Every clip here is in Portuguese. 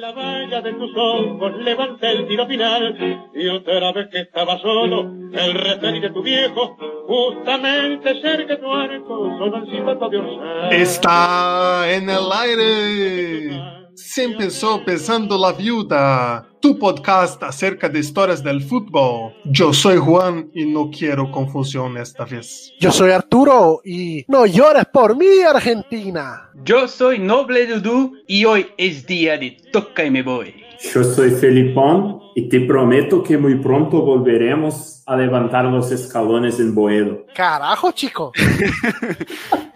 la valla de tus ojos levanté el tiro final y otra vez que estaba solo, el refén de tu viejo, justamente cerca de tu arco, solo el silbato de. Está en el aire. Se empezó pensando la viuda, tu podcast acerca de historias del fútbol. Yo soy Juan y no quiero confusión esta vez. Yo soy Arturo y no llores por mí, Argentina. Yo soy Noble Dudu y hoy es día de toca y me voy. Yo soy Felipón y te prometo que muy pronto volveremos a levantar los escalones en Boedo. Carajo, chico.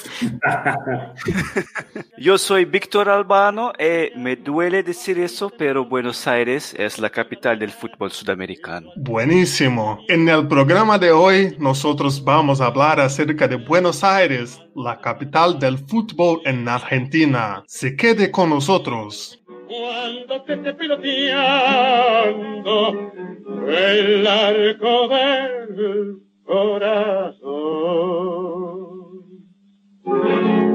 Yo soy Víctor Albano y me duele decir eso, pero Buenos Aires es la capital del fútbol sudamericano. Buenísimo. En el programa de hoy nosotros vamos a hablar acerca de Buenos Aires, la capital del fútbol en Argentina. Se quede con nosotros. Cuando te esté piloteando el arco del corazón. Antes do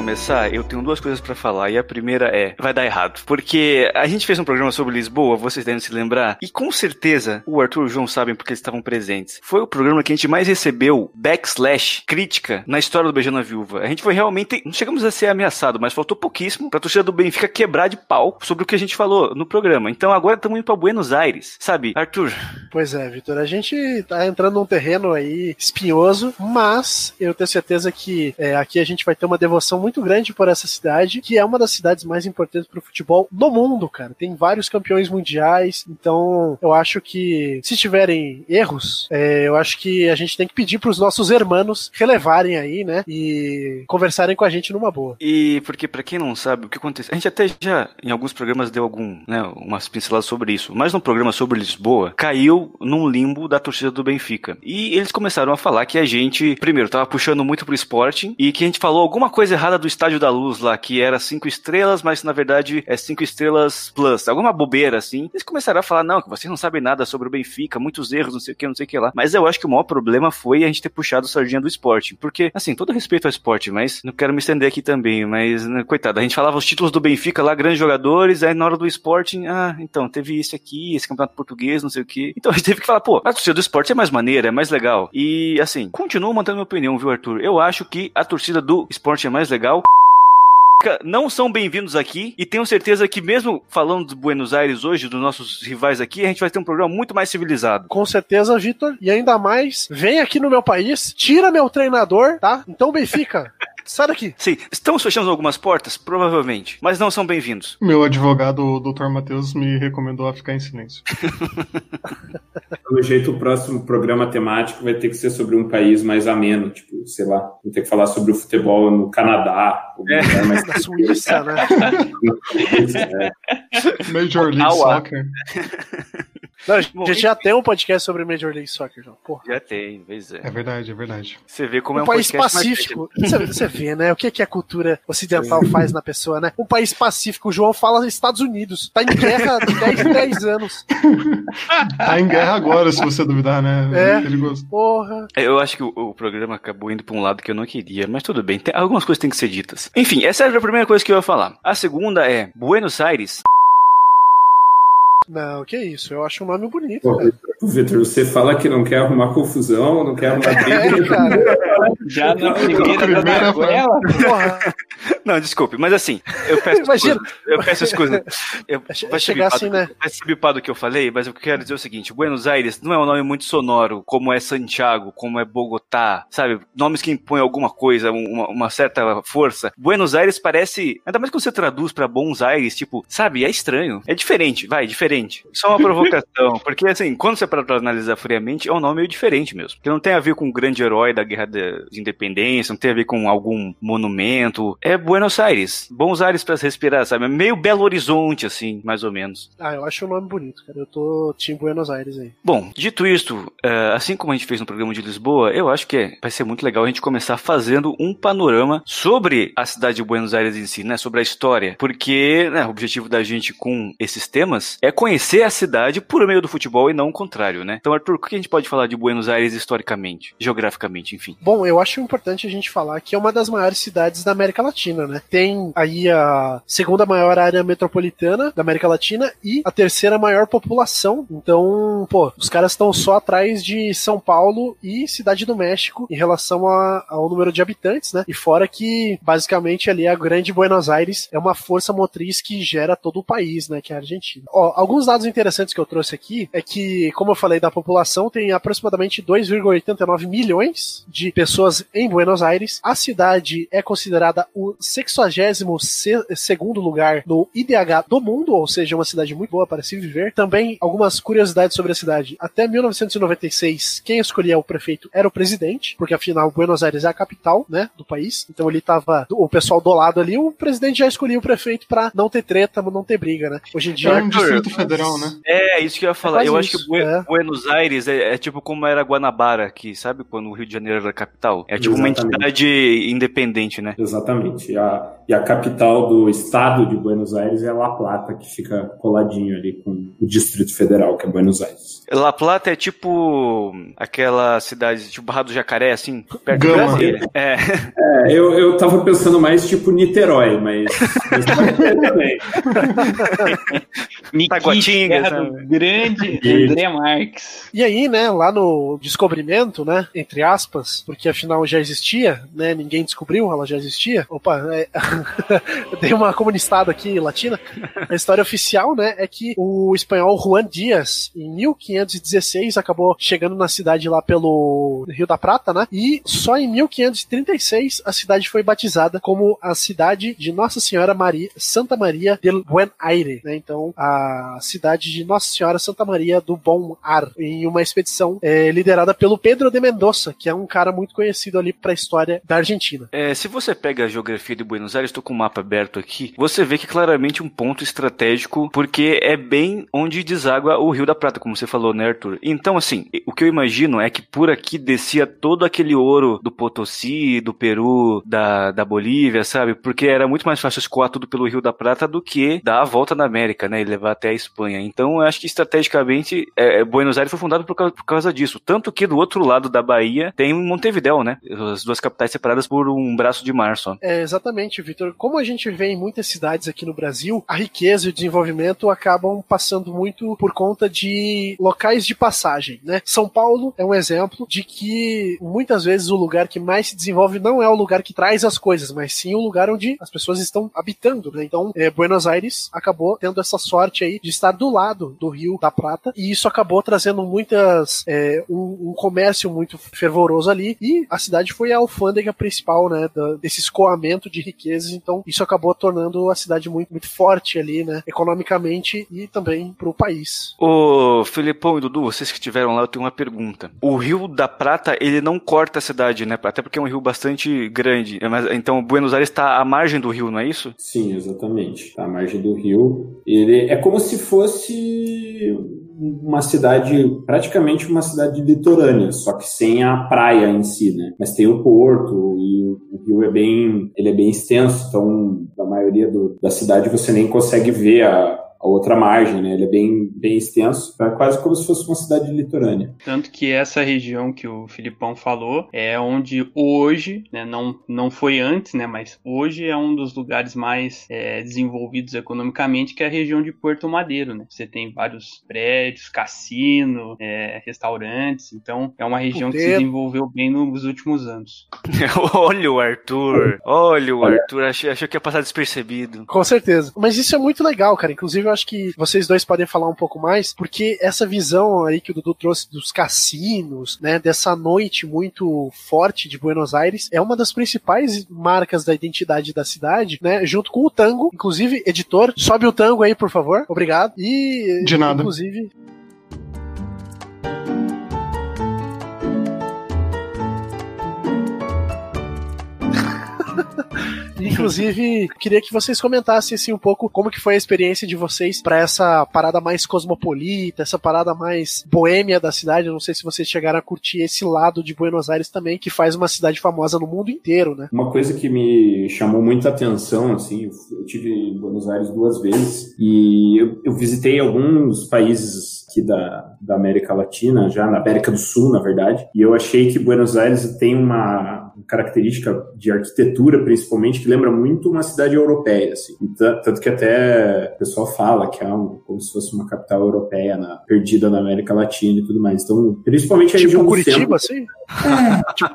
começar, eu tenho duas coisas pra falar. E a primeira é: vai dar errado. Porque a gente fez um programa sobre Lisboa, vocês devem se lembrar. E com certeza o Arthur e o João sabem porque eles estavam presentes. Foi o programa que a gente mais recebeu backslash crítica na história do Beijando a Viúva. A gente foi realmente. Não chegamos a ser ameaçado, mas faltou pouquíssimo pra torcida do Benfica quebrar de pau sobre o que a gente falou no programa. Então agora estamos indo pra Buenos Aires. Sabe, Arthur? Pois é, Vitor, a gente tá entrando num terreno aí espinhoso, mas eu tenho certeza que é, aqui a gente vai ter uma devoção muito grande por essa cidade, que é uma das cidades mais importantes pro futebol no mundo, cara. Tem vários campeões mundiais, então eu acho que se tiverem erros, é, eu acho que a gente tem que pedir pros nossos hermanos relevarem aí, né, e conversarem com a gente numa boa. E porque pra quem não sabe o que aconteceu, a gente até já em alguns programas deu algum, né, umas pinceladas sobre isso, mas no programa sobre Lisboa caiu num limbo da torcida do Benfica. E eles começaram a falar que a gente, primeiro, tava puxando muito pro Sporting e que a gente falou alguma coisa errada do Estádio da Luz lá, que era cinco estrelas, mas na verdade é cinco estrelas plus, alguma bobeira assim. Eles começaram a falar, não, que vocês não sabem nada sobre o Benfica, muitos erros, não sei o que, não sei o que lá. Mas eu acho que o maior problema foi a gente ter puxado o sardinha do Sporting, porque, assim, todo respeito ao esporte, mas não quero me estender aqui também, mas, né, coitado, a gente falava os títulos do Benfica lá, grandes jogadores, aí na hora do Sporting, ah, então, teve isso aqui, esse campeonato português, não sei o que. Então a gente teve que falar, pô, a torcida do esporte é mais maneira, é mais legal. E, assim, continuo mantendo minha opinião, viu, Arthur? Eu acho que a torcida do esporte é mais legal não são bem-vindos aqui e tenho certeza que mesmo falando de Buenos Aires hoje, dos nossos rivais aqui, a gente vai ter um programa muito mais civilizado. Com certeza, Vitor. E ainda mais, vem aqui no meu país, tira meu treinador, tá? Então, Benfica, sai daqui. Sim, estamos fechando algumas portas? Provavelmente, mas não são bem-vindos. Meu advogado, o Dr. Matheus, me recomendou a ficar em silêncio. Pelo jeito, o próximo programa temático vai ter que ser sobre um país mais ameno, tipo, sei lá, vamos ter que falar sobre o futebol no Canadá, É. lugar mais Na Suíça, né? É. Major League Aua. Soccer. Não, a gente já tem um podcast sobre Major League Soccer, João. Porra. Já tem, pois é. É verdade, é verdade. Você vê como é Um um país podcast mais pacífico. Você, você vê, né? O que, que a cultura ocidental faz na pessoa, né? Um país pacífico. O João fala Estados Unidos. Tá em guerra há 10 em 10 anos. Tá em guerra agora, se você duvidar, né? É. perigoso. Porra. Eu acho que o, o programa acabou indo pra um lado que eu não queria, mas tudo bem, tem- algumas coisas têm que ser ditas. Enfim, essa era a primeira coisa que eu ia falar. A segunda é Buenos Aires. Não, que isso. Eu acho um nome bonito, Pô. Vitor, você fala que não quer arrumar confusão, não quer arrumar É, briga. cara. Já na primeira Primeira da ela. Porra. Não, desculpe, mas assim, eu peço Imagina. desculpas. Eu peço desculpas. Eu, vai chegar bipado- assim, né? Vai ser bipado o que eu falei, mas eu quero dizer o seguinte: Buenos Aires não é um nome muito sonoro, como é Santiago, como é Bogotá, sabe? Nomes que impõem alguma coisa, uma, uma certa força. Buenos Aires parece. Ainda mais quando você traduz pra Bons Aires, tipo, sabe? É estranho. É diferente, vai, diferente. Só uma provocação. porque, assim, quando você para analisar friamente, é um nome meio diferente mesmo. Que não tem a ver com o grande herói da Guerra de de Independência, não tem a ver com algum monumento. É Buenos Aires. Bons ares para respirar, sabe? Meio Belo Horizonte, assim, mais ou menos. Ah, eu acho o nome bonito, cara. Eu tô Team Buenos Aires aí. Bom, dito isto, é, assim como a gente fez no programa de Lisboa, eu acho que é- vai ser muito legal a gente começar fazendo um panorama sobre a cidade de Buenos Aires em si, né? Sobre a história. Porque né, o objetivo da gente com esses temas é conhecer a cidade por meio do futebol e não o contrário, né? Então, Arthur, o que a gente pode falar de Buenos Aires historicamente, geograficamente, enfim? Bom, eu acho importante a gente falar que é uma das maiores cidades da América Latina, né? Tem aí a segunda maior área metropolitana da América Latina e a terceira maior população. Então, pô, os caras estão só atrás de São Paulo e Cidade do México em relação a- ao número de habitantes, né? E fora que, basicamente, ali a grande Buenos Aires é uma força motriz que gera todo o país, né? Que é a Argentina. Ó, alguns dados interessantes que eu trouxe aqui é que, como eu falei da população, tem aproximadamente 2,89 milhões de pessoas em Buenos Aires. A cidade é considerada o 62 segundo lugar no IDH do mundo, ou seja, uma cidade muito boa para se viver. Também algumas curiosidades sobre a cidade. Até 1996, quem escolhia o prefeito era o presidente, porque afinal Buenos Aires é a capital, né, do país. Então ele tava o pessoal do lado ali, o presidente já escolhia o prefeito para não ter treta, não ter briga, né? Hoje em dia É um distrito federal, né? É, isso que eu ia falar. quase eu acho isso, que Bue- é. Buenos Aires é, é tipo como era Guanabara aqui, sabe? Quando o Rio de Janeiro era a capital. É tipo uma Exatamente. entidade independente, né? Exatamente. E a, e a capital do estado de Buenos Aires é La Plata, que fica coladinho ali com o Distrito Federal, que é Buenos Aires. La Plata é tipo aquela cidade, tipo Barra do Jacaré, assim, perto Gama. de Brasília. É, É, eu, eu tava pensando mais tipo Niterói, mas. Nikit, Taguatinga, sabe? grande. André Marques. E aí, né, lá no descobrimento, né, entre aspas, porque afinal já existia, né, ninguém descobriu, ela já existia. Opa, é, dei uma comunistada aqui latina. A história oficial, né, é que o espanhol Juan Dias, em 1516, acabou chegando na cidade lá pelo Rio da Prata, né, e só em 1536 a cidade foi batizada como a cidade de Nossa Senhora Maria, Santa Maria del Buen Aire, né, então a cidade de Nossa Senhora Santa Maria do Bom Ar, em uma expedição é, liderada pelo Pedro de Mendoza, que é um cara muito conhecido ali para a história da Argentina. É, se você pega a geografia de Buenos Aires, estou com o mapa aberto aqui, você vê que claramente um ponto estratégico, porque é bem onde deságua o Rio da Prata, como você falou, né, Arthur? Então, assim, o que eu imagino é que por aqui descia todo aquele ouro do Potosí, do Peru, da, da Bolívia, sabe? Porque era muito mais fácil escoar tudo pelo Rio da Prata do que dar a volta na América, né? E levar até a Espanha. Então, eu acho que estrategicamente, é, Buenos Aires foi fundado por causa, por causa disso. Tanto que do outro lado da Bahia tem Montevidéu, né? As duas capitais separadas por um braço de mar só. É, exatamente, Vitor. Como a gente vê em muitas cidades aqui no Brasil, a riqueza e o desenvolvimento acabam passando muito por conta de locais de passagem, né? São Paulo é um exemplo de que muitas vezes o lugar que mais se desenvolve não é o lugar que traz as coisas, mas sim o lugar onde as pessoas estão habitando, né? Então, é, Buenos Aires acabou tendo essa sorte aí de estar do lado do Rio da Prata e isso acabou trazendo muitas é, um, um comércio muito fervoroso ali e a cidade foi a alfândega principal, né, da- desse escoamento de riquezas. Então, isso acabou tornando a cidade muito, muito forte ali, né, economicamente e também para o país. Ô, E Dudu, vocês que estiveram lá, eu tenho uma pergunta. O Rio da Prata, ele não corta a cidade, né? Até porque é um rio bastante grande. É, Mas, então, Buenos Aires está à margem do rio, não é isso? Sim, exatamente. Tá à margem do rio. Ele é como se fosse uma cidade, praticamente uma cidade litorânea, só que sem a praia em si, né? Mas tem o porto e o rio é bem, ele é bem extenso, então a maioria do- da cidade você nem consegue ver a, a outra margem, né? Ele é bem, bem extenso, é quase como se fosse uma cidade litorânea. Tanto que essa região que o Filipão falou é onde hoje, né, não, não foi antes, né, mas hoje é um dos lugares mais é, desenvolvidos economicamente, que é a região de Porto Madeiro, né? Você tem vários prédios, cassino, é, restaurantes, então é uma região que se Puteiro. desenvolveu bem nos últimos anos. Olha o Arthur. Olha o Arthur. Achei, achei que ia passar despercebido. Com certeza. Mas isso é muito legal, cara. Inclusive, eu acho que vocês dois podem falar um pouco mais, porque essa visão aí que o Dudu trouxe dos cassinos, né, dessa noite muito forte de Buenos Aires, é uma das principais marcas da identidade da cidade, né, junto com o tango. Inclusive, editor, sobe o tango aí, por favor. Obrigado. E, De nada. inclusive, Inclusive, queria que vocês comentassem assim um pouco como que foi a experiência de vocês para essa parada mais cosmopolita, essa parada mais boêmia da cidade. Eu não sei se vocês chegaram a curtir esse lado de Buenos Aires também, que faz uma cidade famosa no mundo inteiro, né? Uma coisa que me chamou muita atenção, assim, eu tive em Buenos Aires duas vezes e eu, eu visitei alguns países aqui da, da América Latina, já na América do Sul, na verdade, e eu achei que Buenos Aires tem uma característica de arquitetura, principalmente, que lembra muito uma cidade europeia, assim. Tanto que até o pessoal fala que é um, como se fosse uma capital europeia na, perdida na América Latina e tudo mais. Então, principalmente a tipo região Curitiba, do centro. assim? É, tipo,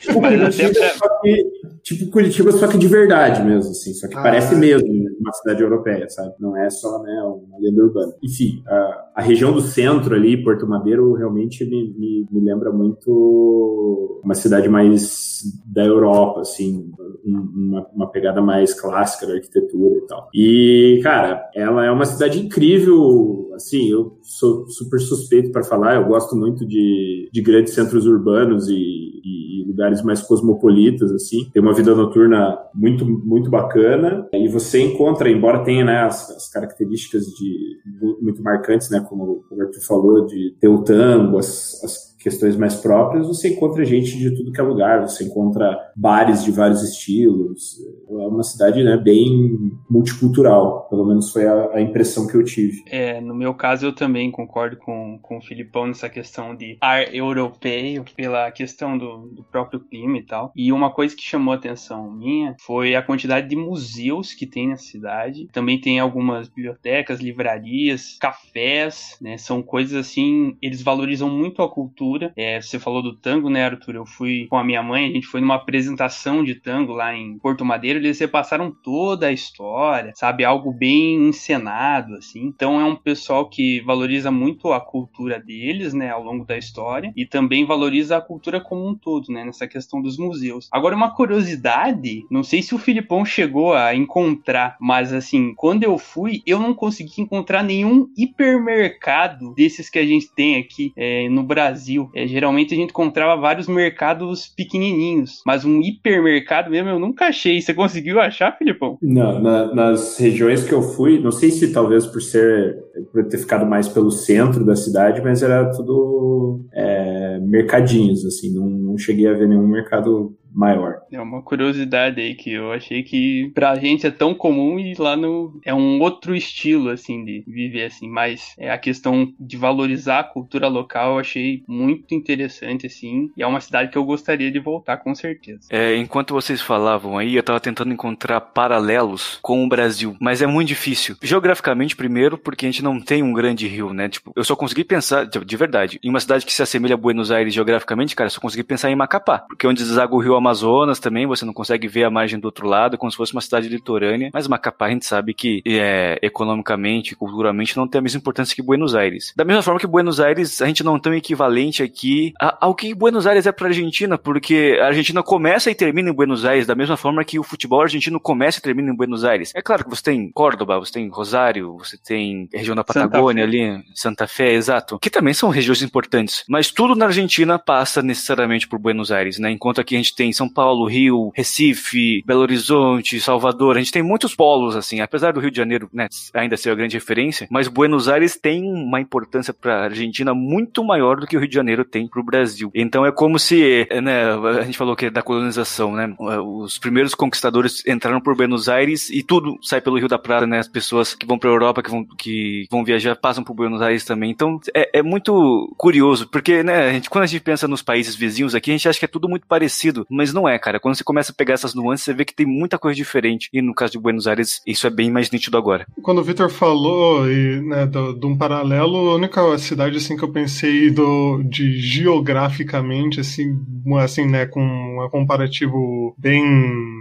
tipo Curitiba, só que, tipo Curitiba, só que de verdade mesmo, assim. Só que Ah. parece mesmo uma cidade europeia, sabe? Não é só né, uma lenda urbana. Enfim, a, a região do centro ali, Porto Madeiro, realmente me, me, me lembra muito uma cidade mais da Europa, assim, um- uma, uma pegada mais clássica da arquitetura e tal. E, cara, ela é uma cidade incrível, assim, eu sou super suspeito para falar, eu gosto muito de, de grandes centros urbanos e, e lugares mais cosmopolitas, assim. Tem uma vida noturna muito, muito bacana e você encontra, embora tenha né, as, as características de muito marcantes, né, como o Arthur falou, de ter o tango, as, as questões mais próprias, você encontra gente de tudo que é lugar, você encontra bares de vários estilos. É uma cidade né, bem multicultural, pelo menos foi a, a impressão que eu tive. É, no meu caso, eu também concordo com, com o Filipão nessa questão de ar europeu, pela questão do, do próprio clima e tal. E uma coisa que chamou a atenção minha foi a quantidade de museus que tem na cidade. Também tem algumas bibliotecas, livrarias, cafés, né? São coisas assim, eles valorizam muito a cultura. É, você falou do tango, né, Arthur? Eu fui com a minha mãe, a gente foi numa apresentação de tango lá em Porto Madeiro, eles repassaram toda a história, sabe? Algo bem encenado, assim. Então é um pessoal que valoriza muito a cultura deles, né, ao longo da história, e também valoriza a cultura como um todo, né, nessa questão dos museus. Agora, uma curiosidade, não sei se o Filipão chegou a encontrar, mas assim, quando eu fui, eu não consegui encontrar nenhum hipermercado desses que a gente tem aqui é, no Brasil. É, geralmente a gente encontrava vários mercados pequenininhos, mas um hipermercado mesmo eu nunca achei. Você conseguiu achar, Filipão? Não, na- nas regiões que eu fui, não sei se talvez por ser por ter ficado mais pelo centro da cidade, mas era tudo é, mercadinhos, assim, não, não cheguei a ver nenhum mercado maior. É uma curiosidade aí que eu achei que pra gente é tão comum e lá no é um outro estilo assim de viver assim, mas é a questão de valorizar a cultura local eu achei muito interessante assim, e é uma cidade que eu gostaria de voltar com certeza. É, enquanto vocês falavam aí, eu tava tentando encontrar paralelos com o Brasil, mas é muito difícil. Geograficamente, primeiro, porque a gente não tem um grande rio, né? Tipo, eu só consegui pensar, de, de verdade, em uma cidade que se assemelha a Buenos Aires geograficamente, cara, eu só consegui pensar em Macapá, porque onde deságua o rio Amazonas também, você não consegue ver a margem do outro lado, como se fosse uma cidade litorânea, mas Macapá a gente sabe que é, economicamente, culturalmente, não tem a mesma importância que Buenos Aires. Da mesma forma que Buenos Aires, a gente não tem um equivalente aqui a- ao que Buenos Aires é pra Argentina, porque a Argentina começa e termina em Buenos Aires, da mesma forma que o futebol argentino começa e termina em Buenos Aires. É claro que você tem Córdoba, você tem Rosário, você tem a região da Patagônia ali, Santa Fé, exato, que também são regiões importantes. Mas tudo na Argentina passa necessariamente por Buenos Aires, né? Enquanto aqui a gente tem São Paulo, Rio, Recife, Belo Horizonte, Salvador, a gente tem muitos polos, assim, apesar do Rio de Janeiro, né, ainda ser a grande referência, mas Buenos Aires tem uma importância para a Argentina muito maior do que o Rio de Janeiro tem para o Brasil. Então é como se, né, a gente falou que é da colonização, né? Os primeiros conquistadores entraram por Buenos Aires e tudo sai pelo Rio da Prata, né? As pessoas que vão para a Europa, que vão, que vão viajar, passam por Buenos Aires também. Então é, é muito curioso, porque, né, a gente, quando a gente pensa nos países vizinhos aqui, a gente acha que é tudo muito parecido, mas não é, cara. Quando você começa a pegar essas nuances, você vê que tem muita coisa diferente. E no caso de Buenos Aires, isso é bem mais nítido agora. Quando o Victor falou e, né, do- de um paralelo, a única cidade assim que eu pensei do, de geograficamente assim, assim, né, com um comparativo bem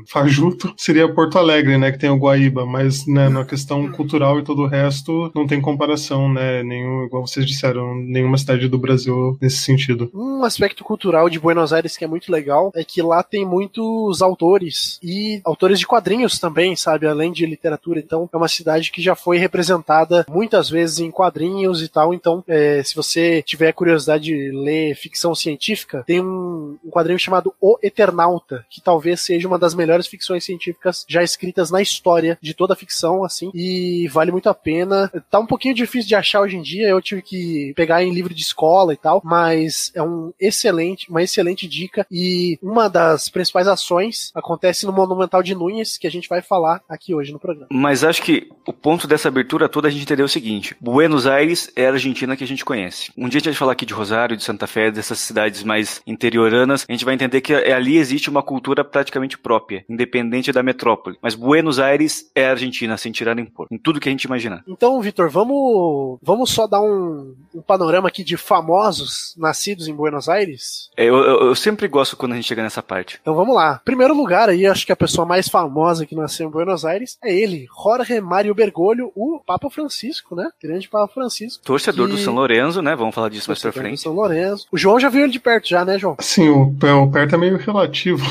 fajuto, seria Porto Alegre, né, que tem o Guaíba, mas né, na questão cultural e todo o resto não tem comparação, né, nenhum, igual vocês disseram, nenhuma cidade do Brasil nesse sentido. Um aspecto cultural de Buenos Aires que é muito legal é que lá tem muitos autores e autores de quadrinhos também, sabe? Além de literatura. Então, é uma cidade que já foi representada muitas vezes em quadrinhos e tal. Então, é, se você tiver curiosidade de ler ficção científica, tem um um, um quadrinho chamado O Eternauta, que talvez seja uma das melhores ficções científicas já escritas na história de toda a ficção, assim, e vale muito a pena. Tá um pouquinho difícil de achar hoje em dia, eu tive que pegar em livro de escola e tal, mas é um excelente, uma excelente dica e uma das principais ações acontece no Monumental de Núñez, que a gente vai falar aqui hoje no programa. Mas acho que o ponto dessa abertura toda a gente entendeu o seguinte: Buenos Aires é a Argentina que a gente conhece. Um dia a gente vai falar aqui de Rosário, de Santa Fé, dessas cidades mais interioranas, a gente vai entender que ali existe uma cultura praticamente própria, independente da metrópole. Mas Buenos Aires é a Argentina, sem tirar nem pôr, em tudo que a gente imaginar. Então, Vitor, vamos, vamos só dar um, um panorama aqui de famosos nascidos em Buenos Aires? É, eu, eu, eu sempre gosto quando a gente chega nessa parte. Então vamos lá. Primeiro lugar aí, acho que a pessoa mais famosa que nasceu em Buenos Aires é ele, Jorge Mário Bergoglio, o Papa Francisco, né? Grande Papa Francisco. Torcedor que- do São Lourenço, né? Vamos falar disso mais pra Torcedor do frente. São Lourenço. O João já viu ele de perto já, né, João? Assim, o, o perto é meio relativo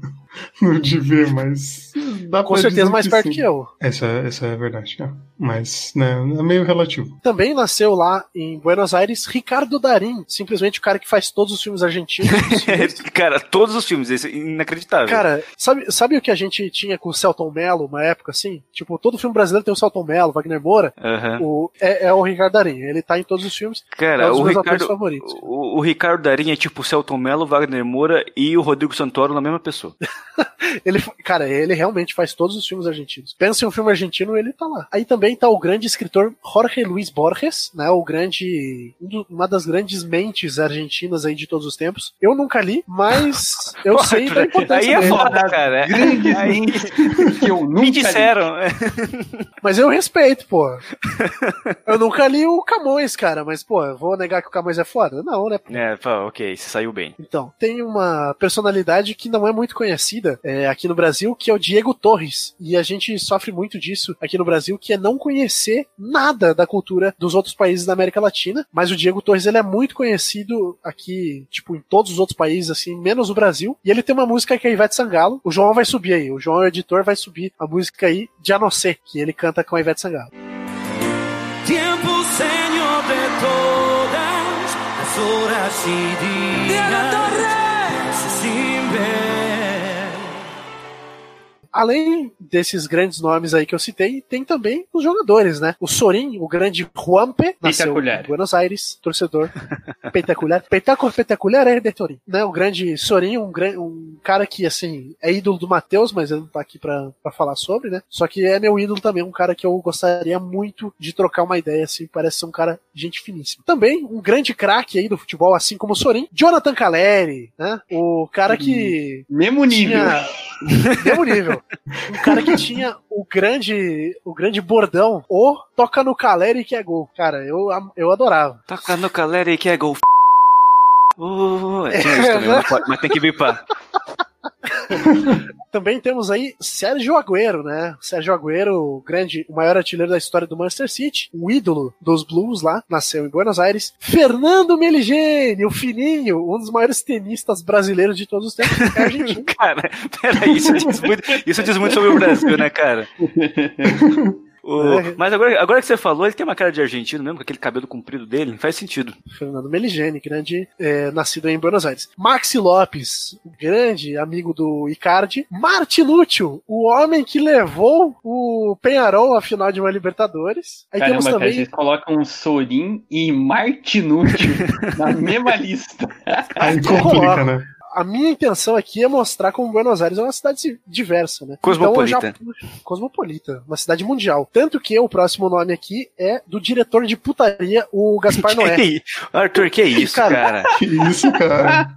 no de ver, mas dá Com pra certeza dizer mais perto sim. que eu. Essa, essa é a verdade, é. Mas né, é meio relativo. Também nasceu lá em Buenos Aires Ricardo Darim, simplesmente o cara que faz todos os filmes argentinos. Cara, todos os filmes, esse é inacreditável. Cara, sabe, sabe o que a gente tinha com o Celton Mello uma época assim? Tipo, todo filme brasileiro tem o Celton Mello, Wagner Moura. Aham. O, é, é o Ricardo Darim. Ele tá em todos os filmes. é Cara, um dos o meus Ricardo, atores favoritos. o, o Ricardo Darim é tipo o Celton Mello, Wagner Moura e o Rodrigo Santoro na mesma pessoa. Ele, cara, ele realmente faz todos os filmes argentinos. Pensa em um filme argentino, ele tá lá. Aí também tá o grande escritor Jorge Luis Borges, né? O grande. um uma das grandes mentes argentinas aí de todos os tempos. Eu nunca li, mas eu Porra, sei da importância Aí é dele. foda, cara. Grandes Aí- que eu nunca Me li. disseram. Mas eu respeito, pô. eu nunca li o Camões, cara, mas, pô, eu vou negar que o Camões é foda? Não, né? É, pá, ok, você saiu bem. Então, tem uma personalidade que não é muito conhecida é, aqui no Brasil, que é o Diego Torres. E a gente sofre muito disso aqui no Brasil, que é não conhecer nada da cultura dos outros países da América Latina. Mas o Diego Torres, ele é muito conhecido aqui, tipo, em todos os outros países, assim, menos o Brasil. E ele tem uma música que é a Ivete Sangalo. O João vai subir aí, o João, o editor, vai subir a música aí de A Não Ser, que ele canta com a Ivete Sangalo. Tiempo, Señor, de todas las horas y días. Além desses grandes nomes aí que eu citei, tem também os jogadores, né? O Sorin, o grande Juanpe, nasceu Espetacular. em Buenos Aires, torcedor espetacular. Espetacular, espetacular é de Torin. Né? O grande Sorin, um, um cara que, assim, é ídolo do Matheus, mas ele não tá aqui pra, pra falar sobre, né? Só que é meu ídolo também, um cara que eu gostaria muito de trocar uma ideia, assim, parece ser um cara gente finíssima. Também um grande craque aí do futebol, assim como o Sorin, Jonathan Caleri, né? O cara que Mesmo nível. tinha mesmo nível. Um cara que tinha o grande, o grande bordão, o toca no Caleri que é gol. Cara, eu, eu adorava. Toca no Caleri que é gol. Uh, é, também, mas tem que bipar. Também temos aí Sérgio Agüero, né? Sérgio Agüero, o grande, o maior artilheiro da história do Manchester City, o ídolo dos Blues lá, nasceu em Buenos Aires. Fernando Meligeni, o fininho, um dos maiores tenistas brasileiros de todos os tempos, é argentino. Cara, peraí, isso diz, muito, isso diz muito sobre o Brasil, né, cara? O- É. mas agora, agora que você falou, ele tem uma cara de argentino mesmo, com aquele cabelo comprido dele, faz sentido. Fernando Meligeni, grande, é, nascido em Buenos Aires. Maxi Lopes, o grande amigo do Icardi. Martinútil, o homem que levou o Penharol à final de uma Libertadores. Aí Caramba, temos cara, também. vocês colocam Sorin e Martinútil na mesma lista. Aí complica, né? A minha intenção aqui é mostrar como Buenos Aires é uma cidade diversa, né? Cosmopolita. Então já... Cosmopolita, uma cidade mundial. Tanto que o próximo nome aqui é do diretor de putaria, o Gaspar Noé. Que- Arthur, que isso, Cara, cara? Que isso, cara.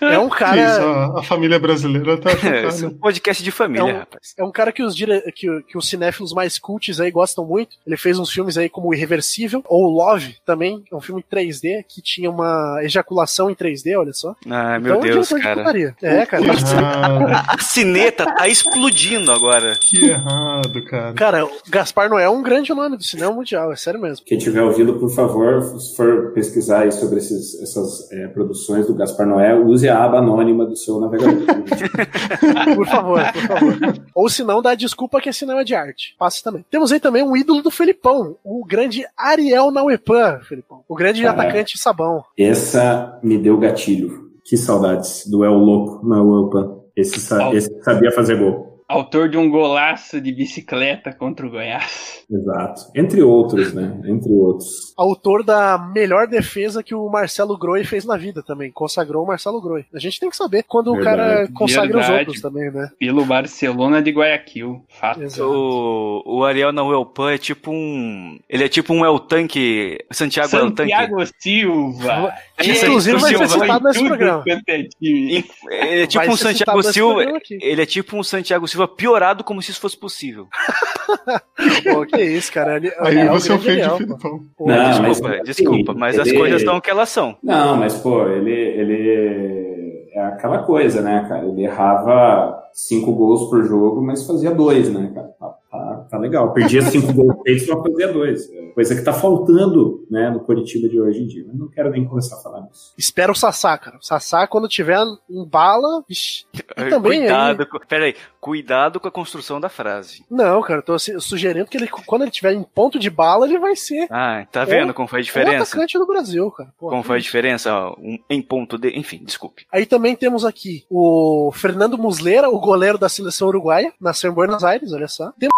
É um Que isso, cara. a, a família brasileira tá É, esse é um podcast de família, É um- rapaz. É um cara que os, dire... que, que os cinéfilos mais cults aí gostam muito. Ele fez uns filmes aí como Irreversível, ou Love também, é um filme em 3D, que tinha uma ejaculação em 3D, olha só. Meu então, é um Deus, cara. É, cara. Que errado, A cineta tá explodindo agora. que errado, cara. Cara, o Gaspar Noé é um grande nome do cinema mundial, é sério mesmo. Quem estiver ouvindo, por favor, se for pesquisar aí sobre esses, essas é, produções do Gaspar Noé, use a aba anônima do seu navegador. Por favor, por favor. Ou se não, dá desculpa que é cinema de arte. Passa também. Temos aí também um ídolo do Felipão, o grande Ariel Nauepan, Felipão. O grande Ah. atacante sabão. Essa me deu gatilho. Que saudades do El Louco na Europa. Esse, sa- esse sabia fazer gol. Autor de um golaço de bicicleta contra o Goiás. Exato. Entre outros, né? Entre outros. Autor da melhor defesa que o Marcelo Groi fez na vida também. Consagrou o Marcelo Groi. A gente tem que saber quando o cara Verdade. consagra os Verdade. outros também, né? Pelo Barcelona de Guayaquil. Fato. Exato. O, o Ariel na Welpan é tipo um. Ele é tipo um El Tanque. Santiago El Tanque. Santiago Silva. Inclusive vai ser citado nesse programa. quanto é. Ele é tipo Vai um Santiago Silva. Ele é tipo um Santiago Silva piorado como se isso fosse possível. Pô, que isso, cara. Ele, Aí é você ofende o. Filipão. Não, mas- desculpa, assim, desculpa, mas as ele- coisas estão o que elas são. Não, mas, pô, ele, ele é aquela coisa, né, cara? Ele errava cinco gols por jogo, mas fazia dois, né, cara? Tá, tá, legal. Perdia cinco gols feitos, mas fazia dois. É Coisa que tá faltando, né, no Curitiba de hoje em dia. Mas não quero nem começar a falar nisso. Espera o Sassá, cara. O Sassá, quando tiver em bala. Vixi. E também cuidado, com, peraí, cuidado com a construção da frase. Não, cara, eu tô su- sugerindo que ele, quando ele tiver em ponto de bala, ele vai ser Ah, tá vendo como faz a o diferença? atacante do Brasil, cara. Pô, Como faz a diferença ó, um- em ponto de. Enfim, desculpe. Aí também temos aqui o Fernando Muslera, o goleiro da seleção uruguaia, nasceu em Buenos Aires, olha só. Tem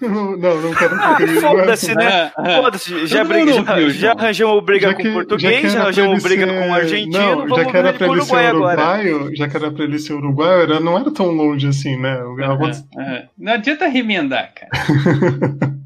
Não, não quero Ah, foda-se, né? Ah, ah. Foda-se, já, briga- mundo já, ouviu, já arranjamos briga Já com que- o já que português, já pra arranjamos briga ser- com o argentino, Não, vamos já que era pra com o ele ser Uruguai agora. uruguaio, já que era pra ele ser uruguaio, era, não era tão longe assim, né? Aham. Não adianta remendar, cara.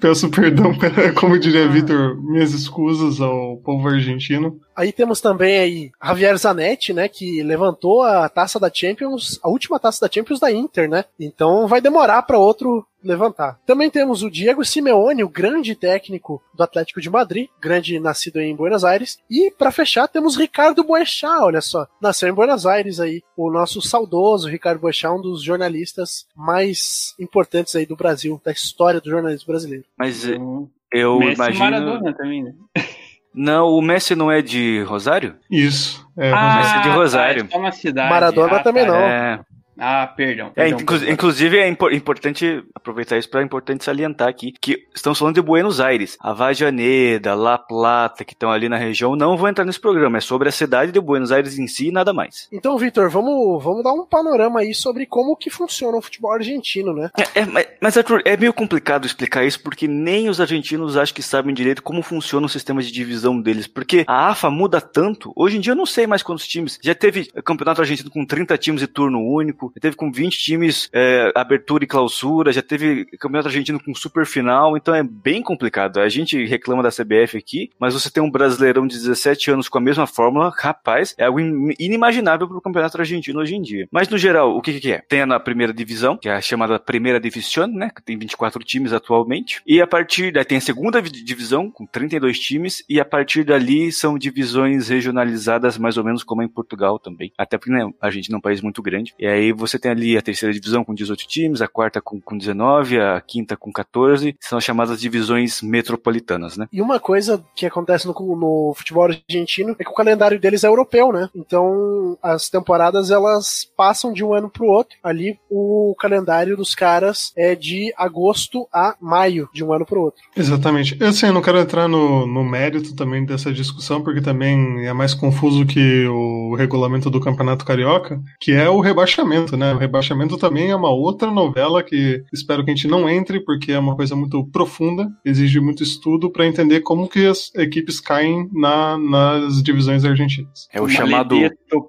Peço perdão, pela- como diria Vitor, minhas escusas ao povo argentino. Aí temos também aí Javier Zanetti, né, que levantou a taça da Champions, a última taça da Champions da Inter, né? Então vai demorar para outro levantar. Também temos o Diego Simeone, o grande técnico do Atlético de Madrid, grande nascido em Buenos Aires. E para fechar temos Ricardo Boechat, olha só, nasceu em Buenos Aires aí, o nosso saudoso Ricardo Boechat, um dos jornalistas mais importantes aí do Brasil, da história do jornalismo brasileiro. Mas eh, O eu Messi imagino. Maradona também, né? Não, o Messi não é de Rosário? Isso. É, Messi é de tá, Rosário. é só uma cidade. Maradona Ah, também tá. não. É. Ah, perdão. É, perdão, inclu- perdão. inclusive é impor- importante aproveitar isso para importante salientar aqui que estamos falando de Buenos Aires, Avajaneda, La Plata, que estão ali na região, não vão entrar nesse programa. É sobre a cidade de Buenos Aires em si e nada mais. Então, Vitor, vamos, vamos dar um panorama aí sobre como que funciona o futebol argentino, né? É, é, mas, mas, Arthur, é meio complicado explicar isso porque nem os argentinos acham que sabem direito como funciona o sistema de divisão deles. Porque a AFA muda tanto. Hoje em dia eu não sei mais quantos times. Já teve campeonato argentino com 30 times e turno único, já teve com 20 times é, abertura e clausura, já teve campeonato argentino com super final. Então é bem complicado. A gente reclama da CBF aqui, mas você tem um brasileirão de 17 anos com a mesma fórmula, rapaz, é algo in- inimaginável para o campeonato argentino hoje em dia. Mas no geral, o que, que é? Tem a na primeira divisão, que é a chamada Primeira División, né? Que tem 24 times atualmente. E a partir daí tem a segunda vi- divisão, com 32 times, e a partir dali são divisões regionalizadas, mais ou menos como em Portugal também. Até porque né, a Argentina é um país muito grande. E aí você tem ali a terceira divisão com 18 times, a quarta com, com 19, a quinta com 14. São as chamadas divisões metropolitanas, né? E uma coisa que acontece no, no futebol argentino é que o calendário deles é europeu, né? Então as temporadas elas passam de um ano pro outro. Ali o calendário dos caras é de agosto a maio, de um ano pro outro. Exatamente. Eu assim, eu não quero entrar no, no mérito também dessa discussão, porque também é mais confuso que o regulamento do Campeonato Carioca, que é o rebaixamento, né? O rebaixamento também é uma outra novela que espero que a gente não entre, porque é uma coisa muito profunda, exige muito estudo para entender como que as equipes caem na, nas divisões argentinas. É o chamado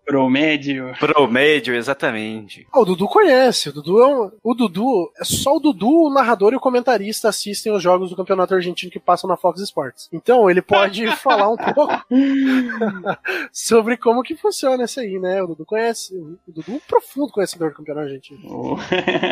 promédio. promédio, exatamente. Ah, o Dudu conhece. O Dudu é um, o Dudu é só o Dudu, o narrador e o comentarista assistem os jogos do Campeonato Argentino que passam na Fox Sports. Então ele pode falar um pouco sobre como que funciona isso aí, né? O Dudu conhece. O Dudu é um conhecedor do Campeonato Argentino.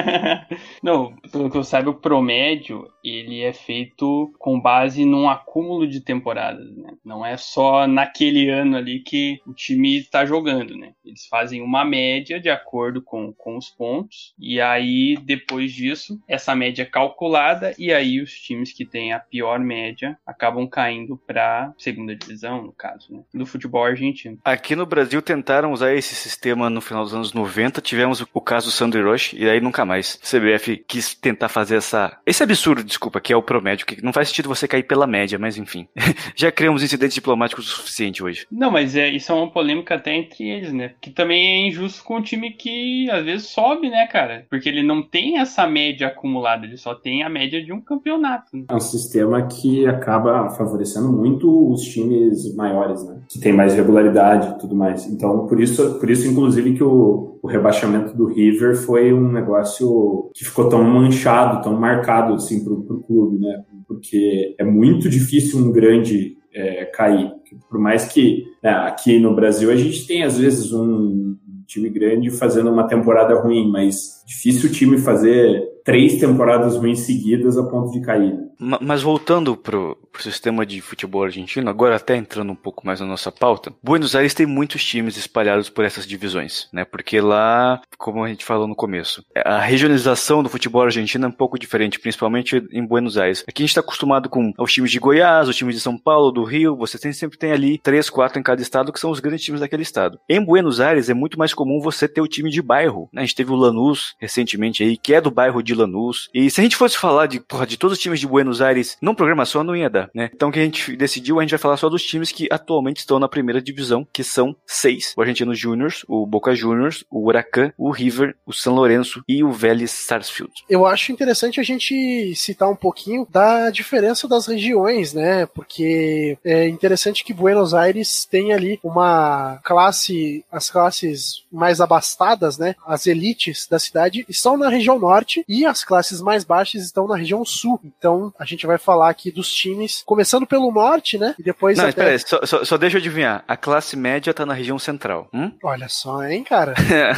Não, pelo que eu saiba, o promédio ele é feito com base num acúmulo de temporadas, né? Não é só naquele ano ali que o time está jogando, né? Ele Eles fazem uma média de acordo com, com os pontos, e aí depois disso, essa média é calculada, e aí os times que têm a pior média acabam caindo para segunda divisão, no caso, né, do futebol argentino. Aqui no Brasil tentaram usar esse sistema no final dos anos 90, tivemos o caso Sandy Rush, e aí nunca mais. O CBF quis tentar fazer essa. Esse absurdo, desculpa, que é o promédio, que não faz sentido você cair pela média, mas enfim. Já criamos incidentes diplomáticos o suficiente hoje. Não, mas é, isso é uma polêmica até entre eles, né? Que também é injusto com o time que às vezes sobe, né, cara? Porque ele não tem essa média acumulada, ele só tem a média de um campeonato. Né? É um sistema que acaba favorecendo muito os times maiores, né? Que tem mais regularidade e tudo mais. Então, por isso, por isso inclusive, que o, o rebaixamento do River foi um negócio que ficou tão manchado, tão marcado, assim, pro, pro clube, né? Porque é muito difícil um grande é, cair. Por mais que né, aqui no Brasil a gente tem, às vezes, um time grande fazendo uma temporada ruim, mas difícil o time fazer três temporadas ruins seguidas a ponto de cair. Mas voltando pro, pro sistema de futebol argentino, agora até entrando um pouco mais na nossa pauta, Buenos Aires tem muitos times espalhados por essas divisões, né? Porque lá, como a gente falou no começo, a regionalização do futebol argentino é um pouco diferente, principalmente em Buenos Aires. Aqui a gente está acostumado com os times de Goiás, os times de São Paulo, do Rio, você tem, sempre tem ali três, quatro em cada estado que são os grandes times daquele estado. Em Buenos Aires é muito mais comum você ter o time de bairro. Né? A gente teve o Lanús recentemente aí, que é do bairro de Lanús. E se a gente fosse falar de, porra, de todos os times de Buenos Buenos Aires num programa só não ia dar, né? Então o que a gente decidiu, a gente vai falar só dos times que atualmente estão na primeira divisão, que são seis: o Argentino Juniors, o Boca Juniors, o Huracan, o River, o São Lourenço e o Vélez Sarsfield. Eu acho interessante a gente citar um pouquinho da diferença das regiões, né? Porque é interessante que Buenos Aires tem ali uma classe, as classes mais abastadas, né? As elites da cidade estão na região norte e as classes mais baixas estão na região sul. Então a gente vai falar aqui dos times, começando pelo norte, né? E depois. Não, até... espera aí, só, só, só, deixa eu adivinhar. A classe média tá na região central. Hum? Olha só, hein, cara?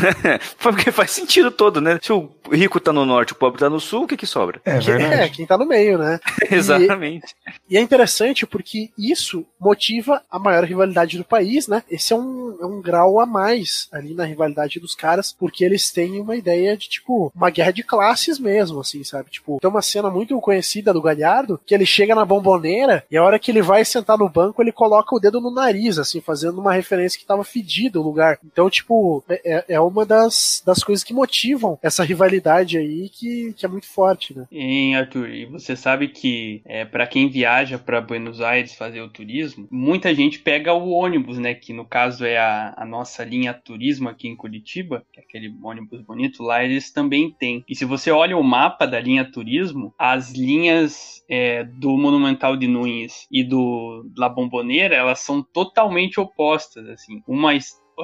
Porque faz sentido todo, né? Se o rico tá no norte, o pobre tá no sul, o que que sobra? É verdade. É, quem tá no meio, né? Exatamente. E, e, é interessante porque isso motiva a maior rivalidade do país, né? Esse é um, é um grau a mais ali na rivalidade dos caras, porque eles têm uma ideia de, tipo, uma guerra de classes mesmo, assim, sabe? Tipo, tem uma cena muito conhecida do Galhardo, que ele chega na bomboneira e a hora que ele vai sentar no banco, ele coloca o dedo no nariz, assim, fazendo uma referência que tava fedido o lugar. Então, tipo, é, é, é uma das, das coisas que motivam essa rivalidade aí que, que é muito forte, né? Em Arthur, e você sabe que é, para quem viaja para Buenos Aires fazer o turismo, muita gente pega o ônibus, né? Que no caso é a, a nossa linha turismo aqui em Curitiba, que é aquele ônibus bonito, lá eles também têm. E se você olha o mapa da linha turismo, as linhas é, do Monumental de Nunes e do La Bombonera, elas são totalmente opostas, assim. Uma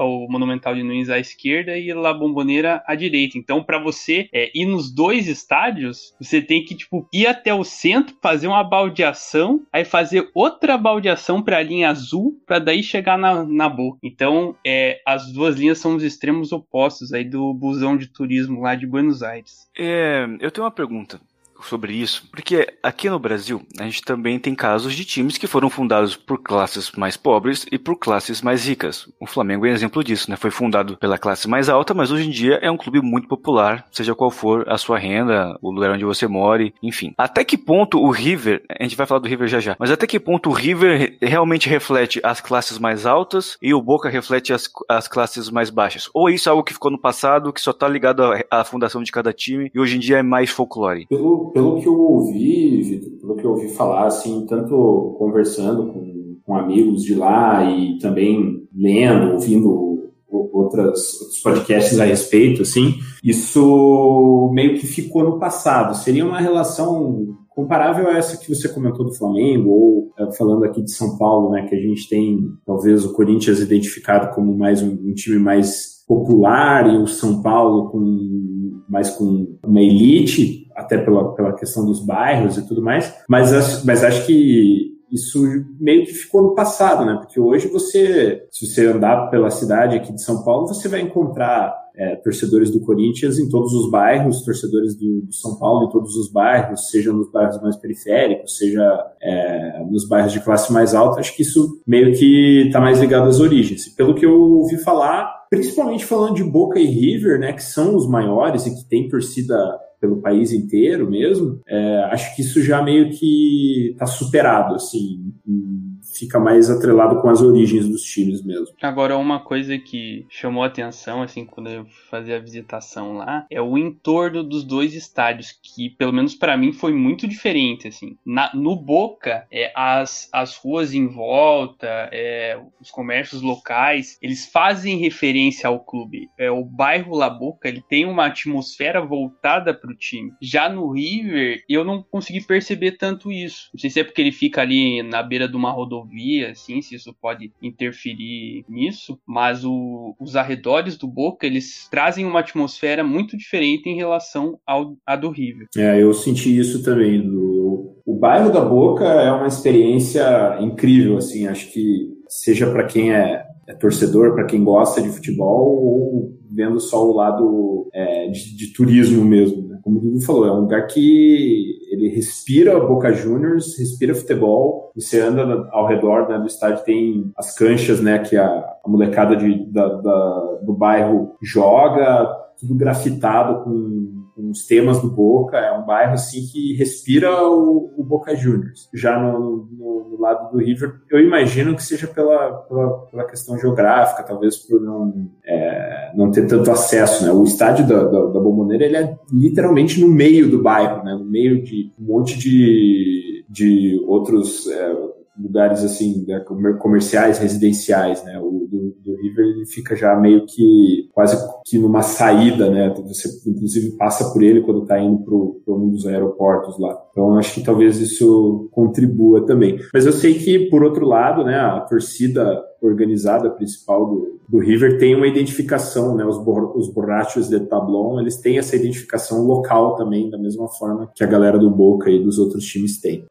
o Monumental de Nunes à esquerda e La Bombonera à direita. Então, para você é, ir nos dois estádios, você tem que tipo ir até o centro, fazer uma baldeação, aí fazer outra baldeação para a linha azul, para daí chegar na, na boa. Então, é, as duas linhas são os extremos opostos aí do busão de turismo lá de Buenos Aires. É, eu tenho uma pergunta sobre isso, porque aqui no Brasil a gente também tem casos de times que foram fundados por classes mais pobres e por classes mais ricas. O Flamengo é um exemplo disso, né? Foi fundado pela classe mais alta, mas hoje em dia é um clube muito popular, seja qual for a sua renda, o lugar onde você mora, enfim. Até que ponto o River, a gente vai falar do River já já, mas até que ponto o River realmente reflete as classes mais altas e o Boca reflete as, as classes mais baixas? Ou isso é algo que ficou no passado, que só tá ligado à, à fundação de cada time e hoje em dia é mais folclore? Pelo, que eu ouvi, Vitor, pelo que eu ouvi falar, assim, tanto conversando com, com amigos de lá e também lendo, ouvindo outras, outros podcasts a respeito, assim, isso meio que ficou no passado. Seria uma relação comparável a essa que você comentou do Flamengo, ou é, falando aqui de São Paulo, né, que a gente tem talvez o Corinthians identificado como mais um, um time mais popular e o São Paulo com mais com uma elite, até pela, pela questão dos bairros e tudo mais, mas, mas acho que isso meio que ficou no passado, né? Porque hoje você, se você andar pela cidade aqui de São Paulo, você vai encontrar é, torcedores do Corinthians em todos os bairros, torcedores do, do, São Paulo em todos os bairros, seja nos bairros mais periféricos, seja é, nos bairros de classe mais alta. Acho que isso meio que está mais ligado às origens. Pelo que eu ouvi falar, principalmente falando de Boca e River, né, que são os maiores e que tem torcida pelo país inteiro mesmo, é, acho que isso já meio que está superado, assim, fica mais atrelado com as origens dos times mesmo. Agora, uma coisa que chamou atenção, assim, quando eu fazia a visitação lá, é o entorno dos dois estádios, que, pelo menos para mim, foi muito diferente, assim. Na, no Boca, é, as, as ruas em volta, é, os comércios locais, eles fazem referência ao clube. É, o bairro La Boca, ele tem uma atmosfera voltada para o time. Já no River, eu não consegui perceber tanto isso. Não sei se é porque ele fica ali na beira de uma rodovia, assim, se isso pode interferir nisso, mas o, os arredores do Boca, eles trazem uma atmosfera muito diferente em relação ao, a do River. É, eu senti isso também. Do, o bairro da Boca é uma experiência incrível, assim, acho que seja para quem é, é torcedor, para quem gosta de futebol ou vendo só o lado é, de, de, turismo mesmo. Como o Dudu falou, é um lugar que ele respira Boca Juniors, respira futebol. Você anda ao redor né, do estádio, tem as canchas né, que a, a molecada de, da, da, do bairro joga, tudo grafitado com com os temas do Boca, é um bairro assim que respira o, o Boca Juniors. Já no, no, no, lado do River, eu imagino que seja pela, pela, pela questão geográfica, talvez por não, é, não ter tanto acesso. Né? O estádio da, da, da Bomboneira ele é literalmente no meio do bairro, né? no meio de um monte de, de outros. É, lugares assim né, comerciais, residenciais, né? O do, do, River ele fica já meio que quase que numa saída, né? Você inclusive passa por ele quando está indo para um dos aeroportos lá. Então acho que talvez isso contribua também. Mas eu sei que por outro lado, né? A torcida organizada principal do, do River tem uma identificação, né? Os, bor os borrachos de Tablon, eles têm essa identificação local também, da mesma forma que a galera do Boca e dos outros times têm.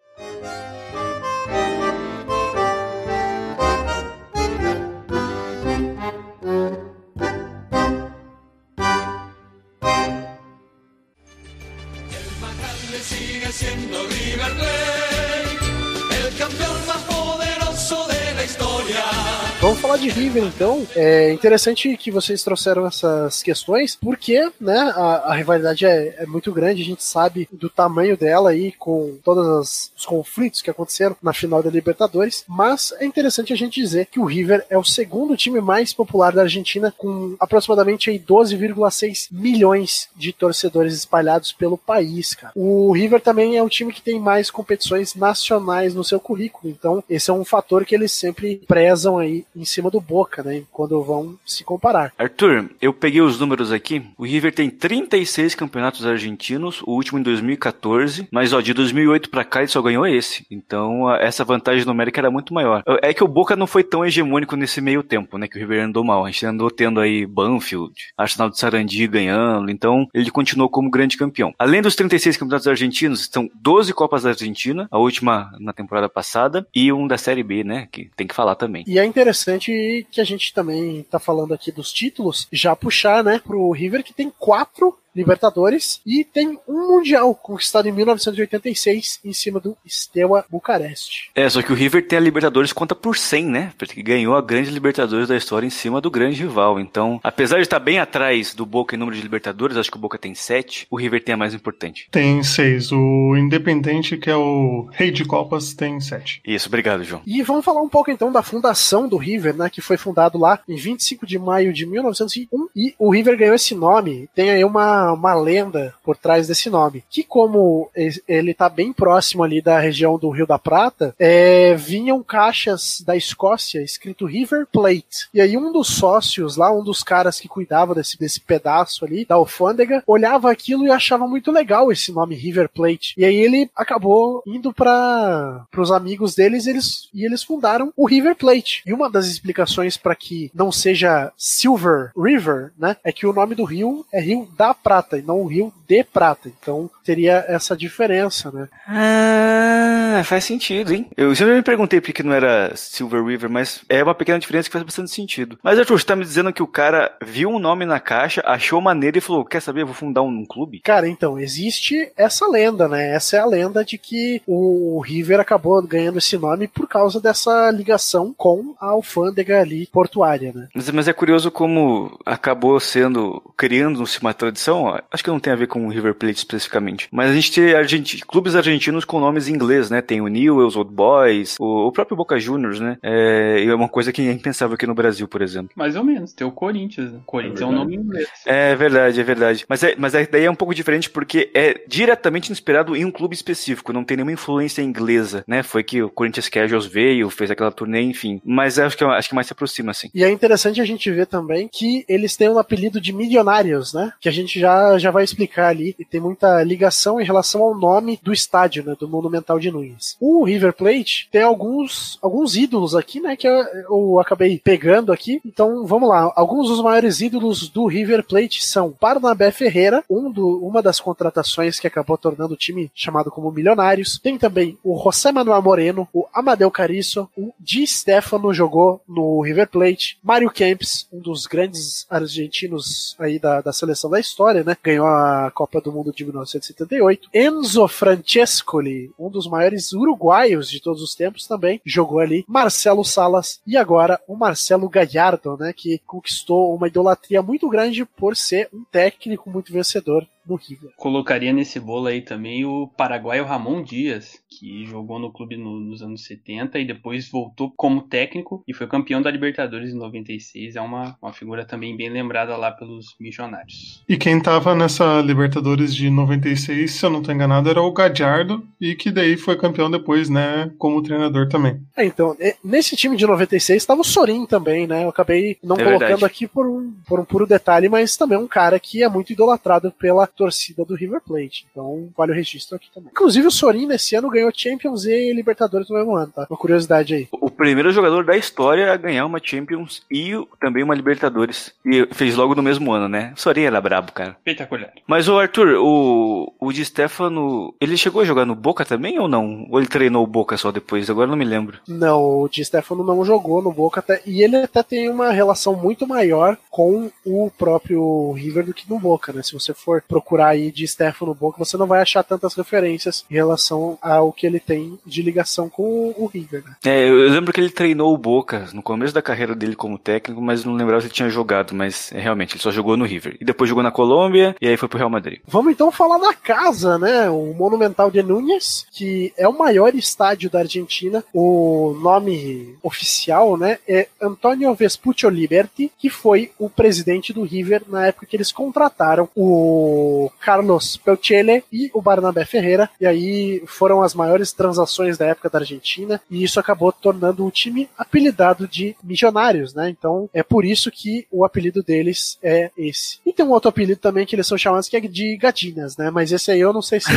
De River, então, é interessante que vocês trouxeram essas questões, porque, né, a, a rivalidade é, é, muito grande, a gente sabe do tamanho dela aí, com todos os conflitos que aconteceram na final da Libertadores, mas é interessante a gente dizer que o River é o segundo time mais popular da Argentina, com aproximadamente 12,6 milhões de torcedores espalhados pelo país, cara. O River também é o time que tem mais competições nacionais no seu currículo, então esse é um fator que eles sempre prezam aí em cima do Boca, né? Quando vão se comparar. Arthur, eu peguei os números aqui. O River tem 36 campeonatos argentinos, o último em 2014, mas ó, de 2008 para cá ele só ganhou esse. Então essa vantagem numérica era muito maior. É que o Boca não foi tão hegemônico nesse meio tempo, né? Que o River andou mal. A gente andou tendo aí Banfield, Arsenal de Sarandi ganhando, então ele continuou como grande campeão. Além dos 36 campeonatos argentinos, estão 12 Copas da Argentina, a última na temporada passada, e um da Série B, né? Que tem que falar também. E é interessante que a gente também tá falando aqui dos títulos, já puxar, né, pro River que tem quatro Libertadores e tem um Mundial conquistado em 1986 em cima do Steaua Bucareste. É, só que o River tem a Libertadores conta por 100, né? Porque ganhou a grande Libertadores da história em cima do grande rival. Então, apesar de estar bem atrás do Boca em número de Libertadores, acho que o Boca tem 7, o River tem a mais importante. Tem 6. O Independente, que é o rei de Copas, tem 7. Isso, obrigado, João. E vamos falar um pouco então da fundação do River, né? Que foi fundado lá em 25 de maio de 1901 e o River ganhou esse nome. Tem aí uma uma, lenda por trás desse nome. Que como ele está bem próximo ali da região do Rio da Prata, é, vinham caixas da Escócia escrito River Plate. E aí um dos sócios lá, um dos caras que cuidava desse, desse pedaço ali da alfândega, olhava aquilo e achava muito legal esse nome River Plate. E aí ele acabou indo para os amigos deles eles, e eles fundaram o River Plate. E uma das explicações para que não seja Silver River, né, é que o nome do rio é Rio da Prata Prata e não o Rio de prata. Então teria essa diferença, né? Ah, faz sentido, hein? Eu sempre me perguntei por que não era Silver River, mas é uma pequena diferença que faz bastante sentido. Mas Arthur, você tá me dizendo que o cara viu um nome na caixa, achou maneiro e falou: Quer saber? Eu vou fundar um clube? Cara, então, existe essa lenda, né? Essa é a lenda de que o River acabou ganhando esse nome por causa dessa ligação com a alfândega ali portuária, né? Mas, mas é curioso como acabou sendo, criando-se uma tradição, ó, acho que não tem a ver com o River Plate especificamente, mas a gente tem argenti clubes argentinos com nomes em inglês, né? Tem o Newell's, Old Boys, o, o próprio Boca Juniors, né? É, e é uma coisa que é impensável aqui no Brasil, por exemplo. Mais ou menos, tem o Corinthians. Né? Corinthians é, um nome em inglês. É verdade, é verdade. Mas, é, mas é, daí é um pouco diferente porque é diretamente inspirado em um clube específico, não tem nenhuma influência inglesa, né? Foi que o Corinthians Casuals veio, fez aquela turnê, enfim. Mas acho que, acho que mais se aproxima, assim. E é interessante a gente ver também que eles têm um apelido de milionários, né? Que a gente já, já vai explicar ali. E tem muita ligação em relação ao nome do estádio, né? Do Monumental de Nunes. O River Plate tem alguns, alguns ídolos aqui, né? Que eu, eu acabei pegando aqui. Então vamos lá. Alguns dos maiores ídolos do River Plate são Barnabé Ferreira, um do, uma das contratações que acabou tornando o time chamado como Milionários. Tem também o José Manuel Moreno, o Amadeu Cariço, o Di Stefano jogou no River Plate, Mário Kempis, um dos grandes argentinos aí da, da seleção da história, né? Ganhou a Copa do Mundo de 1978. Enzo Francescoli, um dos maiores uruguaios de todos os tempos também, jogou ali. Marcelo Salas e agora o Marcelo Gallardo, né? Que conquistou uma idolatria muito grande por ser um técnico muito vencedor no River. Colocaria nesse bolo aí também o paraguaio Ramon Dias, que jogou no clube no, nos anos 70 e depois voltou como técnico e foi campeão da Libertadores em 96. É uma, uma figura também bem lembrada lá pelos missionários. E quem tava nessa Libertadores de 96, se eu não tô enganado, era o Gadiardo e que daí foi campeão depois, né, como treinador também. É, então, nesse time de 96 estava o Sorin também, né? Eu acabei não é colocando verdade. aqui por um, por um puro detalhe, mas também um cara que é muito idolatrado pela torcida do River Plate. Então, vale o registro aqui também. Inclusive, o Sorin nesse ano ganhou Champions e Libertadores no mesmo ano, tá? Uma curiosidade aí. O primeiro jogador da história a ganhar uma Champions e também uma Libertadores. E fez logo no mesmo ano, né? O Sorin era brabo, cara. Espetacular. Mas o Arthur, o, o Di Stefano, ele chegou a jogar no Boca também ou não? Ou ele treinou o Boca só depois? Agora não me lembro. Não, o Di Stefano não jogou no Boca até, e ele até tem uma relação muito maior com o próprio River do que no Boca, né? Se você for procurar aí de Stefano Boca, você não vai achar tantas referências em relação ao que ele tem de ligação com o River, né? É, eu lembro que ele treinou o Boca no começo da carreira dele como técnico, mas não lembrava se ele tinha jogado, mas é, realmente, ele só jogou no River. E depois jogou na Colômbia e aí foi pro Real Madrid. Vamos então falar da casa, né? O Monumental de Núñez, que é o maior estádio da Argentina. O nome oficial, né, é Antonio Vespucci Liberty, que foi o presidente do River na época que eles contrataram o Carlos Pelchele e o Barnabé Ferreira. E aí foram as maiores transações da época da Argentina. E isso acabou tornando o time apelidado de Missionários, né? Então é por isso que o apelido deles é esse. E tem um outro apelido também que eles são chamados que é de Gadinas, né? Mas esse aí eu não sei se.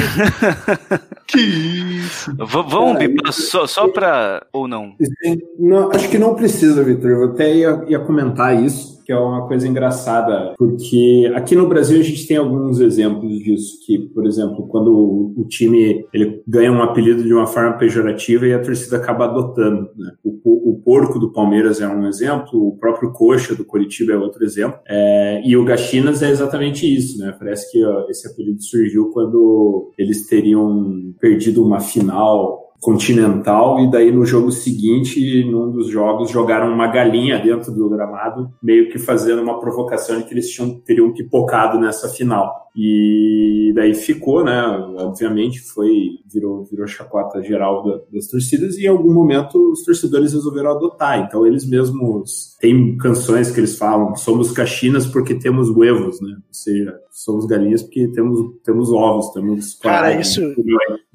que isso! V vamos, Bipa, só, só pra. ou não? não? Acho que não precisa, Vitor. Eu até ia, ia comentar isso que é uma coisa engraçada, porque aqui no Brasil a gente tem alguns exemplos disso, que, por exemplo, quando o, time ele ganha um apelido de uma forma pejorativa e a torcida acaba adotando. Né? O, o, porco do Palmeiras é um exemplo, o próprio coxa do Coritiba é outro exemplo, é, e o Gachinas é exatamente isso, né? Parece que ó, esse apelido surgiu quando eles teriam perdido uma final continental e daí no jogo seguinte, num dos jogos, jogaram uma galinha dentro do gramado, meio que fazendo uma provocação de que eles tinham, teriam pipocado nessa final. E daí ficou, né? Obviamente foi virou virou chacota geral da, das torcidas e em algum momento os torcedores resolveram adotar. Então eles mesmos têm canções que eles falam: somos caxinas porque temos huevos, né? Ou seja, somos galinhas porque temos temos ovos, temos Cara, isso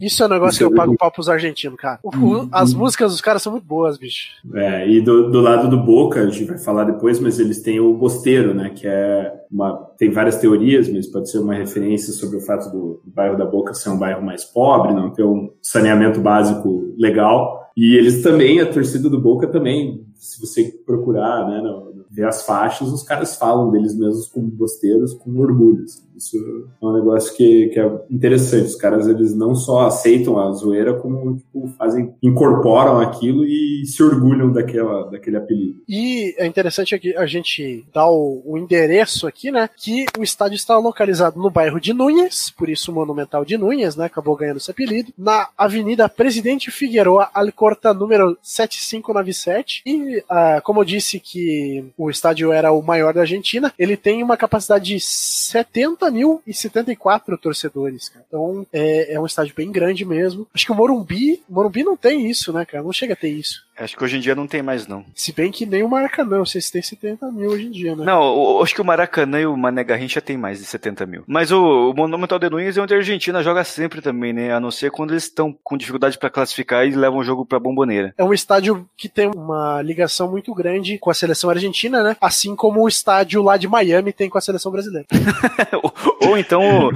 isso é um negócio isso que eu é pago pau pros argentinos, cara. Uhum. As músicas dos caras são muito boas, bicho. É, e do, do lado do Boca, a gente vai falar depois, mas eles têm o Bosteiro, né? Que é uma tem várias teorias, mas pode ser uma referência sobre o fato do, do bairro da Boca ser um bairro mais pobre, não ter um saneamento básico legal. E eles também, a torcida do Boca também se você procurar, né, no, ver as faixas, os caras falam deles mesmos como bosteiros com orgulho. Assim. Isso é um negócio que, que é interessante. Os caras, eles não só aceitam a zoeira, como tipo, fazem, incorporam aquilo e se orgulham daquela, daquele apelido. E é interessante aqui a gente dar o, o endereço aqui, né? Que o estádio está localizado no bairro de Núñez, por isso o Monumental de Núñez, né? Acabou ganhando esse apelido, na Avenida Presidente Figueroa Alcorta, número 7597. E, ah, como eu disse que o estádio era o maior da Argentina, ele tem uma capacidade de 70.074 torcedores, cara. Então é, é um estádio bem grande mesmo. Acho que o Morumbi, Morumbi não tem isso, né, cara? Não chega a ter isso. Acho que hoje em dia não tem mais, não. Se bem que nem o Maracanã, se tem 70 mil hoje em dia, né? Não, o- acho que o Maracanã e o Mané Garrincha tem mais de 70 mil. Mas o, o Monumental de Nunes é onde a Argentina joga sempre também, né? A não ser quando eles estão com dificuldade pra classificar e levam o jogo pra bomboneira. É um estádio que tem uma ligação muito grande com a seleção argentina, né? Assim como o estádio lá de Miami tem com a seleção brasileira. ou, ou então o, O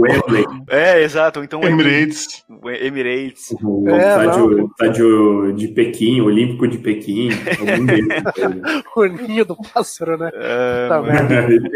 Wembley, o- É, exato. ou Então o Emirates. o Emirates. o É, estádio, estádio de Pequim, Olímpico de Pequim, algum deles. o ninho do pássaro, né? Ah, Tá né?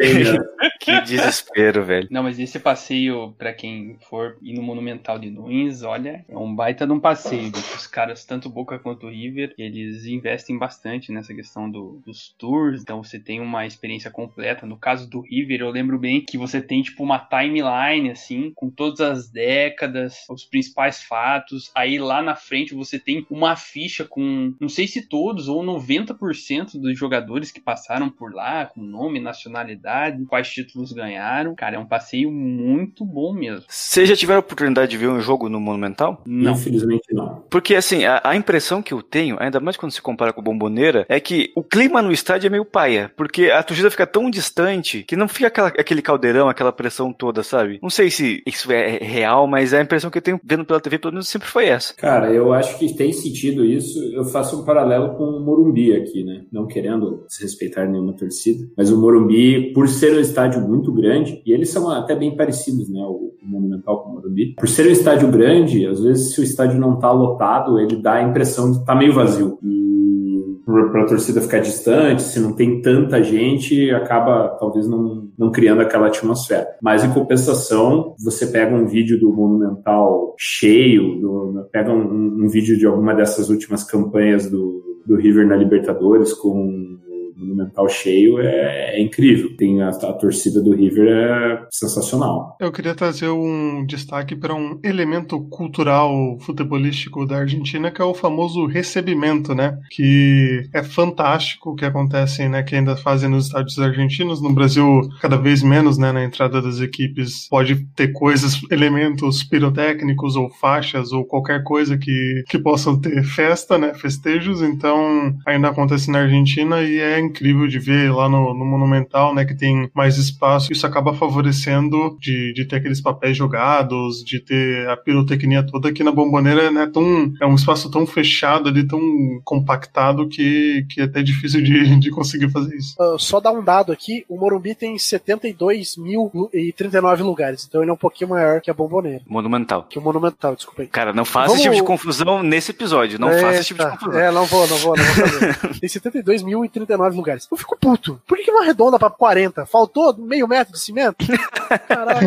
que desespero, velho. Não, mas esse passeio, pra quem for ir no Monumental de Nunes, olha, é um baita de um passeio. Os caras, tanto Boca quanto River, eles investem bastante nessa questão do- dos tours, então você tem uma experiência completa. No caso do River, eu lembro bem que você tem, tipo, uma timeline, assim, com todas as décadas, os principais fatos. Aí lá na frente você tem uma ficha com, não sei se todos ou 90% dos jogadores que passaram por lá, com nome, nacionalidade, quais títulos ganharam. Cara, é um passeio muito bom mesmo. Vocês já tiveram a oportunidade de ver um jogo no Monumental? Não. Infelizmente não. Porque, assim, a, a impressão que eu tenho, ainda mais quando se compara com o Bomboneira, é que o clima no estádio é meio paia. Porque a torcida fica tão distante que não fica aquela- aquele caldeirão, aquela pressão toda, sabe? Não sei se isso é real, mas a impressão que eu tenho vendo pela TV, pelo menos, sempre foi essa. Cara, eu acho que tem sentido isso. Eu faço um paralelo com o Morumbi aqui, né? Não querendo desrespeitar nenhuma torcida, mas o Morumbi, por ser um estádio muito grande, e eles são até bem parecidos, né? O Monumental com o Morumbi. Por ser um estádio grande, às vezes se o estádio não tá lotado, ele dá a impressão de estar meio vazio. E para a torcida ficar distante, se não tem tanta gente, acaba talvez não, não criando aquela atmosfera. Mas em compensação, você pega um vídeo do Monumental cheio, do- pega um, um vídeo de alguma dessas últimas campanhas do, do River na Libertadores com Monumental cheio, é, é incrível. Tem a, a torcida do River é sensacional. Eu queria trazer um destaque para um elemento cultural futebolístico da Argentina, que é o famoso recebimento, né? Que é fantástico o que acontece, né? Que ainda fazem nos estádios argentinos. No Brasil, cada vez menos, né? Na entrada das equipes pode ter coisas, elementos pirotécnicos ou faixas ou qualquer coisa que, que possam ter festa, né? Festejos. Então, ainda acontece na Argentina e é incrível de ver lá no, no Monumental, né? Que tem mais espaço. Isso acaba favorecendo de, de ter aqueles papéis jogados, de ter a pirotecnia toda aqui na bomboneira, né? Tão, é um espaço tão fechado ali, tão compactado que, que é até difícil de, de conseguir fazer isso. Ah, só dar um dado aqui, o Morumbi tem 72.039 lugares, então ele é um pouquinho maior que a Bomboneira, Monumental. que o Monumental, desculpa aí. Cara, não faça Vamos- esse tipo de confusão nesse episódio. Não faça esse tipo de confusão. É, não vou, não vou, não vou fazer. Tem 72.039 lugares. Eu fico puto. Por que que uma redonda pra 40? Faltou meio metro de cimento? Caraca.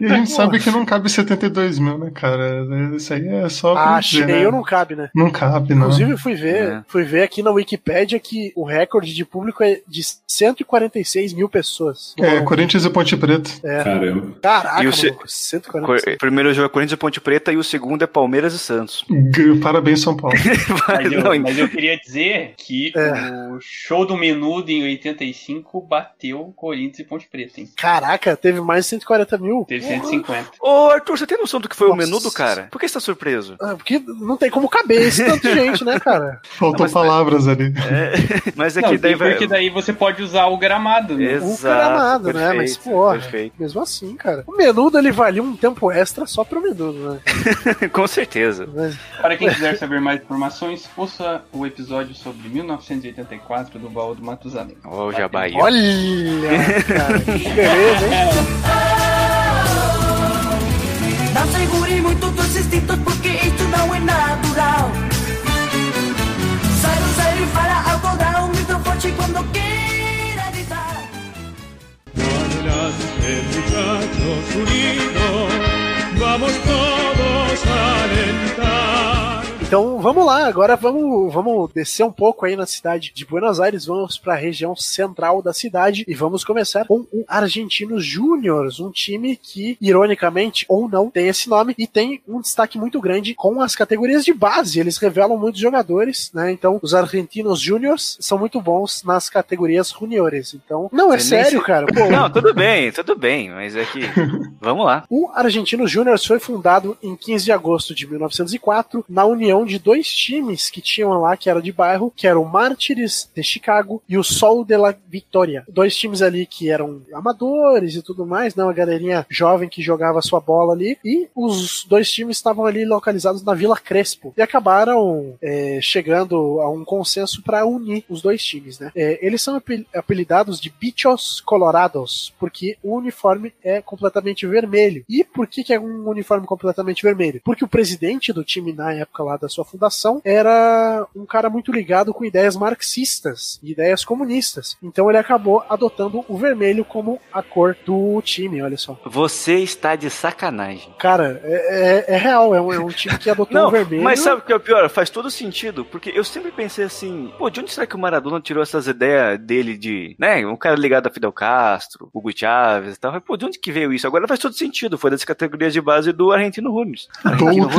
E a gente sabe que não cabe 72 mil, né, cara? Isso aí é só Ah, dizer, né? não cabe, né? Não cabe, não. Inclusive, eu fui ver, É. fui ver aqui na Wikipédia que o recorde de público é de 146 mil pessoas. É, Corinthians e Ponte Preta. Caramba. Caraca, E o se- maluco, 146. Cor- Primeiro jogo é Corinthians e Ponte Preta e o segundo é Palmeiras e Santos. G- Parabéns, São Paulo. Mas eu, Não, mas eu queria dizer que É. o show do Menudo em 85 bateu Corinthians e Ponte Preta, hein? Caraca, teve mais de 140 mil. Teve 150. Ô, Arthur, você tem noção do que foi o Nossa. menudo, cara? Por que você tá surpreso? Ah, Porque não tem como caber esse tanto de gente, né, cara? Faltou palavras ali. É, mas é Não, que daí vai. porque daí você pode usar o gramado, né? Exato, o gramado, né? Mas, perfeito, porra, perfeito. mesmo assim, cara. O menudo ele valia um tempo extra só pro menudo, né? Com certeza. Mas, Para quem quiser saber mais informações, ouça o episódio sobre 1984 do Baú do Matusalém. Ó, o Jabaí. olha, cara, que beleza, hein? Não segure muito dos instintos porque isto não é nada. rural. Sai do sério para um grito forte quando queira gritar. muchachos unidos, vamos todos a alentar. Então vamos lá, agora vamos, vamos descer um pouco aí na cidade de Buenos Aires, vamos para a região central da cidade e vamos começar com o Argentinos Júniors, um time que, ironicamente ou não, tem esse nome e tem um destaque muito grande com as categorias de base. Eles revelam muitos jogadores, né? Então os Argentinos Júniors são muito bons nas categorias juniores. Então, não é nem sério, sei. cara. Pô, Não, tudo bem, tudo bem, mas é que. Vamos lá. O Argentinos Júnior foi fundado em 15 de agosto de 1904 na união de dois times que tinham lá, que era de bairro, que eram o Mártires de Chicago e o Sol de la Vitória. Dois times ali que eram amadores e tudo mais, né? Uma galerinha jovem que jogava sua bola ali. E os dois times estavam ali localizados na Vila Crespo. E acabaram é, chegando a um consenso para unir os dois times, né? É, eles são apel- apelidados de Bichos Colorados, porque o uniforme é completamente vermelho. E por que, que é um uniforme completamente vermelho? Porque o presidente do time na época lá da sua fundação era um cara muito ligado com ideias marxistas, ideias comunistas. Então ele acabou adotando o vermelho como a cor do time, olha só. Você está de sacanagem. Cara, é, é- é real, é um, é um time que adotou Não, o vermelho. mas sabe o que é o pior? Faz todo sentido, porque eu sempre pensei assim, pô, de onde será que o Maradona tirou essas ideias dele de, né, um cara ligado a Fidel Castro, Hugo Chávez e tal. Pô, de onde que veio isso? Agora faz todo sentido, foi das categorias de base do Argentino Juniors. Argentino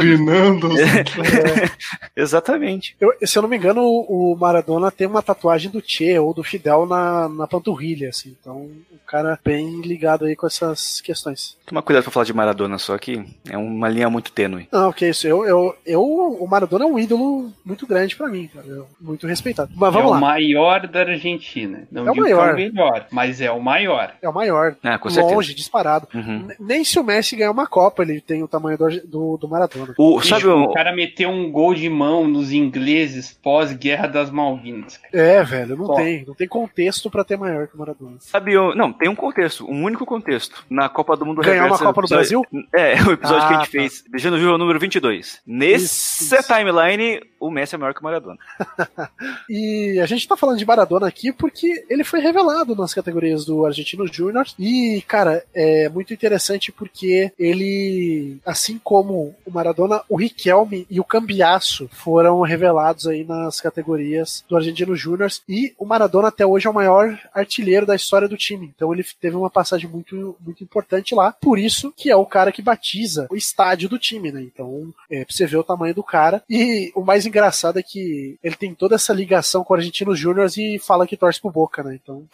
Exatamente. Eu- se eu não me engano, o Maradona tem uma tatuagem do Che ou do Fidel na, na panturrilha, assim. Então, cara bem ligado aí com essas questões. Toma cuidado pra falar de Maradona, só que é uma linha muito tênue. Não, que isso. Eu, eu, eu, o Maradona é um ídolo muito grande pra mim, cara. Eu- muito respeitado. Mas é vamos o lá. maior da Argentina. Não É o maior. é o melhor, mas é o maior. É o maior. Ah, com longe, certeza. disparado. Uhum. Nem se o Messi ganhar uma Copa, ele tem o tamanho do, do, do Maradona. O, Bicho, sabe o o, cara meteu um gol de mão nos ingleses pós-guerra das Malvinas. cara. É, velho, não Só. tem. Não tem contexto pra ter maior que o Maradona. Sabe, o- não, tem um contexto, um único contexto. Na Copa do Mundo Ganhar uma Reversa, Copa no episódio- É, o episódio Ah, que a gente tá. fez, Beijando o Vivo número 22. Nessa Isso, isso. timeline, o Messi é maior que o Maradona. E a gente tá falando de Maradona aqui porque ele foi revelado nas categorias do Argentino Júnior. E, cara, é muito interessante porque ele, assim como o Maradona, o Riquelme e o Cambiasso foram revelados aí nas categorias do Argentino Júnior. E o Maradona até hoje é o maior artilheiro da história do time. Então ele teve uma passagem muito, muito importante lá. Por isso que é o cara que batiza o estádio do time, né? Então, é, pra você ver o tamanho do cara. E o mais engraçado é que ele tem toda essa ligação com o Argentinos Júnior e fala que torce pro Boca, né? Então,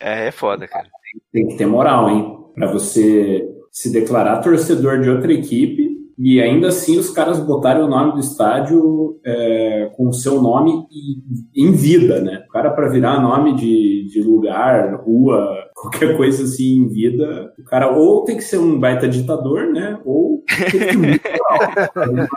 É, é foda, cara. Tem que ter moral, hein? Pra você se declarar torcedor de outra equipe e ainda assim os caras botarem o nome do estádio é, com o seu nome e- em vida, né? O cara, pra virar nome de, de lugar, rua, qualquer coisa assim em vida, o cara ou tem que ser um baita ditador, né? Ou tem que muito moral.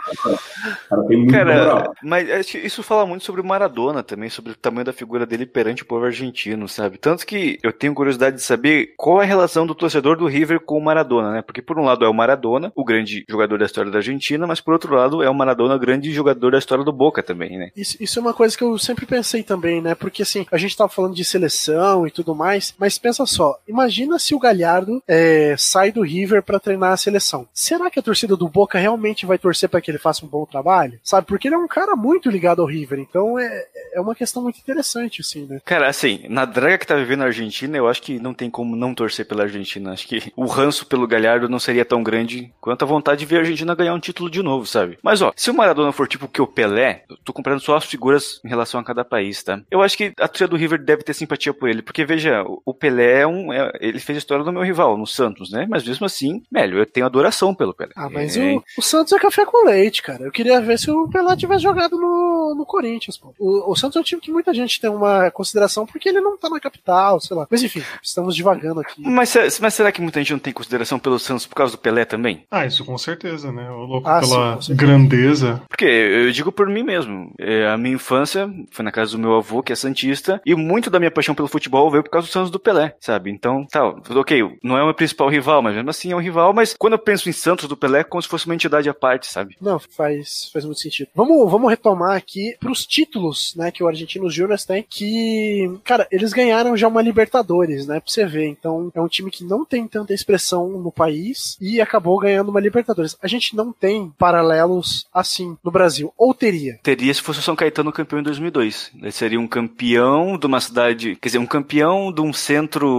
O cara tem muito Cara, moral. mas isso fala muito sobre o Maradona também, sobre o tamanho da figura dele perante o povo argentino, sabe? Tanto que eu tenho curiosidade de saber qual é a relação do torcedor do River com o Maradona, né? Porque por um lado é o Maradona, o grande jogador da história da Argentina, mas por outro lado é o Maradona, o grande jogador da história do Boca também, né? isso, isso é uma coisa que eu sempre pensei também, né? Porque assim, a gente tava falando de seleção e tudo mais, mas pensa só, imagina se o Galhardo é, sai do River pra treinar a seleção. Será que a torcida do Boca realmente vai torcer pra que ele faça um bom trabalho? Sabe? Porque ele é um cara muito ligado ao River, então é, é uma questão muito interessante, assim, né? Cara, assim, na draga que tá vivendo a Argentina, eu acho que não tem como não torcer pela Argentina. Acho que o ranço pelo Galhardo não seria tão grande quanto a vontade de ver a Argentina ganhar um título de novo, sabe? Mas ó, se o Maradona for tipo que o Pelé, eu tô comprando só as figuras em relação a cada país, tá? Eu acho que a torcida do River deve ter simpatia por ele, porque veja, o Pelé é um, é- ele fez a história do meu rival, no Santos, né? Mas mesmo assim, velho, eu tenho adoração pelo Pelé. Ah, mas É, o, o Santos é café com leite, cara. Eu queria ver se o Pelé tivesse jogado no, no Corinthians, pô. O, o Santos é um time que muita gente tem uma consideração porque ele não tá na capital, sei lá. Mas enfim, estamos divagando aqui. Mas, mas será que muita gente não tem consideração pelo Santos por causa do Pelé também? Ah, isso com certeza, né? O louco Ah, sim, pela certeza. grandeza. Porque eu digo por mim mesmo. É, a minha infância foi na casa do meu avô, que é santista, e muito da minha paixão pelo futebol veio por causa do Santos do Pelé, sabe? Então, tá, ok, não é o meu principal rival, mas mesmo assim é um rival, mas quando eu penso em Santos do Pelé, é como se fosse uma entidade à parte, sabe? Não, faz, faz muito sentido. Vamos, vamos retomar aqui pros títulos, né, que o Argentinos Júnior tem, que, cara, eles ganharam já uma Libertadores, né, pra você ver. Então, é um time que não tem tanta expressão no país e acabou ganhando uma Libertadores. A gente não tem paralelos assim no Brasil. Ou teria? Teria se fosse o São Caetano campeão em 2002. Ele seria um campeão de uma cidade, quer dizer, um campeão de um centro.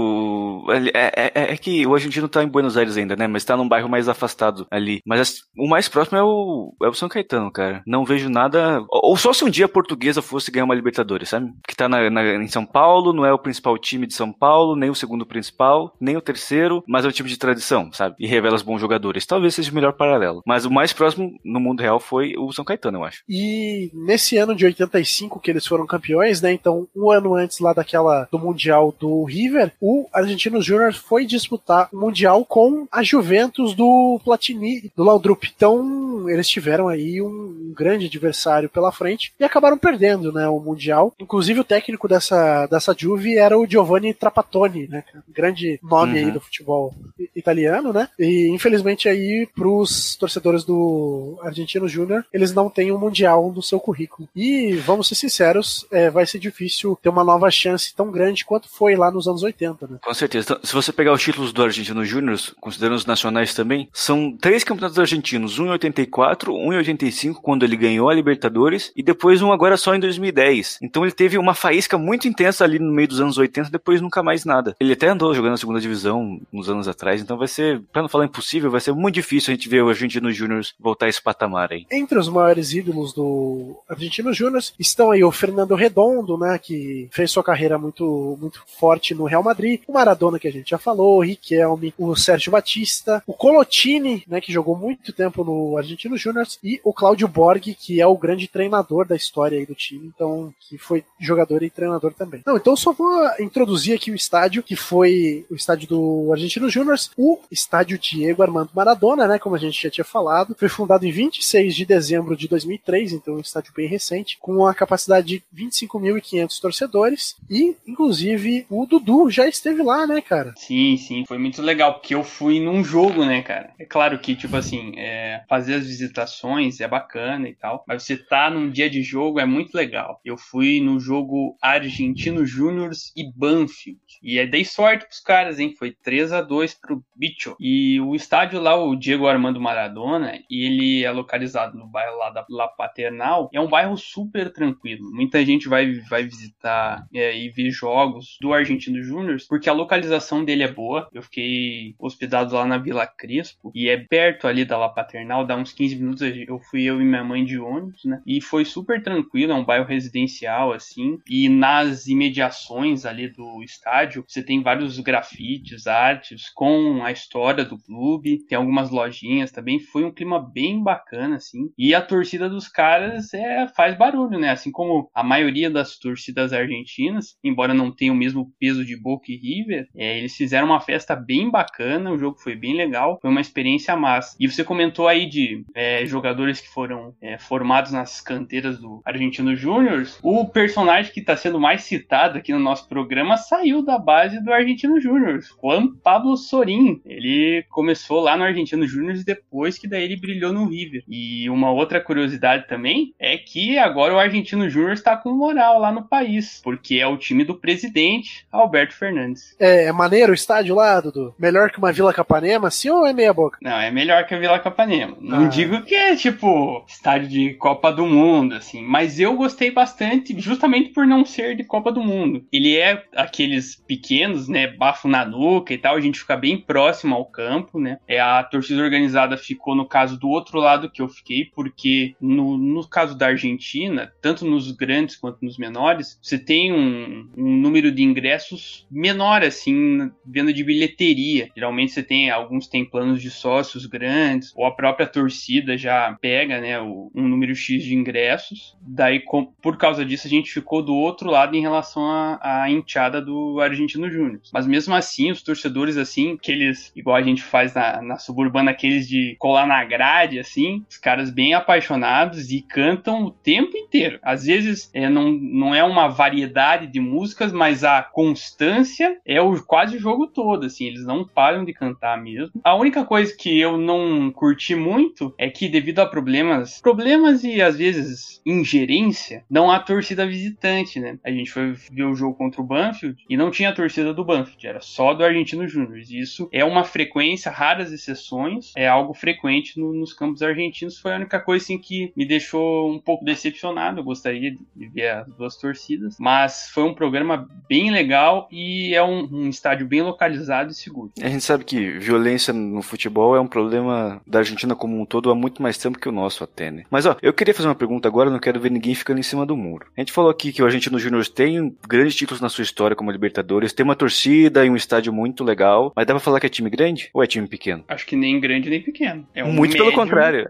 É, é, é que o argentino tá em Buenos Aires ainda, né? Mas tá num bairro mais afastado ali. Mas o mais próximo é o, é o São Caetano, cara. Não vejo nada. Ou só se um dia a portuguesa fosse ganhar uma Libertadores, sabe? Que tá na, na, em São Paulo, não é o principal time de São Paulo, nem o segundo principal, nem o terceiro, mas é o time de tradição, sabe? E revela os bons jogadores. Talvez seja o melhor paralelo. Mas o mais próximo no mundo real foi o São Caetano, eu acho. E nesse ano de 85 que eles foram campeões, né? Então, um ano antes lá daquela do Mundial do River, o Argentinos Júnior foi disputar o Mundial com a Juventus do Platini, do Laudrup. Então, eles tiveram aí um grande adversário pela frente e acabaram perdendo, né, o Mundial. Inclusive o técnico dessa, dessa Juve era o Giovanni Trapattoni, né, grande nome Uhum. aí do futebol italiano, né? E infelizmente aí pros torcedores do Argentino Júnior, eles não têm um Mundial no seu currículo. E vamos ser sinceros, é, vai ser difícil ter uma nova chance tão grande quanto foi lá nos anos 80, né? Com certeza. Então, se você pegar os títulos do Argentino Júnior, considerando os nacionais também, são três campeonatos argentinos, um em 84, um em 85, quando ele ganhou a Libertadores, e depois um agora só em 2010. Então ele teve uma faísca muito intensa ali no meio dos anos 80, depois nunca mais nada. Ele até andou jogando na segunda divisão uns anos atrás, então vai ser, pra não falar impossível, vai ser muito difícil a gente ver o Argentino Júnior voltar a esse patamar aí. Entre os maiores ídolos do Argentino Júnior estão aí o Fernando Redondo, né, que fez sua carreira muito, muito forte no Real Madrid, o Maradona, que a gente já falou, o Riquelme, o Sérgio Batista, o Colotini, né, que jogou muito tempo no Argentino Júnior, e o Cláudio Borghi, que é o grande treinador da história aí do time, então, que foi jogador e treinador também. Não, então só vou introduzir aqui o estádio, que foi o estádio do Argentino Júnior, o estádio Diego Armando Maradona, né, como a gente já tinha falado, foi fundado em 26 de dezembro de 2003, então um estádio bem recente, com uma capacidade de 25.500 torcedores, e, inclusive, o Dudu já esteve lá, né, cara? Sim, sim, foi muito legal, porque eu fui num jogo, né, cara? É claro que, tipo assim, é, fazer as visitações é bacana e tal, mas você tá num dia de jogo é muito legal. Eu fui no jogo Argentino Júniors e Banfield, e aí dei sorte pros caras, hein? Foi 3 a 2 pro Bicho. E o estádio lá, o Diego Armando Maradona, ele é localizado no bairro lá da La Paternal, é um bairro super tranquilo. Muita gente vai, vai visitar é, e ver jogos do Argentino Júnior, porque a localização dele é boa. Eu fiquei hospedado lá na Vila Crespo, e é perto ali da La Paternal, dá uns 15 minutos. Eu fui eu e minha mãe de ônibus, né? E foi super tranquilo, é um bairro residencial, assim. E nas imediações ali do estádio, você tem vários grafites, artes com a história do clube, tem algumas lojinhas também. Foi um clima bem bacana, assim. E a torcida dos caras é, faz barulho, né? Assim como a maioria das torcidas argentinas, embora não tenha o mesmo peso de Boca e River, é, eles fizeram uma festa bem bacana, o jogo foi bem legal, foi uma experiência massa. E você comentou aí de é, jogadores que foram é, formados nas canteiras do Argentino Júnior. O personagem que está sendo mais citado aqui no nosso programa saiu da base do Argentino Júnior, Juan Pablo Sorin. Ele começou lá no Argentino Júnior depois que daí ele brilhou no River. E uma outra curiosidade também é que agora o Argentino Júnior está com moral lá no país, porque é o time do presidente Alberto Fernandes. É, é maneiro o estádio lá, Dudu? Melhor que uma Vila Capanema, sim ou é meia boca? Não, é melhor que a Vila Capanema. Não Ah. digo que é tipo estádio de Copa do Mundo, assim, mas eu gostei bastante justamente por não ser de Copa do Mundo. Ele é aqueles pequenos, né, bafo na nuca e tal, a gente fica bem próximo ao campo, né? É a torcida organizada ficou no caso do outro lado que eu fiquei, porque no, no caso da Argentina, tanto nos grandes quanto nos menores, você tem um, um número de ingressos menor, assim, venda de bilheteria. Geralmente você tem, alguns têm planos de sócios grandes, ou a própria torcida já pega, né, um número X de ingressos. Daí, por causa disso, a gente ficou do outro lado em relação à, enteada do Argentino Júnior. Mas mesmo assim, os torcedores, assim, aqueles, igual a gente faz na, na suburbana, aqueles de colar na grade, assim, os caras bem apaixonados e cantam o tempo inteiro. Às vezes, é, não, não é uma variedade de músicas, mas a constância sequência é o quase o jogo todo, assim, eles não param de cantar mesmo. A única coisa que eu não curti muito é que devido a problemas, problemas e às vezes ingerência, não há torcida visitante, né? A gente foi ver o jogo contra o Banfield e não tinha a torcida do Banfield, era só do Argentino Júnior. Isso é uma frequência, raras exceções, é algo frequente no- nos campos argentinos. Foi a única coisa assim que me deixou um pouco decepcionado. Eu gostaria de ver as duas torcidas, mas foi um programa bem legal e é um, um estádio bem localizado e seguro. A gente sabe que violência no futebol é um problema da Argentina como um todo há muito mais tempo que o nosso até, né? Mas ó, eu queria fazer uma pergunta agora, não quero ver ninguém ficando em cima do muro. A gente falou aqui que o Argentino Júnior tem grandes títulos na sua história como Libertadores, tem uma torcida e um estádio muito legal, mas dá pra falar que é time grande ou é time pequeno? Acho que nem grande nem pequeno. É um muito pelo médio- contrário.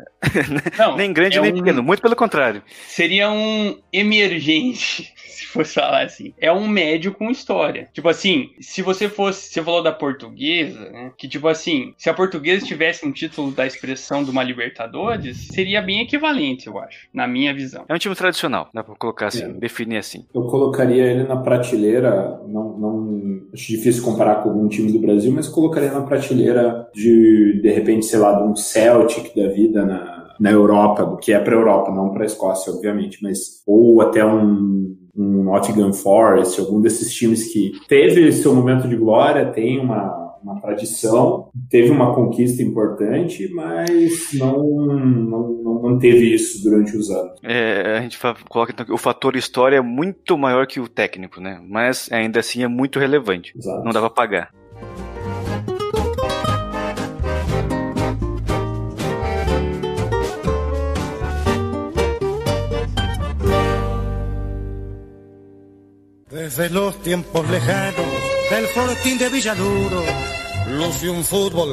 Não, nem grande é nem um- pequeno, muito pelo contrário. seria um emergente, se fosse falar assim. É um médio com história. Tipo assim, se você fosse. Você falou da portuguesa, né? Que tipo assim, se a portuguesa tivesse um título da expressão de uma Libertadores, seria bem equivalente, eu acho, na minha visão. É um time tradicional, dá pra colocar assim, É. definir assim. Eu colocaria ele na prateleira, não, não acho difícil comparar com algum time do Brasil, mas colocaria na prateleira de, de repente, sei lá, de um Celtic da vida na, na Europa, do que é para Europa, não para Escócia, obviamente, mas ou até um, um Nottingham Forest, algum desses times que teve seu momento de glória, tem uma uma tradição, teve uma conquista importante, mas não, não, não manteve isso durante os anos. É, a gente fa- coloca então que o fator história é muito maior que o técnico, né? Mas ainda assim é muito relevante. Exato. Não dá pra pagar. Desde los tiempos lejanos, el fortín de Villaluro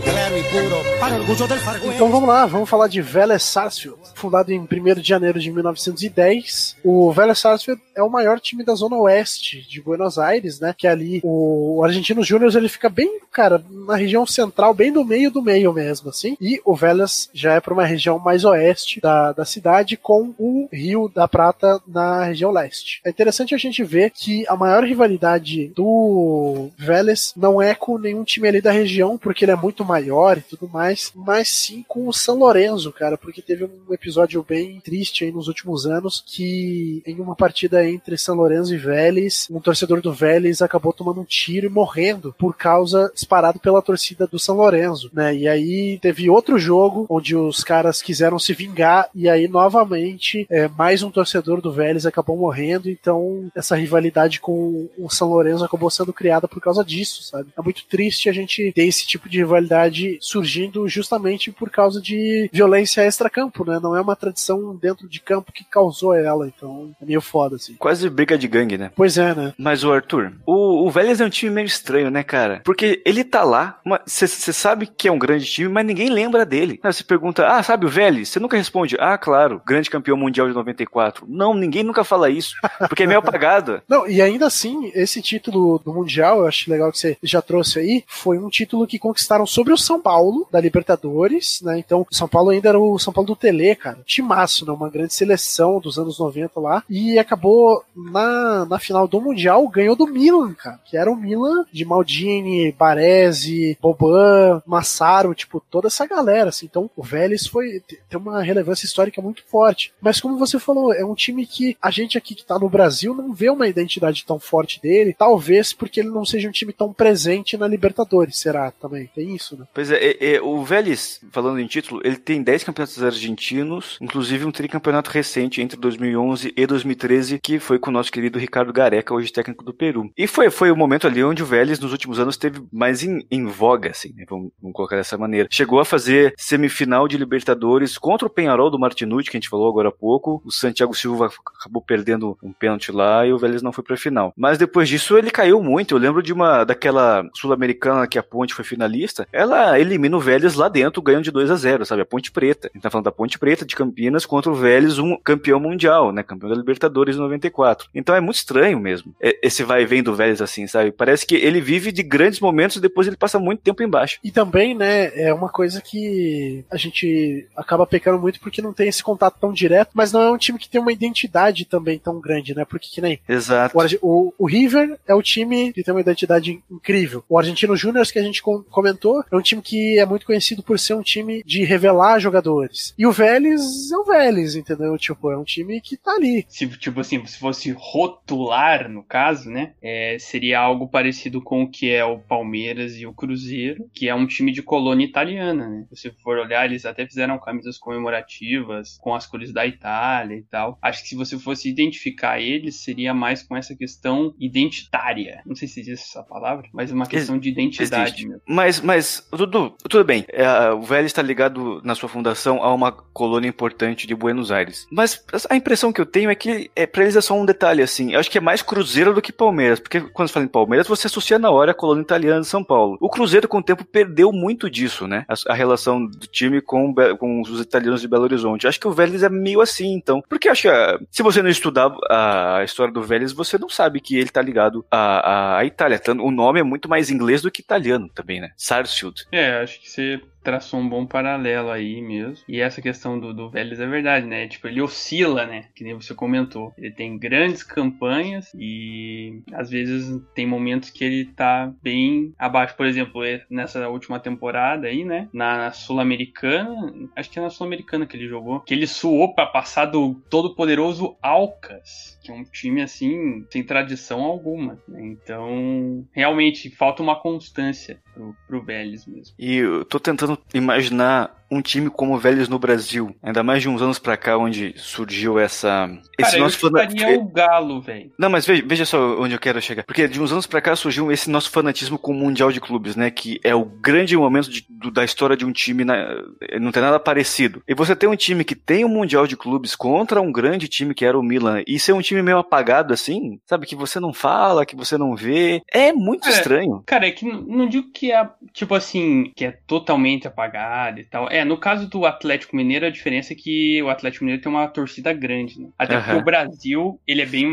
claro puro para del. Então vamos lá, vamos falar de Vélez Sarsfield. Fundado em 1 de janeiro de 1910, o Vélez Sarsfield é o maior time da zona oeste de Buenos Aires, né? Que é ali o Argentino Júnior ele fica bem, cara, na região central, bem no meio do meio mesmo, assim. E o Vélez já é para uma região mais oeste da, da cidade, com o Rio da Prata na região leste. É interessante a gente ver que a maior rivalidade do Vélez não é com nenhum time ali da região, porque ele é muito maior e tudo mais, mas sim com o São Lourenço, cara, porque teve um episódio bem triste aí nos últimos anos que em uma partida entre São Lourenço e Vélez, um torcedor do Vélez acabou tomando um tiro e morrendo por causa disparado pela torcida do São Lourenço, né? E aí teve outro jogo onde os caras quiseram se vingar e aí novamente é, mais um torcedor do Vélez acabou morrendo, então essa rivalidade com o São Lourenço acabou sendo criada por causa disso, sabe? É muito triste a gente ter esse tipo de rivalidade surgindo justamente por causa de violência extra-campo, né? Não é uma tradição dentro de campo que causou ela, então é meio foda, assim. Quase briga de gangue, né? Pois é, né? Mas o Arthur, o, o Vélez é um time meio estranho, né, cara? Porque ele tá lá, você sabe que é um grande time, mas ninguém lembra dele. Você pergunta, ah, sabe o Vélez? Você nunca responde, ah, claro, grande campeão mundial de 94. Não, ninguém nunca fala isso, porque é meio apagado. Não, e ainda assim, esse título do Mundial, eu acho legal que você já trouxe aí, foi um título que conquistaram sobre o São Paulo, da Libertadores, né? Então, o São Paulo ainda era o São Paulo do Tele, cara. Timaço, né? Uma grande seleção dos anos 90 lá. E acabou na, na final do Mundial, ganhou do Milan, cara. Que era o Milan de Maldini, Baresi, Boban, Massaro, tipo, toda essa galera, assim. Então, o Vélez foi, tem uma relevância histórica muito forte. Mas como você falou, é um time que a gente aqui que tá no Brasil não vê uma identidade tão forte dele, talvez porque ele não seja um time tão presente na Libertadores, será também? Tem isso, né? Pois é, é, é, o Vélez, falando em título, ele tem 10 campeonatos argentinos, inclusive um tricampeonato recente entre 2011 e 2013, que foi com o nosso querido Ricardo Gareca, hoje técnico do Peru. E foi, foi o momento ali onde o Vélez, nos últimos anos, teve mais em, em voga, assim, né? Vamos, vamos colocar dessa maneira. Chegou a fazer semifinal de Libertadores contra o Penharol do Martinucci, que a gente falou agora há pouco. O Santiago Silva acabou perdendo um pênalti lá e o Vélez não foi pra final. Mas depois disso ele caiu muito. Eu lembro de uma daquela sul-americana que a Ponte foi finalista. Ela elimina o Vélez lá dentro, ganhando de 2 a 0 sabe? A Ponte Preta. A gente tá falando da Ponte Preta de Campinas contra o Vélez, um campeão mundial, né? Campeão da Libertadores em 94. Então é muito estranho mesmo. é- Esse vai e vem do Vélez assim, sabe? Parece que ele vive de grandes momentos depois ele passa muito tempo embaixo. E também, né, é uma coisa que a gente acaba pecando muito porque não tem esse contato tão direto, mas não é um time que tem uma identidade também tão grande, né? Porque que nem Exato. o, o River é o time que tem uma identidade incrível. O Argentino Júnior, que a gente com- comentou, é um time que é muito conhecido por ser um time de revelar jogadores. E o Vélez é o Vélez, entendeu? Tipo, é um time que tá ali. Se, tipo assim, se fosse rotular, no caso, né? é, seria algo parecido com o que é o Palmeiras e o Cruzeiro, que é um time de colônia italiana, né? Se você for olhar, eles até fizeram camisas comemorativas com as cores da Itália e tal. Acho que se você fosse identificar eles, seria mais com essa questão identitária. Não sei se existe essa palavra, mas é uma questão de identidade Mesmo. Mas, mas, Dudu, tudo bem. É, o Vélez está ligado na sua fundação a uma colônia importante de Buenos Aires. Mas a impressão que eu tenho é que é, para eles é só um detalhe, assim. Eu acho que é mais Cruzeiro do que Palmeiras. Porque quando você fala em Palmeiras, você associa na hora a colônia italiana de São Paulo. O Cruzeiro, com o tempo, perdeu muito disso, né? A, a relação do time com, com os italianos de Belo Horizonte. Eu acho que o Vélez é meio assim, então. Porque acho que ah, se você não estudar a história do Vélez, você não sabe que ele tá ligado à, à- Itália. O nome é muito mais inglês do que italiano também, né? Sarsfield. É, acho que você traçou um bom paralelo aí mesmo. E essa questão do, do Vélez é verdade, né? Tipo, ele oscila, né? Que nem você comentou. Ele tem grandes campanhas e às vezes tem momentos que ele tá bem abaixo. Por exemplo, e- nessa última temporada aí, né? Na Sul-Americana, acho que é na Sul-Americana que ele jogou, que ele suou pra passar do todo poderoso Alcas, que é um time assim, sem tradição alguma. Né? Então, realmente falta uma constância pro, pro Vélez mesmo. E eu tô tentando imaginar um time como o Vélez no Brasil, ainda mais de uns anos pra cá, onde surgiu essa. Esse Cara, eu nosso fana- chutaria o Galo, velho. Não, mas veja, veja só onde eu quero chegar. Porque de uns anos pra cá surgiu esse nosso fanatismo com o Mundial de Clubes, né? Que é o grande momento de- do- da história de um time. na- não tem nada parecido. E você tem um time que tem o Mundial de Clubes contra um grande time que era o Milan. E ser um time meio apagado assim, sabe? Que você não fala, que você não vê. É muito Cara, estranho. Cara, é que não digo que é, tipo assim, que é totalmente apagado e tal. É, no caso do Atlético Mineiro, a diferença é que o Atlético Mineiro tem uma torcida grande, né? Até porque Aham. o Brasil, ele é bem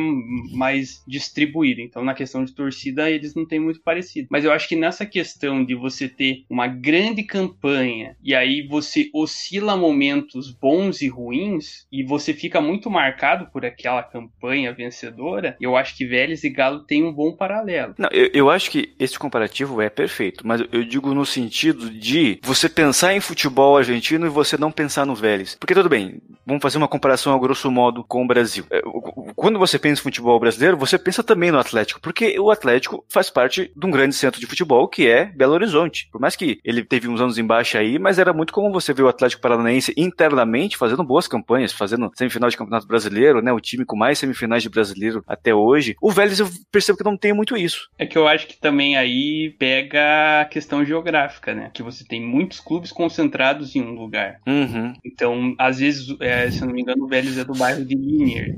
mais distribuído. Então, na questão de torcida, eles não têm muito parecido. Mas eu acho que nessa questão de você ter uma grande campanha e aí você oscila momentos bons e ruins e você fica muito marcado por aquela campanha vencedora, eu acho que Vélez e Galo têm um bom paralelo. Não, eu, eu acho que esse comparativo é perfeito, mas eu digo no sentido de você pensar em futebol argentino e você não pensar no Vélez. Porque tudo bem, vamos fazer uma comparação a grosso modo com o Brasil. É, Quando você pensa em futebol brasileiro, você pensa também no Atlético, porque o Atlético faz parte de um grande centro de futebol que é Belo Horizonte. Por mais que ele teve uns anos embaixo aí, mas era muito comum você ver o Atlético Paranaense internamente fazendo boas campanhas, fazendo semifinal de Campeonato Brasileiro, né? O time com mais semifinais de brasileiro até hoje. O Vélez eu percebo que não tem muito isso. É que eu acho que também aí pega a questão geográfica, né? Que você tem muitos clubes concentrados em um lugar. Uhum. Então, às vezes, é, se eu não me engano, o Vélez é do bairro de Liniers.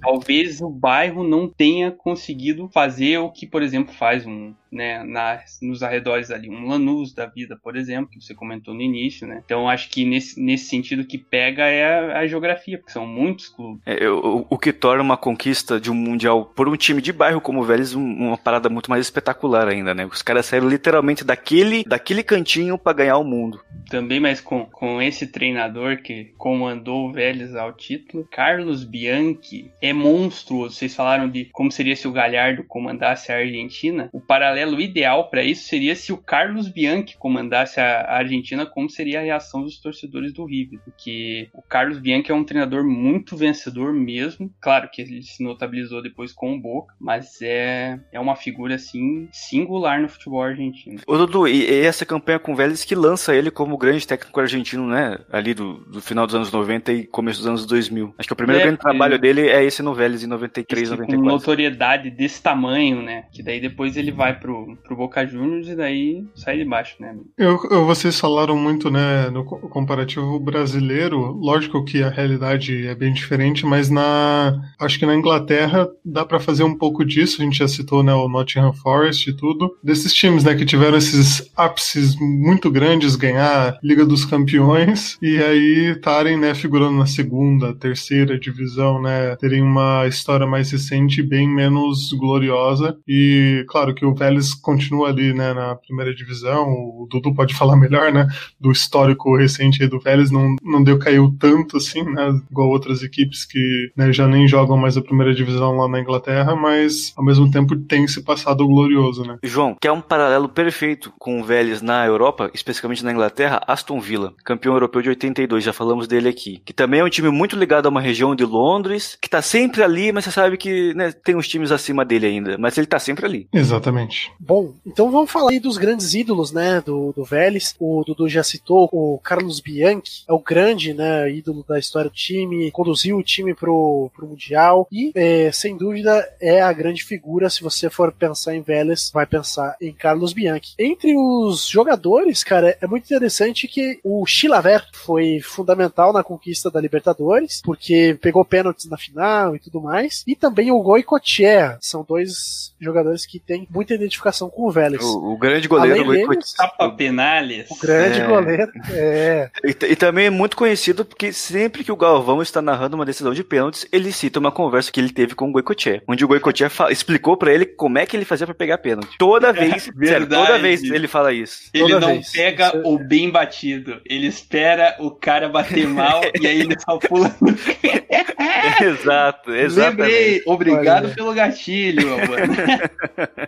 Talvez o bairro não tenha conseguido fazer o que, por exemplo, faz um, né, na, nos arredores ali, um Lanús da vida, por exemplo, que você comentou no início, né? Então, acho que nesse, nesse sentido que pega é a, a geografia, porque são muitos clubes. É, o, o que torna uma conquista de um mundial por um time de bairro como o Vélez um- uma parada muito mais espetacular ainda, né? Os caras saíram literalmente daquele, daquele cantinho pra ganhar o mundo. Também, mas com, com esse treinador que comandou o Vélez ao título, Carlos Bianchi é monstruoso. Vocês falaram de como seria se o Galhardo comandasse a Argentina. O paralelo ideal para isso seria se o Carlos Bianchi comandasse a Argentina, como seria a reação dos torcedores do River. Porque o Carlos Bianchi é um treinador muito vencedor mesmo. Claro que ele se notabilizou depois com o Boca, mas é, é uma figura assim singular no futebol argentino. Ô Dudu, e, e essa campanha com o Vélez que lança ele como grande técnico argentino, né? Ali do, do final dos anos 90 e começo dos anos 2000. Acho que o primeiro É, grande trabalho é. dele é esse no Vélez em 93, Esse com 94. notoriedade desse tamanho, né? Que daí depois ele vai pro, pro Boca Juniors e daí sai de baixo, né? Eu, eu- vocês falaram muito, né, no co- comparativo brasileiro. Lógico que a realidade é bem diferente, mas na acho que na Inglaterra dá pra fazer um pouco disso. A gente já citou, né, o Nottingham Forest e tudo. Desses times, né, que tiveram esses ápices muito grandes, ganhar Liga dos Campeões e aí estarem, né, figurando na segunda, terceira divisão, né, terem uma história mais recente bem menos gloriosa. E claro que o Vélez Continua ali, né, na primeira divisão. O Dudu pode falar melhor, né, do histórico recente aí do Vélez, não, não deu caiu tanto assim, né, igual outras equipes que né, já nem jogam mais a primeira divisão lá na Inglaterra, mas ao mesmo tempo tem se passado glorioso, né. João, que é um paralelo perfeito com o Vélez na Europa, especificamente na Inglaterra, Aston Villa, campeão europeu de 82, já falamos dele aqui, que também é um time muito ligado a uma região de Londres, que tá sempre ali, mas você sabe que né, tem uns times acima dele ainda, mas ele tá sempre ali. Exatamente. Bom, então vamos falar aí dos grandes ídolos, né, do, do Vélez. O Dudu já citou o Carlos Bianchi, é o grande, né, ídolo da história do time, conduziu o time pro, pro Mundial e, é, sem dúvida, é a grande figura. Se você for pensar em Vélez, vai pensar em Carlos Bianchi. Entre os jogadores, cara, é muito interessante que o Chilaver foi fundamental na conquista da Libertadores, porque pegou pênaltis na final e tudo mais, e também o Goicoechea, são dois jogadores que têm muita identificação com o Vélez. O, o grande goleiro deles, Tapa penales. o grande É. goleiro, é, E, e também é muito conhecido porque sempre que o Galvão está narrando uma decisão de pênaltis, ele cita uma conversa que ele teve com o Goicoechea, onde o Goicoechea explicou pra ele como é que ele fazia pra pegar pênalti. Toda vez, sério, verdade. toda vez ele fala isso. Ele Toda não vez. pega Isso- o bem batido. Ele espera o cara bater mal e aí ele só pula. exato, exatamente. Lembrei. Obrigado Olha. pelo gatilho, mano.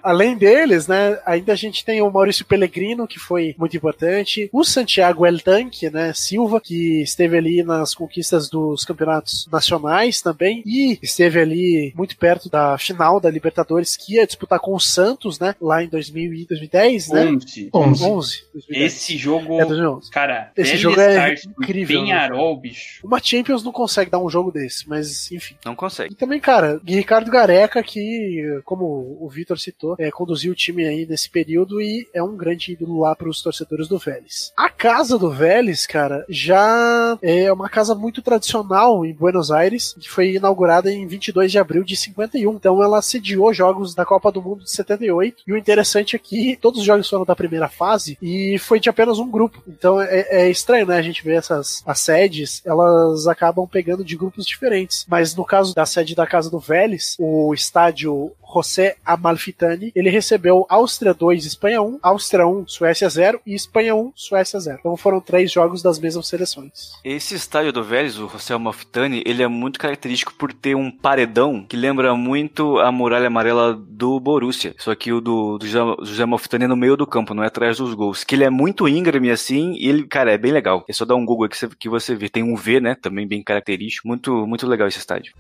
Além deles, né, ainda a gente tem o Maurício Pellegrino, que foi muito importante, o Santiago El Tanque, né, Silva, que esteve ali nas conquistas dos campeonatos nacionais também, e esteve ali muito perto da final da Libertadores, que ia disputar com o Santos, né, lá em 2000 e 2010, né? 11. 11. 11. 2010. Esse jogo. É 2011. Cara, Esse jogo é incrível, né, Penharol, bicho. Uma Champions não consegue dar um jogo desse, mas enfim. Não consegue. E também, cara, Ricardo Gareca, que, como o Vitor citou, é, conduziu o time aí nesse período e é um grande ídolo lá para os torcedores do Vélez. A casa do Vélez, cara, já é uma casa muito tradicional em Buenos Aires, que foi inaugurada em 22 de abril de 51. Então ela sediou jogos da Copa do Mundo de 78. E o interessante é que todos os jogos foram da primeira fase e foi de apenas um grupo. Então é, é estranho, né? A gente ver essas as sedes, elas acabam pegando de grupos diferentes. Mas no caso da sede da Casa do Vélez, o estádio José Amalfitani, ele recebeu Áustria 2, Espanha 1, Áustria 1, Suécia 0 e Espanha 1, Suécia 0. Então foram três jogos das mesmas seleções. Esse estádio do Vélez, o José Malfitani, ele é muito característico por ter um paredão que lembra muito a muralha amarela do Borussia. Só que o do, do José- Malfitani é no meio do campo, não é atrás dos gols. Que ele é muito íngreme assim, e ele, cara, é bem legal. É só dar um Google que você, que você vê. Tem um V, né? Também bem característico. Muito, muito legal esse estádio.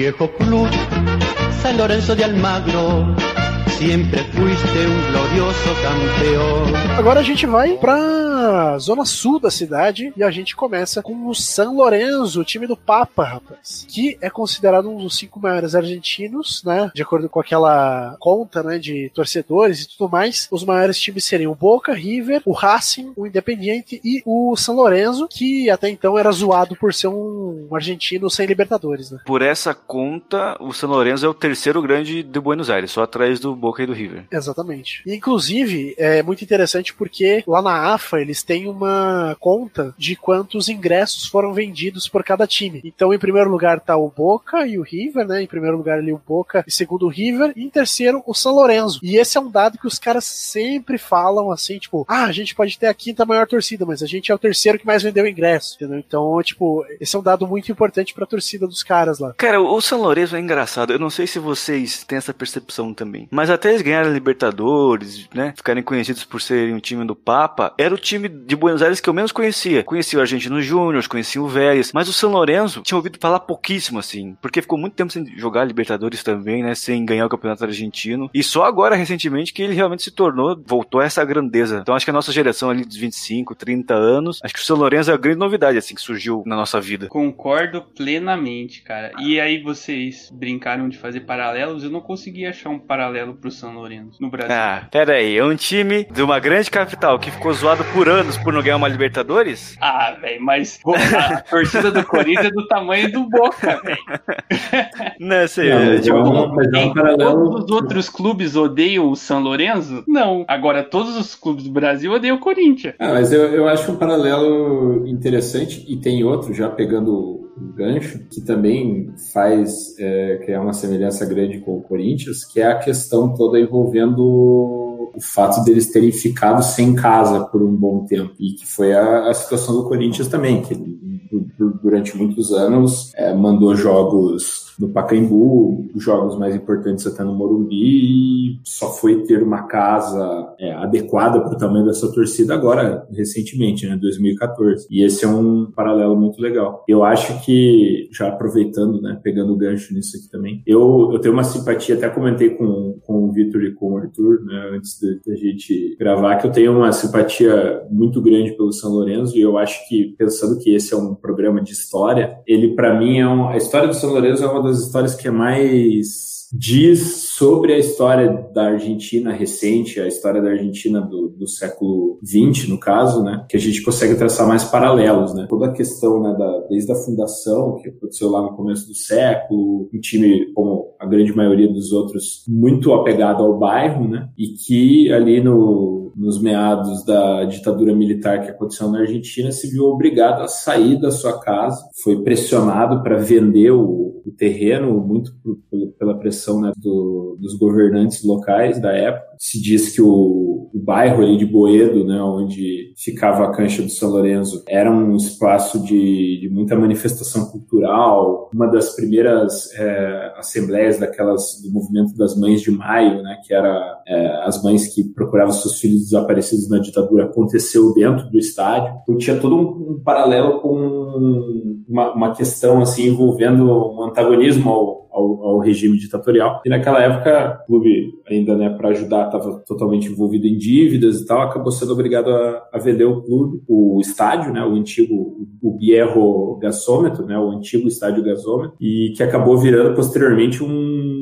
Viejo club, San Lorenzo de Almagro, siempre fuiste un glorioso campeón. Agora a gente vai pra zona sul da cidade e a gente começa com o San Lorenzo, o time do Papa, rapaz, que é considerado um dos cinco maiores argentinos, né? De acordo com aquela conta, né, de torcedores e tudo mais. Os maiores times seriam o Boca, River, o Racing, o Independiente e o San Lorenzo, que até então era zoado por ser um argentino sem Libertadores, né? Por essa conta, o San Lorenzo é o terceiro grande de Buenos Aires, só atrás do Boca e do River. Exatamente. E, inclusive, é muito interessante porque lá na AFA eles têm uma conta de quantos ingressos foram vendidos por cada time. Então, em primeiro lugar tá o Boca e o River, né? Em primeiro lugar ali o Boca, em segundo o River, e em terceiro o São Lourenço. E esse é um dado que os caras sempre falam assim, tipo, ah, a gente pode ter a quinta maior torcida, mas a gente é o terceiro que mais vendeu ingresso, entendeu? Então, tipo, esse é um dado muito importante pra torcida dos caras lá. Cara, o San Lorenzo é engraçado. Eu não sei se vocês têm essa percepção também. Mas até eles ganharem a Libertadores, né? Ficarem conhecidos por serem um time do Papa, era o time de Buenos Aires que eu menos conhecia. Conhecia o Argentino Júnior, conhecia o Vélez, mas o San Lorenzo tinha ouvido falar pouquíssimo, assim. Porque ficou muito tempo sem jogar Libertadores também, né? Sem ganhar o Campeonato Argentino. E só agora, recentemente, que ele realmente se tornou, voltou a essa grandeza. Então acho que a nossa geração ali dos 25, 30 anos, acho que o San Lorenzo é a grande novidade, assim, que surgiu na nossa vida. Concordo plenamente, cara. E aí vocês brincaram de fazer paralelos, eu não consegui achar um paralelo pro pro São Lourenço no Brasil. Ah, pera aí, é um time de uma grande capital que ficou zoado por anos por não ganhar uma Libertadores? Ah, velho, mas a torcida do Corinthians é do tamanho do Boca, velho. Não, sei, Não, é, tipo, é um- é um paralelo- Todos os outros clubes odeiam o São Lourenço? Não. Agora, todos os clubes do Brasil odeiam o Corinthians. Ah, mas eu, eu acho um paralelo interessante e tem outro, já pegando o gancho, que também faz é, criar uma semelhança grande com o Corinthians, que é a questão toda envolvendo o fato deles terem ficado sem casa por um bom tempo. E que foi a, a situação do Corinthians também, que du- durante muitos anos é, mandou jogos no Pacaembu, os jogos mais importantes até no Morumbi, e só foi ter uma casa é, adequada para o tamanho dessa torcida agora, recentemente, né, 2014. E esse é um paralelo muito legal. Eu acho que, já aproveitando, né, pegando o gancho nisso aqui também, eu, eu tenho uma simpatia, até comentei com, com o Vitor e com o Arthur, né, antes da gente gravar, que eu tenho uma simpatia muito grande pelo São Lourenço, e eu acho que, pensando que esse é um programa de história, ele, para mim, é um, a história do São Lourenço é uma das histórias que é mais diz sobre a história da Argentina recente, a história da Argentina do, do século XX, no caso, né? Que a gente consegue traçar mais paralelos, né? Toda a questão, né, da, desde a fundação, que aconteceu lá no começo do século, um time, como a grande maioria dos outros, muito apegado ao bairro, né? E que ali no, nos meados da ditadura militar que aconteceu na Argentina, se viu obrigado a sair da sua casa, foi pressionado para vender o, o terreno, muito pela pressão né, do- dos governantes locais da época. Se diz que o, o bairro ali de Boedo, né, onde ficava a cancha do São Lourenço, era um espaço de, de muita manifestação cultural, uma das primeiras é, assembleias daquelas do movimento das mães de maio, né, que era é, as mães que procuravam seus filhos desaparecidos na ditadura, aconteceu dentro do estádio. Então tinha todo um, um paralelo com uma, uma questão assim envolvendo um antagonismo ao, ao, ao regime ditatorial. E naquela época, o clube ainda, né, para ajudar, estava totalmente envolvido em dívidas e tal, acabou sendo obrigado a, a vender o clube, o estádio, né, o antigo, o Viejo Gasômetro, né, o antigo estádio Gasômetro, e que acabou virando posteriormente um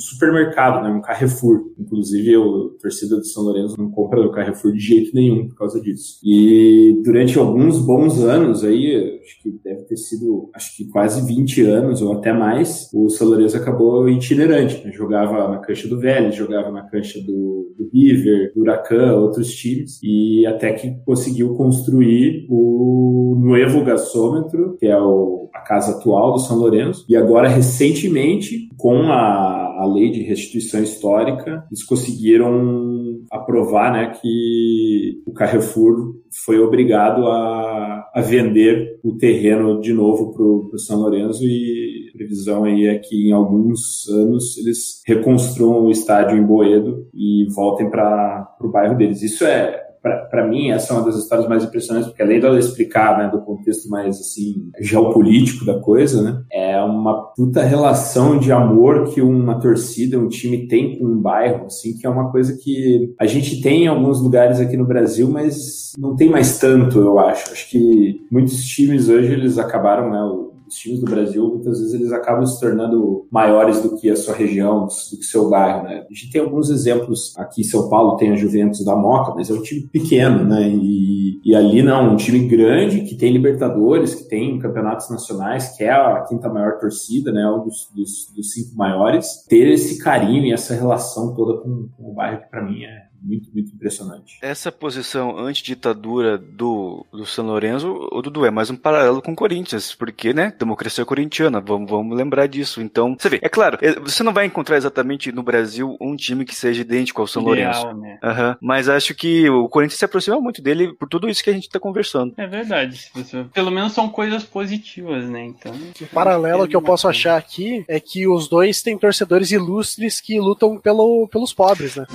supermercado, né, um Carrefour. Inclusive, o torcida do São Lourenço não compra o Carrefour de jeito nenhum por causa disso. E durante alguns bons anos aí, acho que deve ter sido, acho que quase 20 anos ou até mais, o São Lourenço acabou itinerante, né? jogava na cancha do Vélez, jogava na cancha do, do River, do Huracan, outros times, e até que conseguiu construir o Nuevo Gasômetro, que é o, a casa atual do São Lourenço, e agora recentemente, com a, a lei de restituição histórica, eles conseguiram aprovar né, que o Carrefour foi obrigado a, a vender o terreno de novo para o São Lourenço e a previsão aí é que em alguns anos eles reconstruam o estádio em Boedo e voltem para o bairro deles. Isso é para mim, essa é uma das histórias mais impressionantes, porque além dela explicar, né, do contexto mais, assim, geopolítico da coisa, né, é uma puta relação de amor que uma torcida, um time tem com um bairro, assim, que é uma coisa que a gente tem em alguns lugares aqui no Brasil, mas não tem mais tanto, eu acho. Acho que muitos times hoje, eles acabaram, né, os times do Brasil, muitas vezes eles acabam se tornando maiores do que a sua região, do que o seu bairro, né? A gente tem alguns exemplos aqui em São Paulo, tem a Juventus da Moca, mas é um time pequeno, né? E, e ali não, um time grande que tem Libertadores, que tem campeonatos nacionais, que é a quinta maior torcida, né? Um dos, dos, dos cinco maiores. Ter esse carinho e essa relação toda com, com o bairro, que para mim é muito, muito impressionante. Essa posição antiditadura do, do São Lourenço, o Dudu, é mais um paralelo com o Corinthians, porque, né, democracia corintiana, vamos, vamos lembrar disso. Então, você vê, é claro, você não vai encontrar exatamente no Brasil um time que seja idêntico ao São Ideal, Lourenço. Né? Uhum. Mas acho que o Corinthians se aproxima muito dele por tudo isso que a gente tá conversando. É verdade. Pelo menos são coisas positivas, né? Então. O paralelo que eu posso achar aqui é que os dois têm torcedores ilustres que lutam pelo, pelos pobres, né?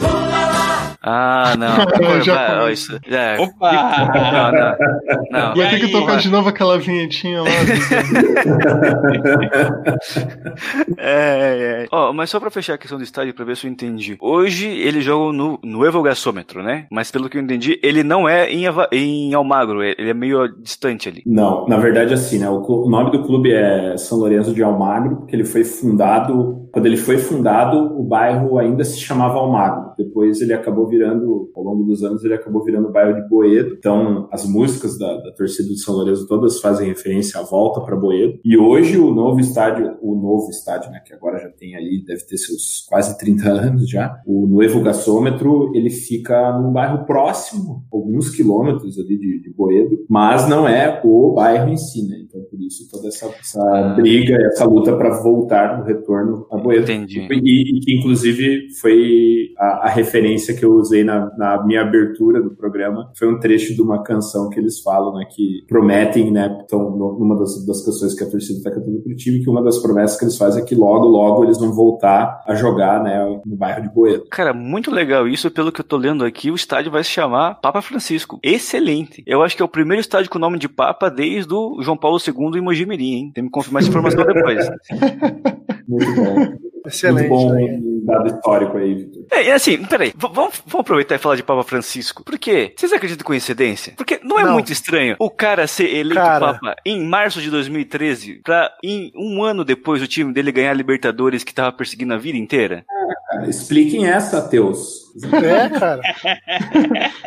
Ah, não. Já Vai, isso, é. Opa! Não, não. não. Vai ter que aí, tocar de novo aquela vinhetinha lá. É, é. Ó, mas só pra fechar a questão do estádio, pra ver se eu entendi. Hoje eles jogam no, no Evogasômetro, né? Mas pelo que eu entendi, ele não é em, Ava- em Almagro, ele é meio distante ali. Não, na verdade assim, né? O, o nome do clube é São Lourenço de Almagro, porque ele foi fundado quando ele foi fundado, o bairro ainda se chamava Almagro. Depois ele acabou virando, ao longo dos anos, ele acabou virando o bairro de Boedo. Então, as músicas da, da torcida do São Lourenço todas fazem referência à volta para Boedo. E hoje o novo estádio, o novo estádio, né, que agora já tem ali, deve ter seus quase 30 anos já, o Novo Gasômetro, ele fica num bairro próximo, alguns quilômetros ali de, de Boedo, mas não é o bairro em si, né? Então, por isso, toda essa, essa briga, essa luta para voltar no retorno a Entendi. E, e que, inclusive, foi a, a referência que eu usei na, na minha abertura do programa. Foi um trecho de uma canção que eles falam, né? Que prometem, né? Então, numa das, das canções que a torcida está cantando pro time, que uma das promessas que eles fazem é que logo, logo eles vão voltar a jogar, né? No bairro de Boedo. Cara, muito legal isso. Pelo que eu tô lendo aqui, o estádio vai se chamar Papa Francisco. Excelente. Eu acho que é o primeiro estádio com nome de Papa desde o João Paulo II em Mojimirim, hein? Tem que me confirmar essa informação depois. Muito bom. Excelente. Muito bom né? Dado histórico aí, Vitor. É, e assim, peraí, vamos, vamos aproveitar e falar de Papa Francisco. Por quê? Vocês acreditam em coincidência? Porque não é Não. muito estranho o cara ser eleito Cara. Papa em março de 2013 pra em um ano depois o time dele ganhar a Libertadores que tava perseguindo a vida inteira? Cara, expliquem essa, ateus. É, cara.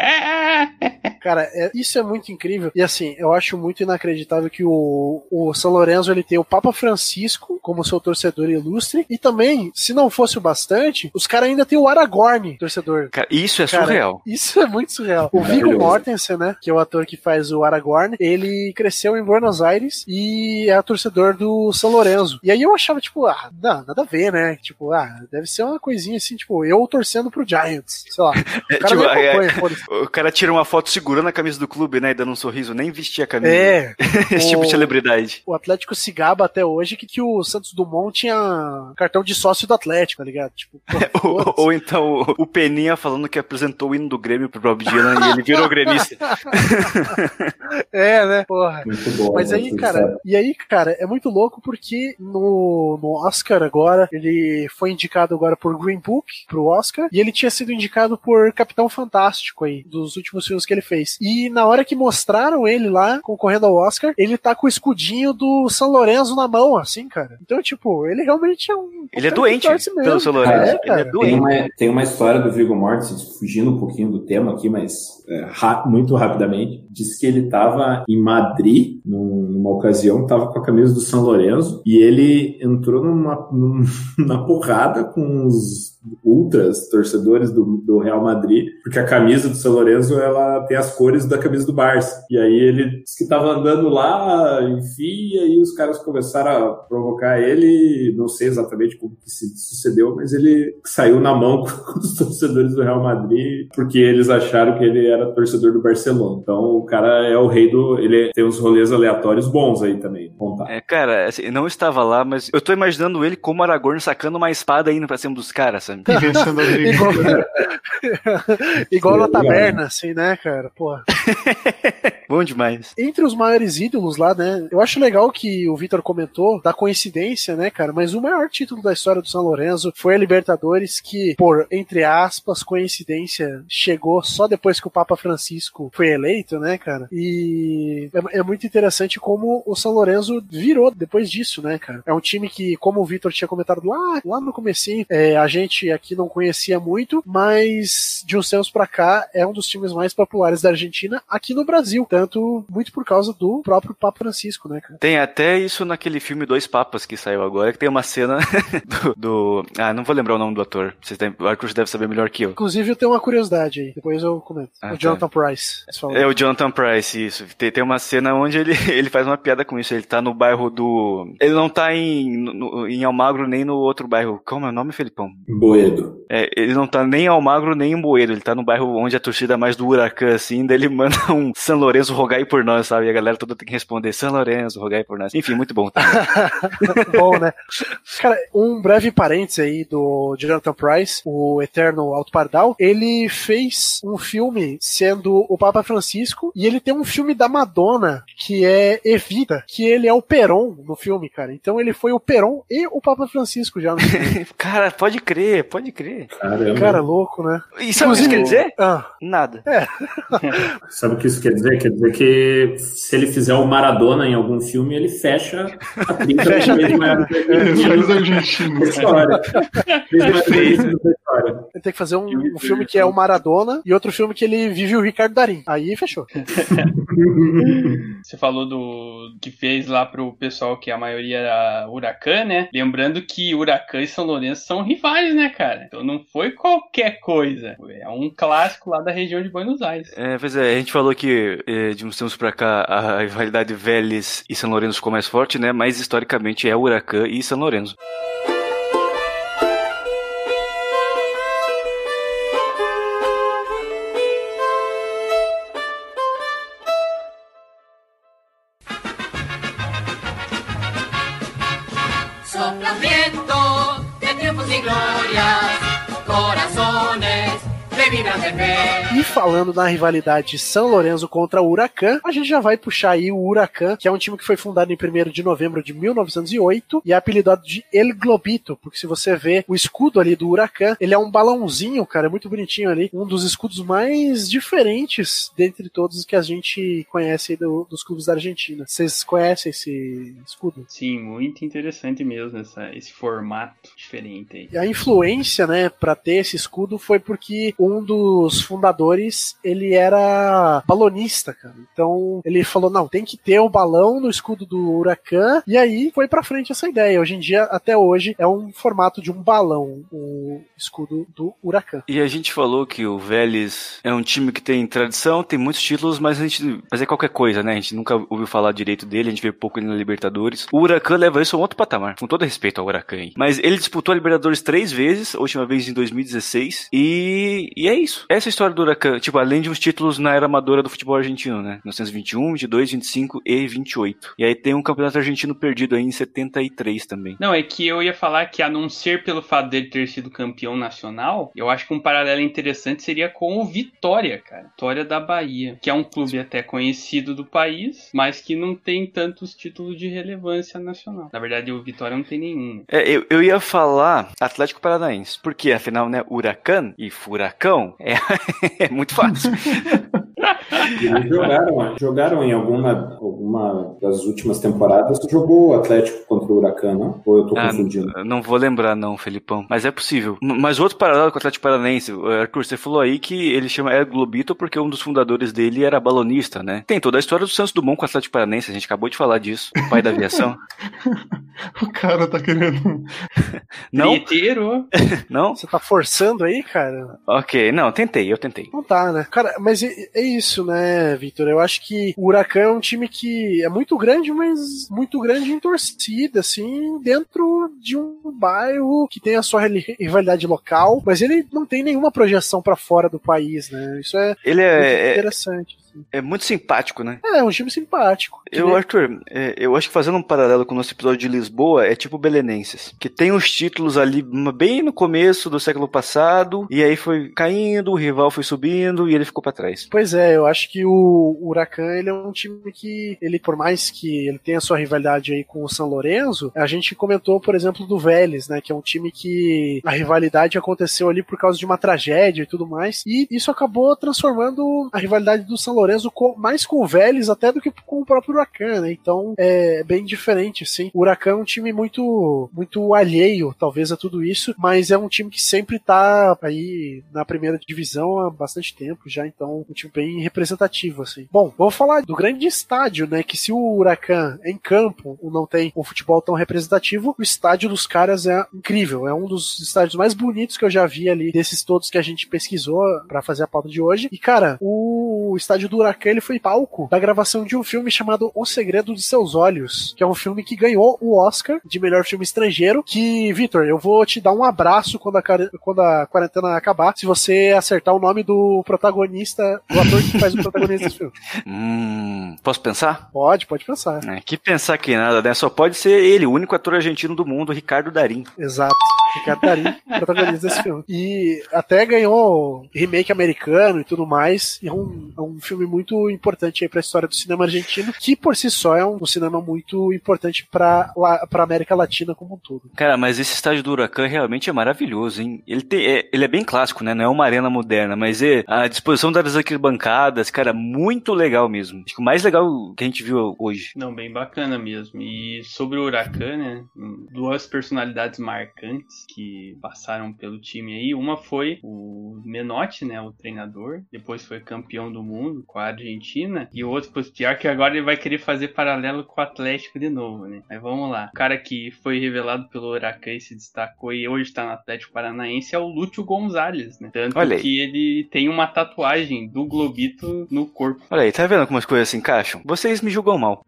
Cara, é- isso é muito incrível. E assim, eu acho muito inacreditável que o, o São Lourenço ele tem o Papa Francisco como seu torcedor ilustre. E também, se não fosse o bastante, os caras ainda tem o Aragorn, torcedor. Cara, isso é Cara, surreal. Isso é muito surreal. O Viggo. Mortensen, né? Que é o ator que faz o Aragorn, ele cresceu em Buenos Aires e é torcedor do São Lourenço. E aí eu achava, tipo, ah, não, nada a ver, né? Tipo, ah, deve ser uma coisinha assim, tipo, eu torcendo pro Giants, sei lá. É, O cara tipo, é- foda-se. O cara tira uma foto segurando a camisa do clube, né? E dando um sorriso, nem vestia a camisa. É, Esse tipo de o- celebridade. o Atlético se gaba até hoje que, que o Santos Dumont tinha cartão de sócio do Atlético, tá ligado? Tipo, pô, Ou, ou então o- Peninha falando que apresentou o hino do Grêmio pro Bob Dylan e ele virou gremista. é, né? Porra. Muito bom. Mas aí, muito cara, sério. e aí, cara, é muito louco porque no, no Oscar agora, ele foi indicado agora por Green Book pro Oscar, e ele tinha sido indicado por Capitão Fantástico aí, dos últimos filmes que ele fez. E na hora que mostraram ele lá, concorrendo ao Oscar, ele tá com o escudinho do São Lourenço na mão, assim, cara. Então, tipo, ele realmente é um. Ele é doente pelo São Lourenço. É, Ele é cara. Tem uma, tem uma história do Viggo Mortensen, fugindo um pouquinho do tema aqui, mas é, ra- muito rapidamente. Diz que ele estava em Madrid, num- numa ocasião, estava com a camisa do São Lourenço, e ele entrou numa, num- na porrada com os ultras, torcedores do, do Real Madrid, porque a camisa do São Lourenço, ela tem as cores da camisa do Barça. E aí ele disse que estava andando lá, enfim, e aí os caras começaram a provocar ele, não sei exatamente como que se sucedeu, mas ele saiu na mão com os torcedores do Real Madrid, porque eles acharam que ele era torcedor do Barcelona. Então o cara é o rei do... ele tem uns rolês aleatórios bons aí também, contar. É, cara, assim, não estava lá, mas eu tô imaginando ele como Aragorn sacando uma espada indo pra cima dos caras, sabe? Inventando. Igual, igual na taberna, assim, né, cara? Porra. Bom demais. entre os maiores ídolos lá, né? Eu acho legal que o Vitor comentou da coincidência, né, cara? Mas o maior título da história do São Lourenço foi a Libertadores, que, por entre aspas, coincidência, chegou só depois que o Papa Francisco foi eleito, né, cara? E é, é muito interessante como o São Lourenço virou depois disso, né, cara? É um time que, como o Vitor tinha comentado lá, lá no comecinho, é, a gente aqui não conhecia muito, mas de uns tempos pra cá é um dos times mais populares da Argentina aqui no Brasil. Tanto muito por causa do próprio Papa Francisco, né, cara? Tem até isso naquele filme Dois Papas que saiu agora, que tem uma cena do, do- Ah, não vou lembrar o nome do ator. Vocês devem, o Arthur deve saber melhor que eu. Inclusive eu tenho uma curiosidade aí, depois eu comento. Ah. Jonathan Price. É o Jonathan Price, isso. Tem, tem uma cena onde ele, ele faz uma piada com isso. Ele tá no bairro do. Ele não tá em, no- em Almagro nem no outro bairro. Como é o nome, Felipão? Boedo. É, ele não tá nem em Almagro nem em Boedo. Ele tá no bairro onde a torcida é mais do Huracan, assim. Daí ele manda um São Lourenço rogai por nós, sabe? E a galera toda tem que responder São Lourenço rogai por nós. Enfim, muito bom também. Bom, né? Cara, um breve parênteses aí do Jonathan Price, o eterno Alto Pardal, ele fez um filme sendo o Papa Francisco e ele tem um filme da Madonna, que é Evita, que ele é o Peron no filme, cara. Então ele foi o Peron e o Papa Francisco já no filme. Cara, pode crer, pode crer. Caramba. cara, louco, né? E sabe o que isso quer dizer? Ah, Nada. Sabe o que isso quer dizer? Quer dizer que se ele fizer o Maradona em algum filme, ele fecha a 30 Fecha a trinca. maior É, faz argentino. da história. história. ele tem que fazer um, um filme que é o Maradona e outro filme que ele vive o Ricardo Darim. Aí fechou. Você falou do que fez lá pro pessoal que a maioria era Huracan, né? Lembrando que Huracan e São Lourenço são rivais, né, cara? Então não foi qualquer coisa. É um clássico lá da região de Buenos Aires. É, pois é, a gente falou que eh, de uns tempos pra cá a rivalidade Vélez e São Lourenço ficou mais forte, né? Mas historicamente é Huracan e São Lourenço. E falando na rivalidade São Lourenço contra o Huracan, a gente já vai puxar aí o Huracan, que é um time que foi fundado em 1 de novembro de 1908 e é apelidado de El Globito, porque se você vê o escudo ali do Huracan, ele é um balãozinho, cara, é muito bonitinho ali, um dos escudos mais diferentes dentre todos que a gente conhece aí do- dos clubes da Argentina. Vocês conhecem esse escudo? Sim, muito interessante mesmo essa, esse formato diferente aí. E a influência, né, para ter esse escudo foi porque um dos fundadores, ele era balonista, cara. Então, ele falou, não, tem que ter o balão no escudo do Huracan, e aí foi pra frente essa ideia. Hoje em dia, até hoje, é um formato de um balão, o escudo do Huracan. E a gente falou que o Vélez é um time que tem tradição, tem muitos títulos, mas a gente. Mas é qualquer coisa, né? A gente nunca ouviu falar direito dele, a gente vê pouco ele na Libertadores. O Huracan leva isso a um outro patamar, com todo respeito ao Huracan. Mas ele disputou a Libertadores três vezes, a última vez em 2016, e, e é isso. Essa história do Huracan, tipo, além de uns títulos na era amadora do futebol argentino, né? 1921, 22, 25 e 28. E aí tem um campeonato argentino perdido aí em 73 também. Não, é que eu ia falar que a não ser pelo fato dele ter sido campeão nacional, eu acho que um paralelo interessante seria com o Vitória, cara. Vitória da Bahia, que é um clube até conhecido do país, mas que não tem tantos títulos de relevância nacional. Na verdade, o Vitória não tem nenhum. É, eu, eu ia falar Atlético Paranaense, porque afinal, né, Huracan e Furacão é, é muito fácil. Eles jogaram, jogaram em alguma, alguma das últimas temporadas. Jogou o Atlético contra o Huracan, não? Ou eu tô Ah, confundindo? não vou lembrar não, Felipão, mas é possível. Mas outro paralelo com o Atlético Paranaense, eh, Arthur, você falou aí que ele chama El Globito porque um dos fundadores dele era balonista, né? Tem toda a história do Santos Dumont com o Atlético Paranaense, a gente acabou de falar disso, o pai da aviação. O cara tá querendo. Não? Treteiro. Não? Você tá forçando aí, cara? Ok, não, tentei, eu tentei. Não tá, né? Cara, mas é, é isso, né, Victor? Eu acho que o Huracan é um time que é muito grande, mas muito grande em torcida, assim, dentro de um bairro que tem a sua ri- rivalidade local, mas ele não tem nenhuma projeção pra fora do país, né? Isso é Ele é, é, interessante. É muito simpático, né? É, é um time simpático. Eu, Arthur, é, eu acho que fazendo um paralelo com o nosso episódio de Lisboa, é tipo Belenenses, que tem os títulos ali bem no começo do século passado, e aí foi caindo, o rival foi subindo e ele ficou pra trás. Pois é, eu acho que o Huracan ele é um time que ele por mais que ele tenha sua rivalidade aí com o São Lourenço, a gente comentou, por exemplo, do Vélez, né, que é um time que a rivalidade aconteceu ali por causa de uma tragédia e tudo mais, e isso acabou transformando a rivalidade do São Lourenço com- mais com o Vélez até do que com o próprio Huracan, né? Então é bem diferente, assim. O Huracan é um time muito muito alheio, talvez, a tudo isso, mas é um time que sempre tá aí na primeira divisão há bastante tempo já, então um time bem representativo, assim. Bom, vamos falar do grande estádio, né? Que se o Huracan em campo não tem um futebol tão representativo, o estádio dos caras é incrível. É um dos estádios mais bonitos que eu já vi ali, desses todos que a gente pesquisou pra fazer a pauta de hoje. E, cara, o estádio do Huracan ele foi palco da gravação de um filme chamado O Segredo de Seus Olhos, que é um filme que ganhou o Oscar de melhor filme estrangeiro. Que, Vitor, eu vou te dar um abraço quando a, quando a quarentena acabar, se você acertar o nome do protagonista, do ator que faz o protagonista desse filme. Hum, posso pensar? Pode, pode pensar. É, que pensar que nada, né? Só pode ser ele, o único ator argentino do mundo, Ricardo Darim. Exato. Ricardo Darim, protagonista desse filme. E até ganhou remake americano e tudo mais. E é um, é um filme muito importante aí pra história do cinema argentino, que por si só é um, um cinema muito importante pra, la- pra América Latina como um todo. Cara, mas esse estádio do Huracan realmente é maravilhoso, hein? Ele, tem, é, ele é bem clássico, né? Não é uma arena moderna, mas é a disposição das arquibancadas, cara, muito legal mesmo. Acho que o mais legal que a gente viu hoje. Não, bem bacana mesmo. E sobre o Huracan, né? Duas personalidades marcantes que passaram pelo time aí. Uma foi o Menotti, né? O treinador. Depois foi campeão do mundo com a Argentina. E o outro, pô, pior que agora ele vai querer fazer paralelo com o Atlético de novo, né? Mas vamos lá. O cara que foi revelado pelo Huracan e se destacou e hoje tá no Atlético Paranaense é o Lúcio Gonzalez, né? Tanto Olha aí. que ele tem uma tatuagem do Globito no corpo. Olha aí, tá vendo como as coisas se encaixam? Vocês me julgam mal.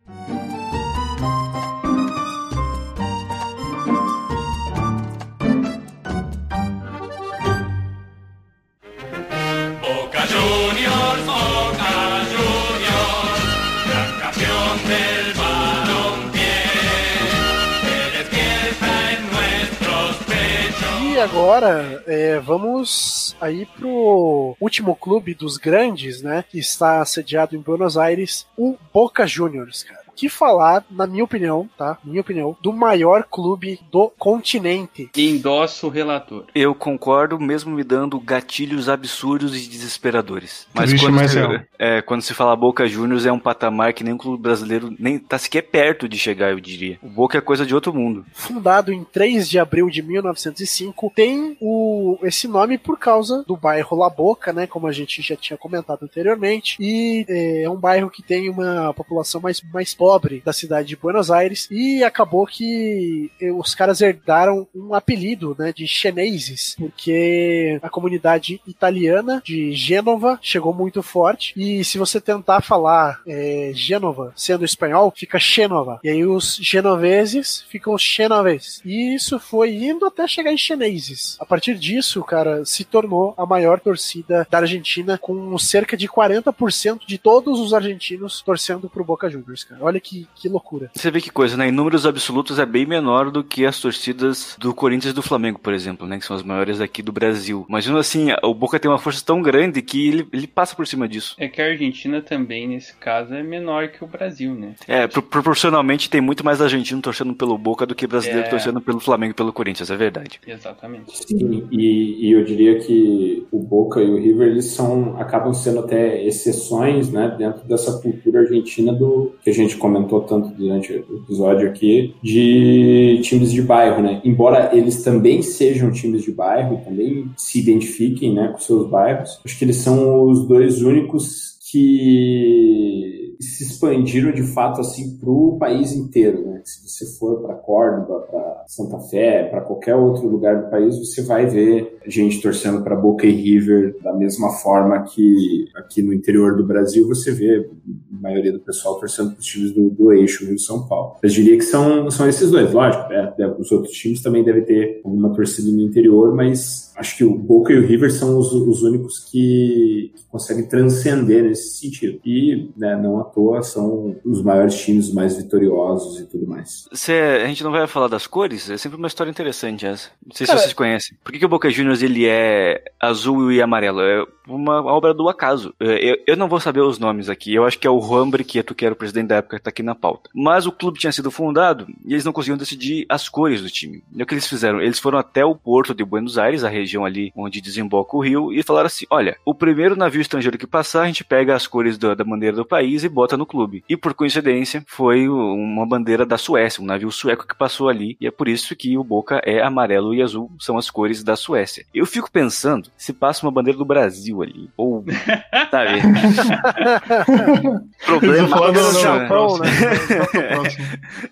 Agora, é, vamos aí pro último clube dos grandes, né? Que está sediado em Buenos Aires, o Boca Juniors, cara. Que falar, na minha opinião, tá? Minha opinião, do maior clube do continente. Endosso o relator. Eu concordo, mesmo me dando gatilhos absurdos e desesperadores. Mas Triste, quando, mas é. é, quando se fala Boca Juniors é um patamar que nem o clube brasileiro nem tá sequer perto de chegar, eu diria. O Boca é coisa de outro mundo. Fundado em 3 de abril de 1905, tem o, esse nome por causa do bairro La Boca, né? Como a gente já tinha comentado anteriormente. E é, é um bairro que tem uma população mais, mais pobre da cidade de Buenos Aires. E acabou que os caras herdaram um apelido, né? De chineses, porque a comunidade italiana de Gênova chegou muito forte. E se você tentar falar é, Gênova sendo espanhol, fica Xenova. E aí os genoveses ficam xenoves. E isso foi indo até chegar em chineses. A partir disso, cara, se tornou a maior torcida da Argentina, com cerca de 40% de todos os argentinos torcendo pro Boca Juniors, cara. Olha que, que loucura. Você vê que coisa, né? Em números absolutos é bem menor do que as torcidas do Corinthians e do Flamengo, por exemplo, né? Que são as maiores aqui do Brasil. Mas mesmo assim, o Boca tem uma força tão grande que ele, ele passa por cima disso. É que a Argentina também, nesse caso, é menor que o Brasil, né? É, pro- proporcionalmente tem muito mais argentino torcendo pelo Boca do que brasileiro É. torcendo pelo Flamengo e pelo Corinthians, é verdade. Exatamente. Sim, e, e eu diria que o Boca e o River eles são acabam sendo até exceções, né, dentro dessa cultura argentina do que a gente comentou tanto durante o episódio aqui de times de bairro, né? Embora eles também sejam times de bairro, também se identifiquem, né, com seus bairros, acho que eles são os dois únicos que se expandiram de fato assim para o país inteiro, né? Se você for para Córdoba, para Santa Fé, para qualquer outro lugar do país, você vai ver gente torcendo para Boca e River da mesma forma que aqui no interior do Brasil você vê a maioria do pessoal torcendo para os times do, do eixo Rio São Paulo. Eu diria que são, são esses dois, lógico. é, é, os outros times também devem ter alguma torcida no interior, mas acho que o Boca e o River são os, os únicos que, que conseguem transcender nesse sentido. E né, não à toa são os maiores times, mais vitoriosos e tudo mais. Cê, a gente não vai falar das cores? É sempre uma história interessante essa. Não sei Cara, se vocês conhecem. Por que, que o Boca Juniors ele é azul e amarelo? É uma obra do acaso. É, Eu, eu não vou saber os nomes aqui. Eu acho que é o Juan Briqueto, que era o presidente da época, que tá aqui na pauta. Mas o clube tinha sido fundado e eles não conseguiam decidir as cores do time. E o que eles fizeram? Eles foram até o porto de Buenos Aires, a região ali onde desemboca o rio, e falaram assim: olha, o primeiro navio estrangeiro que passar, a gente pega as cores da, da bandeira do país e bota no clube. E por coincidência, foi uma bandeira da Suécia, um navio sueco que passou ali, e é por isso que o Boca é amarelo e azul, são as cores da Suécia. Eu fico pensando se passa uma bandeira do Brasil ali, ou, sabe? Problema do Japão, né?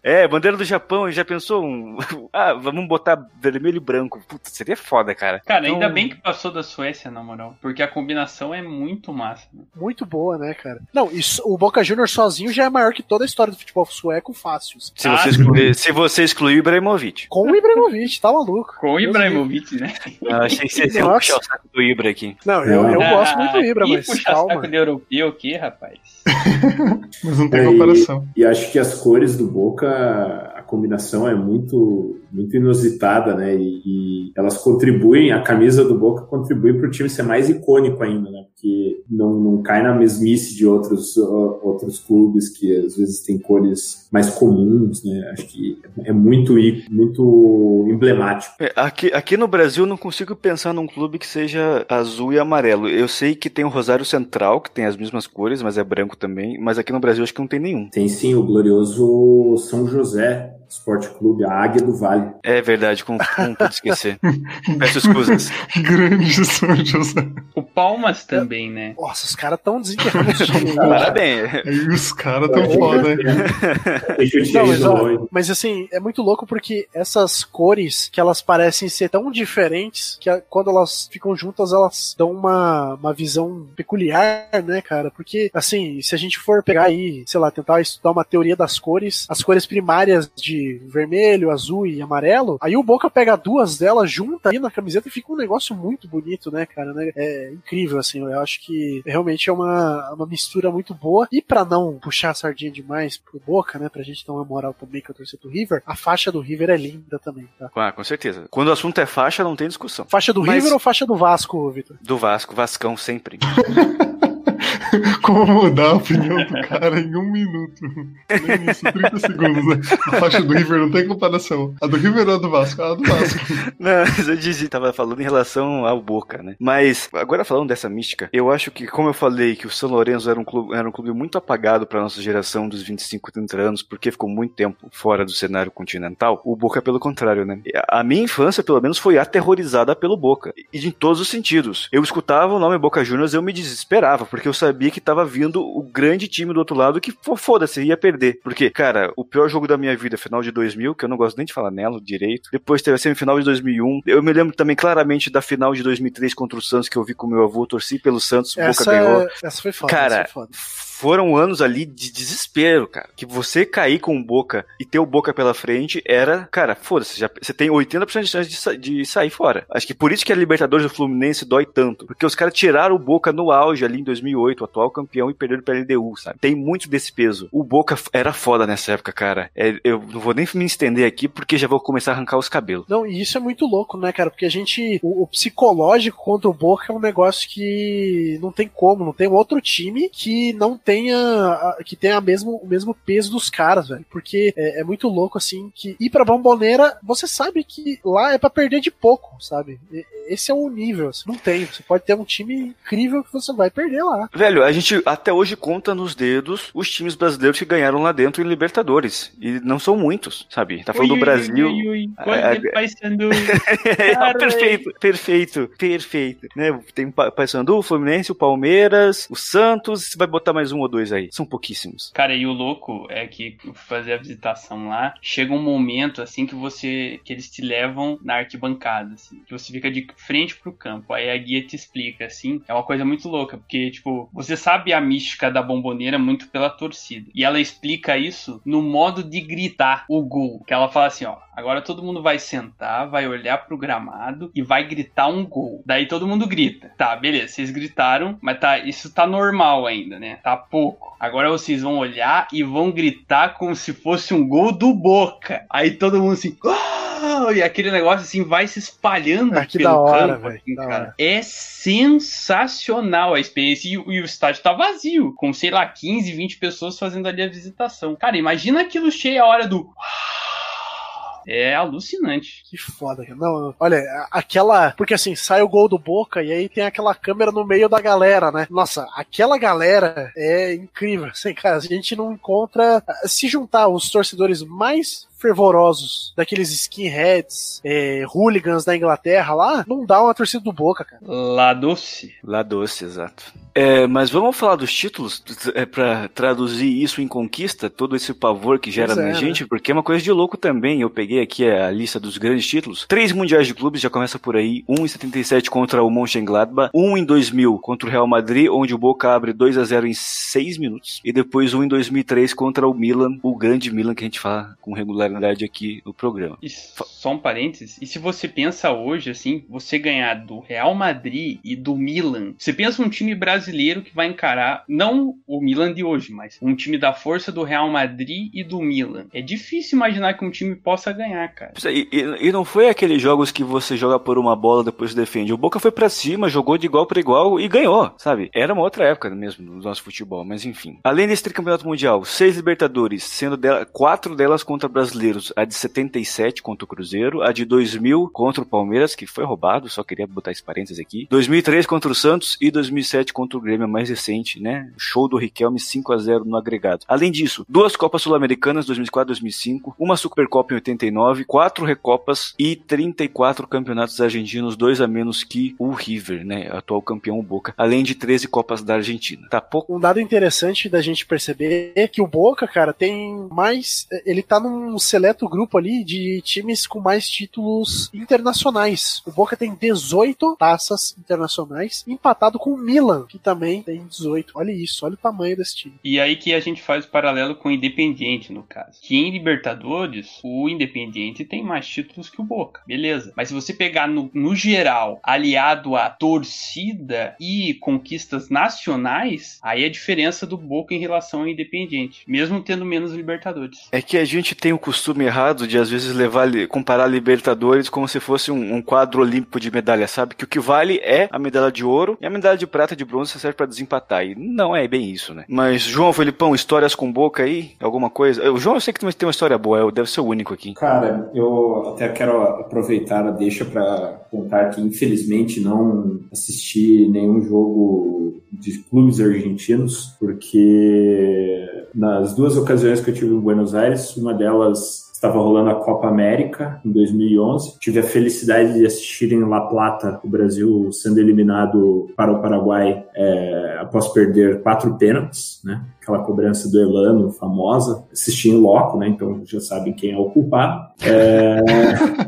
É, bandeira do Japão, já pensou um. Ah, vamos botar vermelho e branco. Puta, seria foda, cara. Cara, ainda Então- bem que passou da Suécia, na moral. Porque a combinação é muito massa. né? Muito boa, né, cara? Não, isso, o Boca Juniors sozinho já é maior que toda a história do futebol sueco fácil. Se Ah, você excluir, se você excluir o Ibrahimovic. Com o Ibrahimovic, tá maluco. Com o Ibrahimovic, né? Eu achei que você ia puxar o saco do Ibra aqui. Não, eu, eu Ah, gosto muito do Ibra, mas puxa calma. saco de europeu o quê, rapaz? Mas não tem É, comparação. E acho que as cores do Boca combinação é muito, muito inusitada, né? E, e elas contribuem, a camisa do Boca contribui para o time ser mais icônico ainda, né? Porque não, não cai na mesmice de outros, outros clubes que às vezes têm cores mais comuns, né? Acho que é muito, muito emblemático. É, aqui, aqui no Brasil não consigo pensar num clube que seja azul e amarelo. Eu sei que tem o Rosário Central, que tem as mesmas cores, mas é branco também. Mas aqui no Brasil acho que não tem nenhum. Tem sim o glorioso São José Esporte Clube, a Águia do Vale. É verdade, como, como pude esquecer. Peço escusas. Grande São José. O Palmas também, né? Nossa, os caras tão desenterrando esse time. Parabéns. Aí os caras tão foda, Não, mas, ó, assim, é muito louco porque essas cores que elas parecem ser tão diferentes que a- quando elas ficam juntas elas dão uma, uma visão peculiar, né, cara? Porque, assim, se a gente for pegar aí, sei lá, tentar estudar uma teoria das cores, as cores primárias de vermelho, azul e amarelo, aí o Boca pega duas delas junta aí na camiseta e fica um negócio muito bonito, né, cara? né? É incrível, assim, eu acho que realmente é uma, uma mistura muito boa. E pra não puxar a sardinha demais pro Boca, né, pra gente dar uma moral também com a torcida do River, a faixa do River é linda também, tá? Ah, com certeza. Quando o assunto é faixa, não tem discussão. Faixa do Mas- River ou faixa do Vasco, Vitor? Do Vasco, Vascão sempre. Como mudar a opinião do cara em um minuto. Nem isso, 30 segundos, né? A faixa do River não tem comparação. A do River ou a do Vasco? A do Vasco. Não, mas disse, tava falando em relação ao Boca, né? Mas, agora falando dessa mística, eu acho que, como eu falei, que o São Lourenço era um clube, era um clube muito apagado pra nossa geração dos 25, 30 anos, porque ficou muito tempo fora do cenário continental, o Boca, pelo contrário, né? A minha infância, pelo menos, foi aterrorizada pelo Boca. E em todos os sentidos. Eu escutava o nome Boca Juniors, eu me desesperava, porque eu sabia que tava vindo o grande time do outro lado que, foda-se, ia perder. Porque, cara, o pior jogo da minha vida, final de 2000, que eu não gosto nem de falar nela direito. Depois teve a semifinal de 2001. Eu me lembro também claramente da final de 2003 contra o Santos, que eu vi com meu avô, torci pelo Santos, o Boca Essa, ganhou. essa foi foda, Cara, essa foi foda. Foram anos ali de desespero, cara. Que você cair com o Boca e ter o Boca pela frente era, cara, foda-se, você tem 80% de chance de, sa- de sair fora. Acho que por isso que a Libertadores do Fluminense dói tanto. Porque os caras tiraram o Boca no auge ali em 2008, o atual campeão, e perderam pra LDU, sabe? Tem muito desse peso. O Boca era foda nessa época, cara. É, eu não vou nem me estender aqui porque já vou começar a arrancar os cabelos. Não, e isso é muito louco, né, cara? Porque a gente. O, o psicológico contra o Boca é um negócio que não tem como, não tem outro time que não tenha. que tenha mesmo, o mesmo peso dos caras, velho. Porque é, é muito louco, assim, que ir pra bomboneira, você sabe que lá é pra perder de pouco, sabe? E- Esse é o nível, assim. Não tem. Você pode ter um time incrível que você vai perder lá. Velho, a gente até hoje conta nos dedos os times brasileiros que ganharam lá dentro em Libertadores. E não são muitos, sabe? Tá falando Ui, do ui, Brasil. ui, ui, É, Gol de é- Paysandu. É, Cara, perfeito, perfeito, perfeito. Né? Tem o Pa- Paysandu, o Fluminense, o Palmeiras, o Santos. Você vai botar mais um ou dois aí. São pouquíssimos. Cara, e o louco é que fazer a visitação lá, chega um momento assim que você que eles te levam na arquibancada, assim, que você fica de frente pro campo. Aí a guia te explica assim, é uma coisa muito louca, porque tipo, você sabe a mística da bomboneira muito pela torcida. E ela explica isso no modo de gritar o gol, que ela fala assim, ó, agora todo mundo vai sentar, vai olhar pro gramado e vai gritar um gol. Daí todo mundo grita. Tá, beleza, vocês gritaram, mas tá, isso tá normal ainda, né? Tá pouco. Agora vocês vão olhar e vão gritar como se fosse um gol do Boca. Aí todo mundo assim, "Ah!" e aquele negócio assim vai se espalhando Ah, que pelo da hora, campo, assim, da cara. hora. É sensacional a experiência e, o- e o estádio tá vazio, com sei lá 15, 20 pessoas fazendo ali a visitação. Cara, imagina aquilo cheio a hora do é alucinante. Que foda. Não, olha, aquela. Porque assim, sai o gol do Boca e aí tem aquela câmera no meio da galera, né? Nossa, aquela galera é incrível. Assim, cara, a gente não encontra. Se juntar os torcedores mais fervorosos daqueles skinheads, é, hooligans da Inglaterra lá, não dá uma torcida do Boca, cara. Lá doce. Lá doce, exato. É, mas vamos falar dos títulos é, para traduzir isso em conquista, todo esse pavor que gera Pois é, na gente, porque é uma coisa de louco também. Eu peguei aqui a lista dos grandes títulos. Três mundiais de clubes, já começa por aí. Um em 77 contra o Mönchengladbach, um em 2000 contra o Real Madrid, onde o Boca abre 2 a 0 em 6 minutos, e depois um em 2003 contra o Milan, o grande Milan que a gente fala com regularidade aqui no programa. E só um parênteses, e se você pensa hoje, assim, você ganhar do Real Madrid e do Milan, você pensa um time brasileiro brasileiro que vai encarar, não o Milan de hoje, mas um time da força do Real Madrid e do Milan. É difícil imaginar que um time possa ganhar, cara. E, e, e não foi aqueles jogos que você joga por uma bola depois defende. O Boca foi para cima, jogou de igual para igual e ganhou, sabe? Era uma outra época mesmo do nosso futebol, mas enfim. Além desse tricampeonato mundial, seis Libertadores, sendo dela, quatro delas contra brasileiros. A de 77 contra o Cruzeiro, a de 2000 contra o Palmeiras, que foi roubado, só queria botar esse parênteses aqui. 2003 contra o Santos e 2007 contra o Grêmio, mais recente, né? Show do Riquelme 5 a 0 no agregado. Além disso, duas Copas Sul-Americanas 2004 2005, uma Supercopa em 89, quatro Recopas e 34 campeonatos argentinos, dois a menos que o River, né? Atual campeão Boca, além de 13 Copas da Argentina. Tá pouco. Um dado interessante da gente perceber é que o Boca, cara, tem mais. Ele tá num seleto grupo ali de times com mais títulos internacionais. O Boca tem 18 taças internacionais, empatado com o Milan, que também tem 18. Olha isso, olha o tamanho desse time. E aí que a gente faz o paralelo com o Independiente, no caso. Que em Libertadores, o Independiente tem mais títulos que o Boca, beleza. Mas se você pegar no, no geral, aliado à torcida e conquistas nacionais, aí a diferença do Boca em relação ao Independiente, mesmo tendo menos Libertadores. É que a gente tem o costume errado de às vezes levar comparar Libertadores como se fosse um, um quadro olímpico de medalha, sabe? Que o que vale é a medalha de ouro e a medalha de prata e de bronze serve para desempatar. E não é bem isso, né? Mas João Felipão, histórias com Boca aí, alguma coisa? O João eu sei que tem uma história boa, deve ser o único aqui. Cara, eu até quero aproveitar a deixa para contar que infelizmente não assisti nenhum jogo de clubes argentinos, porque nas duas ocasiões que eu tive em Buenos Aires, uma delas estava rolando a Copa América em 2011. Tive a felicidade de assistir em La Plata o Brasil sendo eliminado para o Paraguai é, após perder quatro pênaltis, né? Aquela cobrança do Elano famosa. Assisti em loco, né? Então já sabem quem é o culpado. É...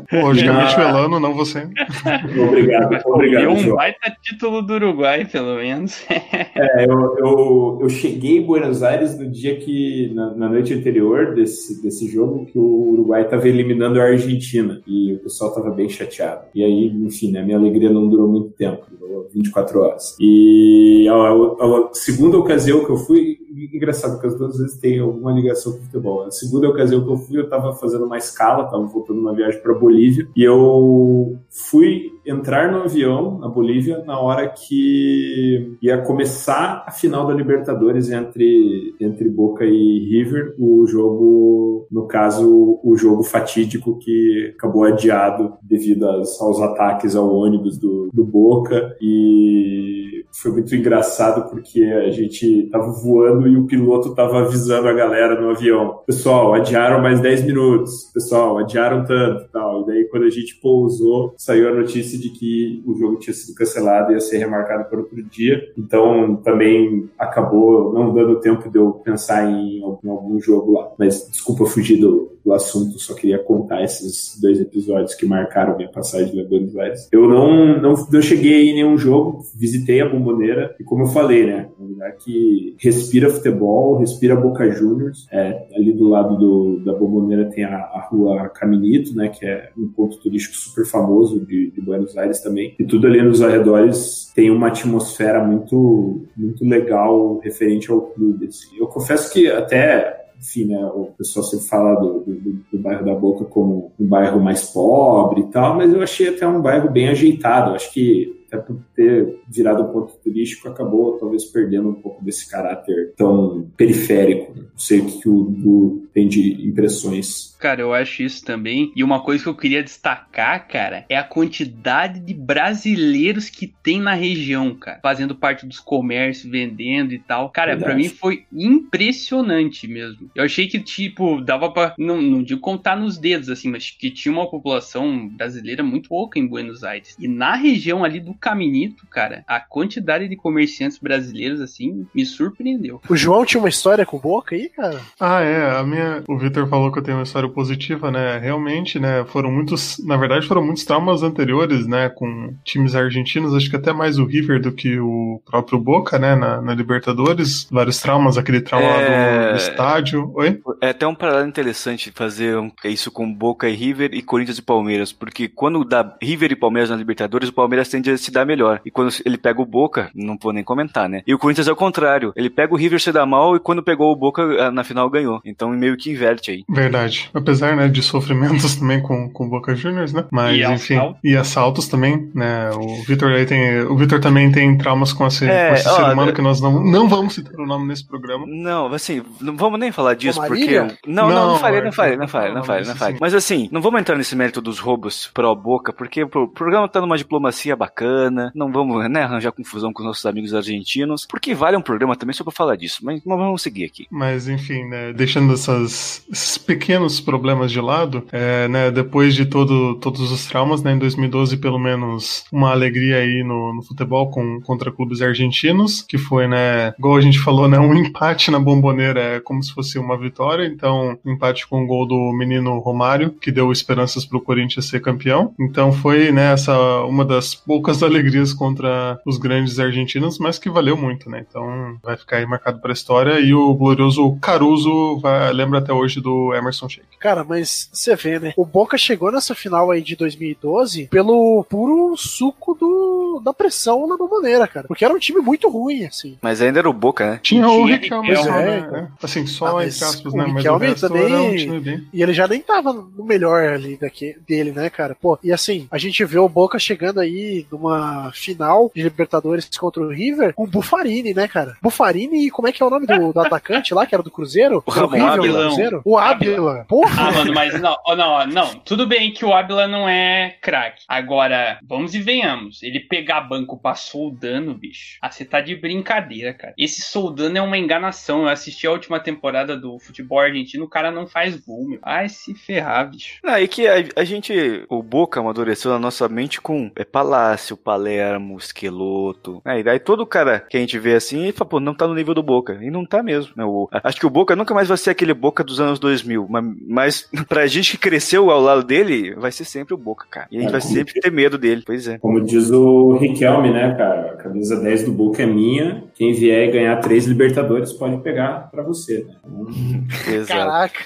Logicamente o Elano, não você. obrigado, obrigado. um João. baita título do Uruguai, pelo menos. é, eu, eu, eu, cheguei em Buenos Aires no dia que, na, na noite anterior desse, desse jogo, que o Uruguai estava eliminando a Argentina. E o pessoal estava bem chateado. E aí, enfim, né, a minha alegria não durou muito tempo, durou 24 horas. E a, a, a segunda ocasião que eu fui, engraçado que as duas vezes tem alguma ligação com futebol. A segunda ocasião que eu fui, eu estava fazendo uma escala, estava voltando uma viagem para Bolívia, e eu fui entrar no avião na Bolívia na hora que ia começar a final da Libertadores entre, entre Boca e River, o jogo, no caso, o jogo fatídico que acabou adiado devido aos, aos ataques ao ônibus do, do Boca e foi muito engraçado porque a gente tava voando e o piloto tava avisando a galera no avião. Pessoal, adiaram mais 10 minutos. Pessoal, adiaram tanto tal. E daí quando a gente pousou, saiu a notícia de que o jogo tinha sido cancelado e ia ser remarcado para outro dia. Então também acabou não dando tempo de eu pensar em, em algum jogo lá. Mas desculpa fugir do, do assunto, só queria contar esses dois episódios que marcaram minha passagem de Buenos Aires. Eu não, não, não cheguei em nenhum jogo, visitei a Bomboneira e como eu falei, né, um lugar que respira futebol, respira Boca Juniors. É, ali do lado do, da Bomboneira tem a, a rua Caminito, né, que é um ponto turístico super famoso de, de Buenos Aires também. E tudo ali nos arredores tem uma atmosfera muito, muito legal referente ao clube. Assim. Eu confesso que até enfim, né, o pessoal sempre fala do, do, do, bairro da Boca como um bairro mais pobre e tal, mas eu achei até um bairro bem ajeitado. Eu acho que até por ter virado um ponto turístico, acabou talvez perdendo um pouco desse caráter tão periférico. Não sei o que o Du tem de impressões. Cara, eu acho isso também. E uma coisa que eu queria destacar, cara, é a quantidade de brasileiros que tem na região, cara, fazendo parte dos comércios, vendendo e tal. Cara, para mim foi impressionante mesmo. Eu achei que, tipo, dava pra, não, não digo contar nos dedos, assim, mas que tinha uma população brasileira muito pouca em Buenos Aires. E na região ali do Caminito, cara, a quantidade de comerciantes brasileiros, assim, me surpreendeu. O João tinha uma história com boca aí, cara? Ah, é. A minha. O Victor falou que eu tenho uma história positiva, né? Realmente, né? Foram muitos. Na verdade, foram muitos traumas anteriores, né? Com times argentinos, acho que até mais o River do que o próprio Boca, né? Na, na Libertadores. Vários traumas, aquele trauma é... no estádio. Oi? É até um paralelo interessante fazer um- isso com Boca e River e Corinthians e Palmeiras, porque quando dá River e Palmeiras na Libertadores, o Palmeiras tende a se dar melhor. E quando ele pega o Boca, não vou nem comentar, né? E o Corinthians é o contrário. Ele pega o River se dá mal e quando pegou o Boca ah, na final ganhou. Então meio que inverte aí. Verdade. Apesar, né, de sofrimentos também com com Boca Juniors, né? Mas E enfim, assalto. e assaltos também, né? O Vitor aí tem, o Vitor também tem traumas com esse, É, com esse ó, ser humano é- que nós não, não vamos citar o nome nesse programa. Não, assim, não vamos nem falar disso, porque. Não, não, não Não, falei, não Arthur, falei, não não falei, não falei, não falei. sim. Mas assim, não vamos entrar nesse mérito dos roubos pró boca, porque o programa tá numa diplomacia bacana, não vamos, né, arranjar confusão com os nossos amigos argentinos, porque vale um programa também só pra falar disso, mas, mas vamos seguir aqui. Mas enfim, né, deixando essas, esses pequenos problemas de lado, é, né, depois de todo, todos os traumas, né, em 2012 pelo menos uma alegria aí no, no futebol com, contra clubes argentinos, que foi, né, igual a gente falou, né, um empate na bomboneira é como se fosse uma vitória, então um empate com o gol do menino Romário, que deu esperanças pro Corinthians ser campeão. Então foi, né, essa uma das poucas alegrias contra os grandes argentinos, mas que valeu muito, né? Então vai ficar aí marcado pra história e o glorioso Caruso vai, lembra até hoje do Emerson Sheik. Cara, mas você vê, né? O Boca chegou nessa final aí de 2012 pelo puro suco do, da pressão na bomboneira, cara. Porque era um time muito ruim, assim. Mas ainda era o Boca, né? Tinha o Riquelme é, né? É. Assim, só Ah, mas entre aspas, o né? Mas o resto também- era um time bem. E ele já nem tava no melhor ali daqui, dele, né, cara? Pô, e assim, a gente vê o Boca chegando aí numa final de Libertadores contra o River com o Bufarini, né, cara? Bufarini e como é que é o nome do, do atacante lá, que era do Cruzeiro? O Ramon Ábila. do Cruzeiro? O Ábila. Porra! Ah, mano, mas não, ó, não, ó, não. Tudo bem que o Ábila não é craque. Agora, vamos e venhamos. Ele pegar banco pra Soldano, bicho. Ah, você tá de brincadeira, cara. Esse Soldano é uma enganação. Eu assisti a última temporada do futebol argentino, o cara não faz gol, meu. Ai, se ferrar, bicho. Não, é que a, a gente, o Boca amadureceu na nossa mente com é, Palácio, Palermo, Esqueloto. Aí, daí todo cara que a gente vê assim, ele fala, pô, não tá no nível do Boca. E não tá mesmo. né? O- acho que o Boca nunca mais vai ser aquele Boca dos anos 2000. Mas, mas pra gente que cresceu ao lado dele, vai ser sempre o Boca, cara. E a gente É, vai sempre ter medo dele. Pois é. Como diz o Riquelme, né, cara? A camisa 10 do Boca é minha. Quem vier e ganhar três Libertadores pode pegar pra você, né? Caraca.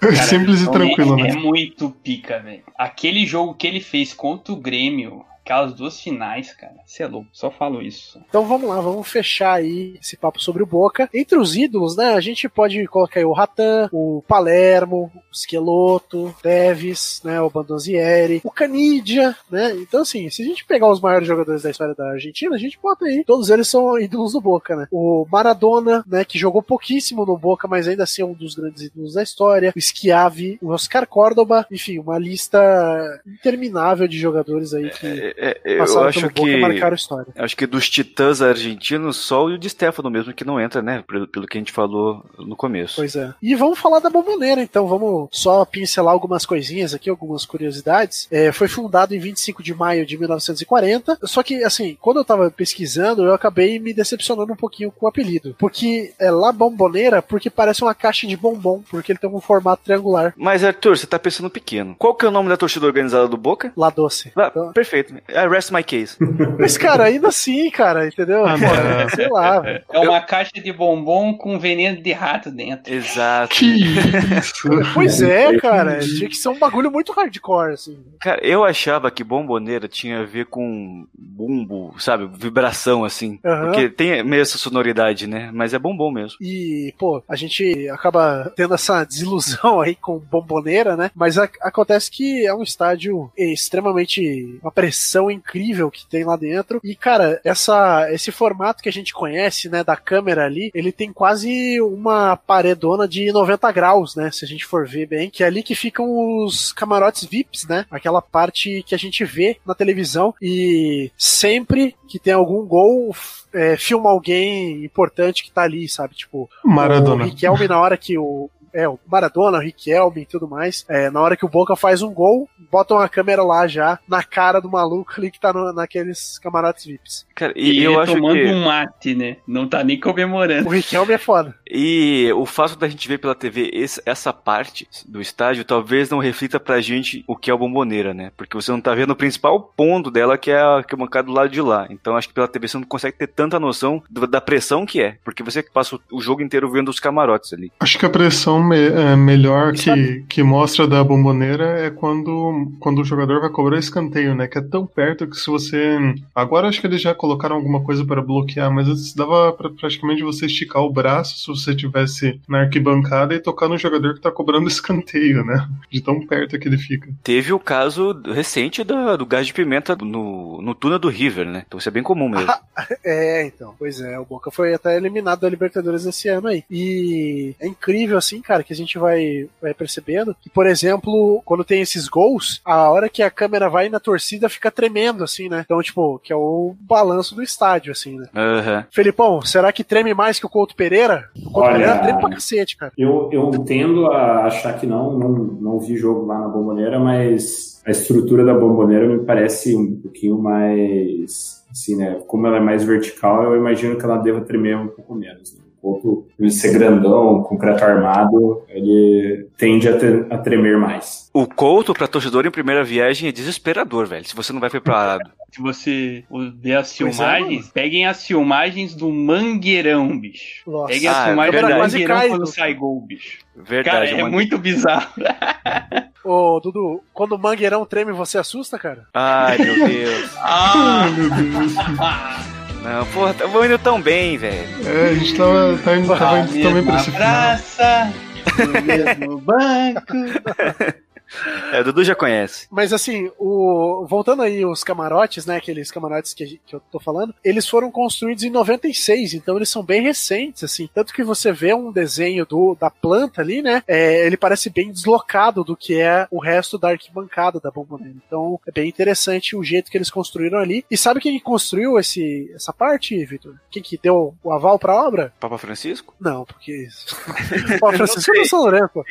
Cara, Simples e tranquilo, é, né? É muito pica, velho. Aquele jogo que ele fez contra o Grêmio, aquelas duas finais, cara. Você é louco. Só falo isso. Então vamos lá, vamos fechar aí esse papo sobre o Boca. Entre os ídolos, né, a gente pode colocar aí o Ratan, o Palermo, o Esqueloto, o Teves, né, o Bandonzieri, o Canidia, né? Então assim, se a gente pegar os maiores jogadores da história da Argentina, a gente bota aí, todos eles são ídolos do Boca, né? O Maradona, né, que jogou pouquíssimo no Boca, mas ainda assim é um dos grandes ídolos da história. O Schiavi, o Oscar Córdoba, enfim, uma lista interminável de jogadores aí que É, é, eu passaram acho que. marcaram a história. Acho que dos titãs argentinos, só o de Stefano mesmo que não entra, né? Pelo, pelo que a gente falou no começo. Pois é. E vamos falar da Bomboneira, então. Vamos só pincelar algumas coisinhas aqui, algumas curiosidades. É, foi fundado em 25 de maio de 1940. Só que, assim, quando eu tava pesquisando, eu acabei me decepcionando um pouquinho com o apelido. Porque é La Bomboneira, porque parece uma caixa de bombom, porque ele tem um formato triangular. Mas, Arthur, você tá pensando pequeno. Qual que é o nome da torcida organizada do Boca? La Doce. Ah, Então- Perfeito. I rest my case. Mas, cara, ainda assim, cara, entendeu? Ah, não. Sei lá, velho. É uma caixa de bombom com veneno de rato dentro. Exato. Que isso! Pois é, cara. Tinha que ser um bagulho muito hardcore, assim. Cara, eu achava que bomboneira tinha a ver com bumbo, sabe? Vibração, assim. Aham. Porque tem meio essa sonoridade, né? Mas é bombom mesmo. E, pô, a gente acaba tendo essa desilusão aí com bomboneira, né? Mas a- acontece que é um estádio extremamente. uma pressão incrível que tem lá dentro. E, cara, essa, esse formato que a gente conhece, né, da câmera ali, ele tem quase uma paredona de 90 graus, né? Se a gente for ver bem, que é ali que ficam os camarotes VIPs, né? Aquela parte que a gente vê na televisão. E sempre que tem algum gol, é, filma alguém importante que tá ali, sabe? Tipo, Maradona. o Riquelme, na hora que o. É, o Maradona, o Riquelme e tudo mais. É, na hora que o Boca faz um gol, botam a câmera lá já, na cara do maluco ali que tá no- naqueles camarotes VIPs. Cara, E, e, eu ele acho tomando que. um mate, né? Não tá nem comemorando. O Riquelme é foda. E o fato da gente ver pela TV esse- essa parte do estádio talvez não reflita pra gente o que é o bomboneira, né? Porque você não tá vendo o principal ponto dela, que é a que é bancada do lado de lá. Então acho que pela TV você não consegue ter tanta noção do- da pressão que é. Porque você passa o- o jogo inteiro vendo os camarotes ali. Acho que a pressão me- é, melhor sabe- que, que mostra da bomboneira é quando, quando o jogador vai cobrar escanteio, né? Que é tão perto que se você. Agora acho que eles já colocaram alguma coisa para bloquear, mas antes dava pra praticamente você esticar o braço se você tivesse na arquibancada e tocar no jogador que tá cobrando escanteio, né? De tão perto que ele fica. Teve o caso recente da- do gás de pimenta no, no túnel do River, né? Então isso é bem comum mesmo. É, então. Pois é, o Boca foi até eliminado da Libertadores esse ano aí. E é incrível, assim, cara, que a gente vai, vai percebendo que, por exemplo, quando tem esses gols, a hora que a câmera vai na torcida fica tremendo, assim, né? Então, tipo, que é o balanço do estádio, assim, né? Aham. Felipão, será que treme mais que o Couto Pereira? O Couto Olha, Pereira treme pra cacete, cara. Eu, eu tendo a achar que não, não, não vi jogo lá na Bomboneira, mas a estrutura da Bomboneira me parece um pouquinho mais, assim, né? Como ela é mais vertical, eu imagino que ela deva tremer um pouco menos. Né? Ele ser grandão, concreto armado, ele tende a, ter- a tremer mais. O Couto pra torcedor em primeira viagem é desesperador, velho. Se você não vai preparado. Se você ver as é, filmagens, peguem as filmagens do Mangueirão, bicho. Nossa. Peguem as Ah, é filmagens do verdade. Quase Mangueirão quando do- sai gol, bicho. Verdade, Cara, é muito bizarro. Ô, Dudu, quando o mangueirão treme, você assusta, cara? Ai, meu Deus. Ah! Meu Deus. Não, porra, tava indo tão bem, velho. É, a gente tava, tá indo, tava indo também pra mesma esse final. praça, no mesmo banco. É, o Dudu já conhece. Mas assim, o... voltando aí os camarotes, né? Aqueles camarotes que, que eu tô falando, eles foram construídos em 96, então eles são bem recentes, assim. Tanto que você vê um desenho do, da planta ali, né? é, ele parece bem deslocado do que é o resto da arquibancada da Bomboneira. Então é bem interessante o jeito que eles construíram ali. E sabe quem que construiu esse, essa parte, Vitor? Quem que deu o aval pra obra? Papa Francisco? Não, porque. Ó, Francisco do São Lourenço.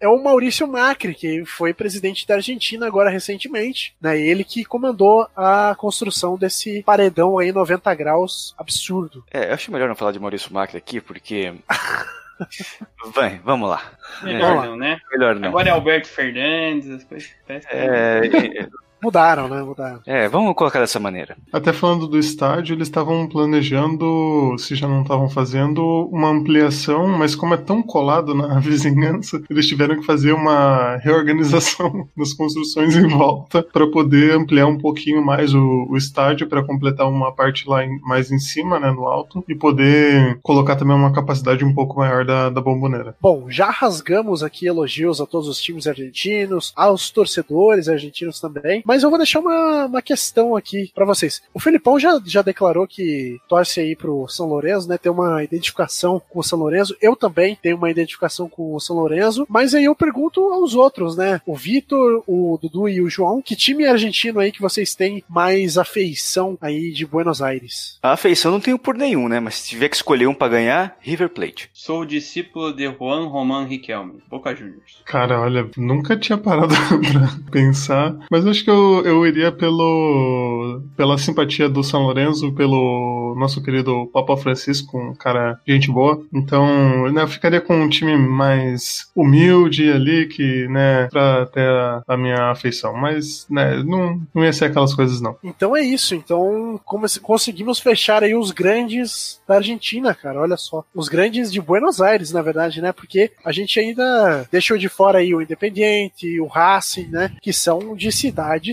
É o Maurício Macri, que foi presidente da Argentina agora recentemente, né? Ele que comandou a construção desse paredão aí 90 graus absurdo. É, eu acho melhor não falar de Maurício Macri aqui, porque. Vai, vamos lá. Melhor lá. não, né? Melhor não. Agora é Alberto Fernandes, as coisas. É, é, Mudaram, né? Mudaram. é, vamos colocar dessa maneira. Até falando do estádio, eles estavam planejando, se já não estavam fazendo, uma ampliação, mas como é tão colado na vizinhança, eles tiveram que fazer uma reorganização das construções em volta para poder ampliar um pouquinho mais o, o estádio, para completar uma parte lá em- mais em cima, né, no alto, e poder colocar também uma capacidade um pouco maior da, da bomboneira. Bom, já rasgamos aqui elogios a todos os times argentinos, aos torcedores argentinos também, mas eu vou deixar uma, uma questão aqui pra vocês. O Felipão já, já declarou que torce aí pro São Lourenço, né? Tem uma identificação com o São Lourenço. Eu também tenho uma identificação com o São Lourenço, mas aí eu pergunto aos outros, né? O Vitor, o Dudu e o João, que time argentino aí que vocês têm mais afeição aí de Buenos Aires? A afeição não tenho por nenhum, né? Mas se tiver que escolher um pra ganhar, River Plate. Sou discípulo de Juan Román Riquelme, Boca Juniors. Cara, olha, nunca tinha parado pra pensar, mas acho que eu, eu iria pelo pela simpatia do São Lourenço, pelo nosso querido Papa Francisco, um cara gente boa. Então, né, eu ficaria com um time mais humilde ali, que, né, pra ter a, a minha afeição. Mas, né, não, não ia ser aquelas coisas, não. Então é isso. Então conseguimos fechar aí os grandes da Argentina, cara. Olha só. Os grandes de Buenos Aires, na verdade, né? Porque a gente ainda deixou de fora aí o Independiente, o Racing, né? Que são de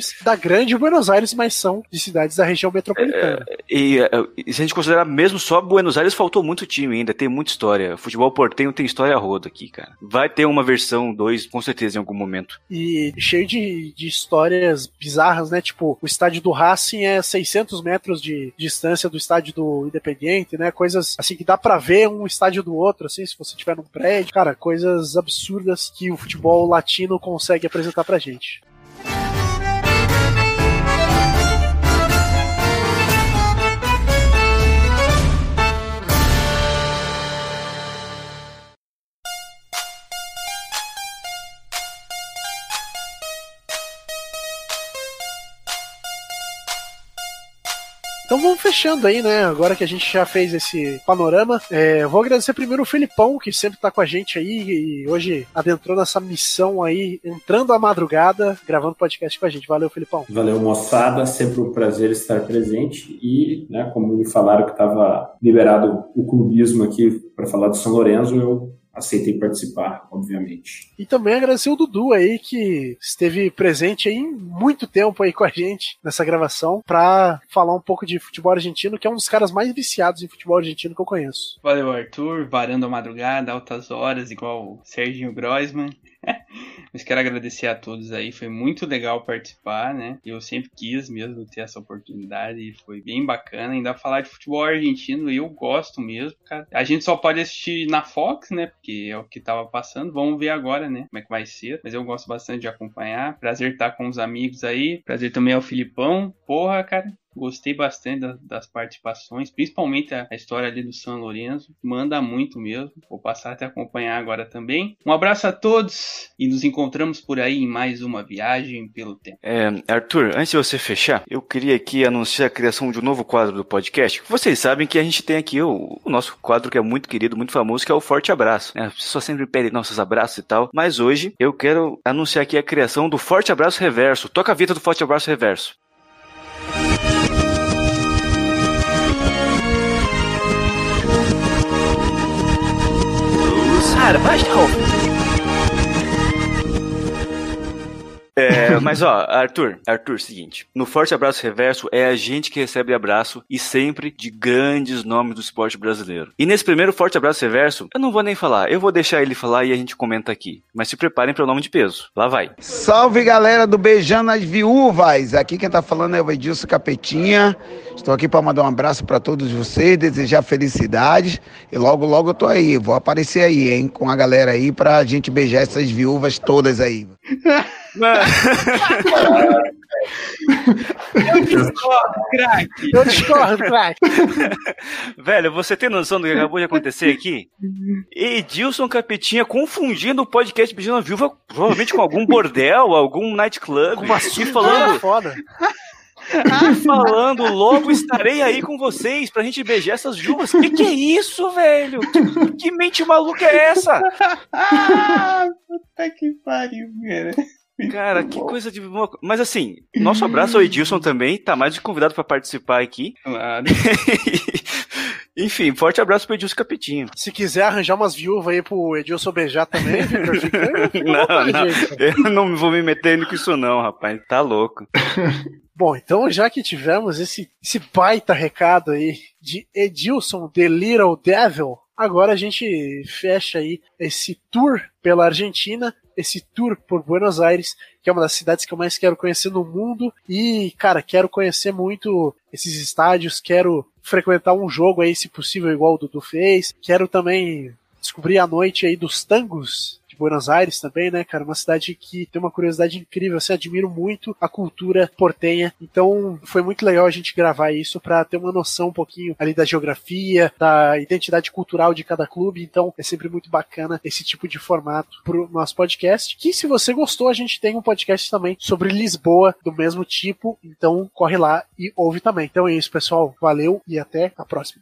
cidades da grande Buenos Aires, mas são de cidades da região metropolitana. E, eh, e se a gente considerar mesmo só Buenos Aires, faltou muito time ainda, tem muita história. Futebol portenho tem história roda aqui, cara. Vai ter uma versão 2, com certeza, em algum momento. E cheio de, de histórias bizarras, né? Tipo, o estádio do Racing é 600 metros de distância do estádio do Independiente, né? Coisas assim que dá pra ver um estádio do outro, assim, se você tiver num prédio. Cara, coisas absurdas que o futebol latino consegue apresentar pra gente. Então vamos fechando aí, né? Agora que a gente já fez esse panorama, é, vou agradecer primeiro o Felipão, que sempre tá com a gente aí e hoje adentrou nessa missão aí, entrando à madrugada, gravando podcast com a gente. Valeu, Felipão. Valeu, moçada. Sempre um prazer estar presente. E, né, como me falaram que estava liberado o clubismo aqui para falar do São Lourenço, eu aceitei participar, obviamente. E também agradecer o Dudu aí, que esteve presente aí muito tempo aí com a gente nessa gravação, para falar um pouco de futebol argentino, que é um dos caras mais viciados em futebol argentino que eu conheço. Valeu, Arthur. Varando a madrugada, altas horas, igual o Serginho Groisman. Mas quero agradecer a todos aí, foi muito legal participar, né? Eu sempre quis mesmo ter essa oportunidade e foi bem bacana. Ainda falar de futebol argentino, eu gosto mesmo, cara. A gente só pode assistir na Fox, né? Porque é o que tava passando. Vamos ver agora, né? Como é que vai ser. Mas eu gosto bastante de acompanhar. Prazer estar com os amigos aí. Prazer também ao Filipão. Porra, cara. Gostei bastante da, das participações, principalmente a, a, história ali do São Lourenço. Manda muito mesmo. Vou passar até acompanhar agora também. Um abraço a todos e nos encontramos por aí em mais uma viagem pelo tempo. É, Arthur, antes de você fechar, eu queria aqui anunciar a criação de um novo quadro do podcast. Vocês sabem que a gente tem aqui o, o nosso quadro que é muito querido, muito famoso, que é o Forte Abraço. Né? As pessoas sempre pedem nossos abraços e tal, mas hoje eu quero anunciar aqui a criação do Forte Abraço Reverso. Toca a vida do Forte Abraço Reverso. Cara, mas É, mas ó, Arthur, Arthur, seguinte. No Forte Abraço Reverso é a gente que recebe abraço e sempre de grandes nomes do esporte brasileiro. E nesse primeiro Forte Abraço Reverso, eu não vou nem falar, eu vou deixar ele falar e a gente comenta aqui. Mas se preparem para o nome de peso. Lá vai. Salve galera do Beijando as Viúvas! Aqui quem tá falando é o Edilson Capetinha. Estou aqui para mandar um abraço para todos vocês, desejar felicidades e logo logo eu tô aí, vou aparecer aí, hein, com a galera aí pra gente beijar essas viúvas todas aí. Eu discordo, craque. Eu discordo, craque. Velho, você tem noção do que acabou de acontecer aqui? Edilson Capetinha confundindo o podcast Beijando a Viúva provavelmente com algum bordel, algum nightclub. Como assim? Falando, foda. falando, logo estarei aí com vocês pra gente beijar essas viúvas. Que que é isso, velho? Que, que mente maluca é essa? Ah, puta que pariu, cara. Cara, que coisa de. Mas assim, nosso abraço ao Edilson também, tá mais de convidado para participar aqui. Claro. Enfim, forte abraço pro Edilson Capetinho. Se quiser arranjar umas viúvas aí pro Edilson beijar também, Victor, fica, Não, vontade não, eu não vou me meter com isso não, rapaz. Tá louco. Bom, então já que tivemos esse, esse baita recado aí de Edilson The Little Devil, agora a gente fecha aí esse tour pela Argentina, esse tour por Buenos Aires, que é uma das cidades que eu mais quero conhecer no mundo. E, cara, quero conhecer muito esses estádios, quero frequentar um jogo aí, se possível, igual o Dudu fez. Quero também descobrir a noite aí dos tangos de Buenos Aires também, né, cara? Uma cidade que tem uma curiosidade incrível. Assim, admiro muito a cultura portenha. Então, foi muito legal a gente gravar isso para ter uma noção um pouquinho ali da geografia, da identidade cultural de cada clube. Então, é sempre muito bacana esse tipo de formato pro nosso podcast. Que se você gostou, a gente tem um podcast também sobre Lisboa do mesmo tipo. Então, corre lá e ouve também. Então é isso, pessoal. Valeu e até a próxima.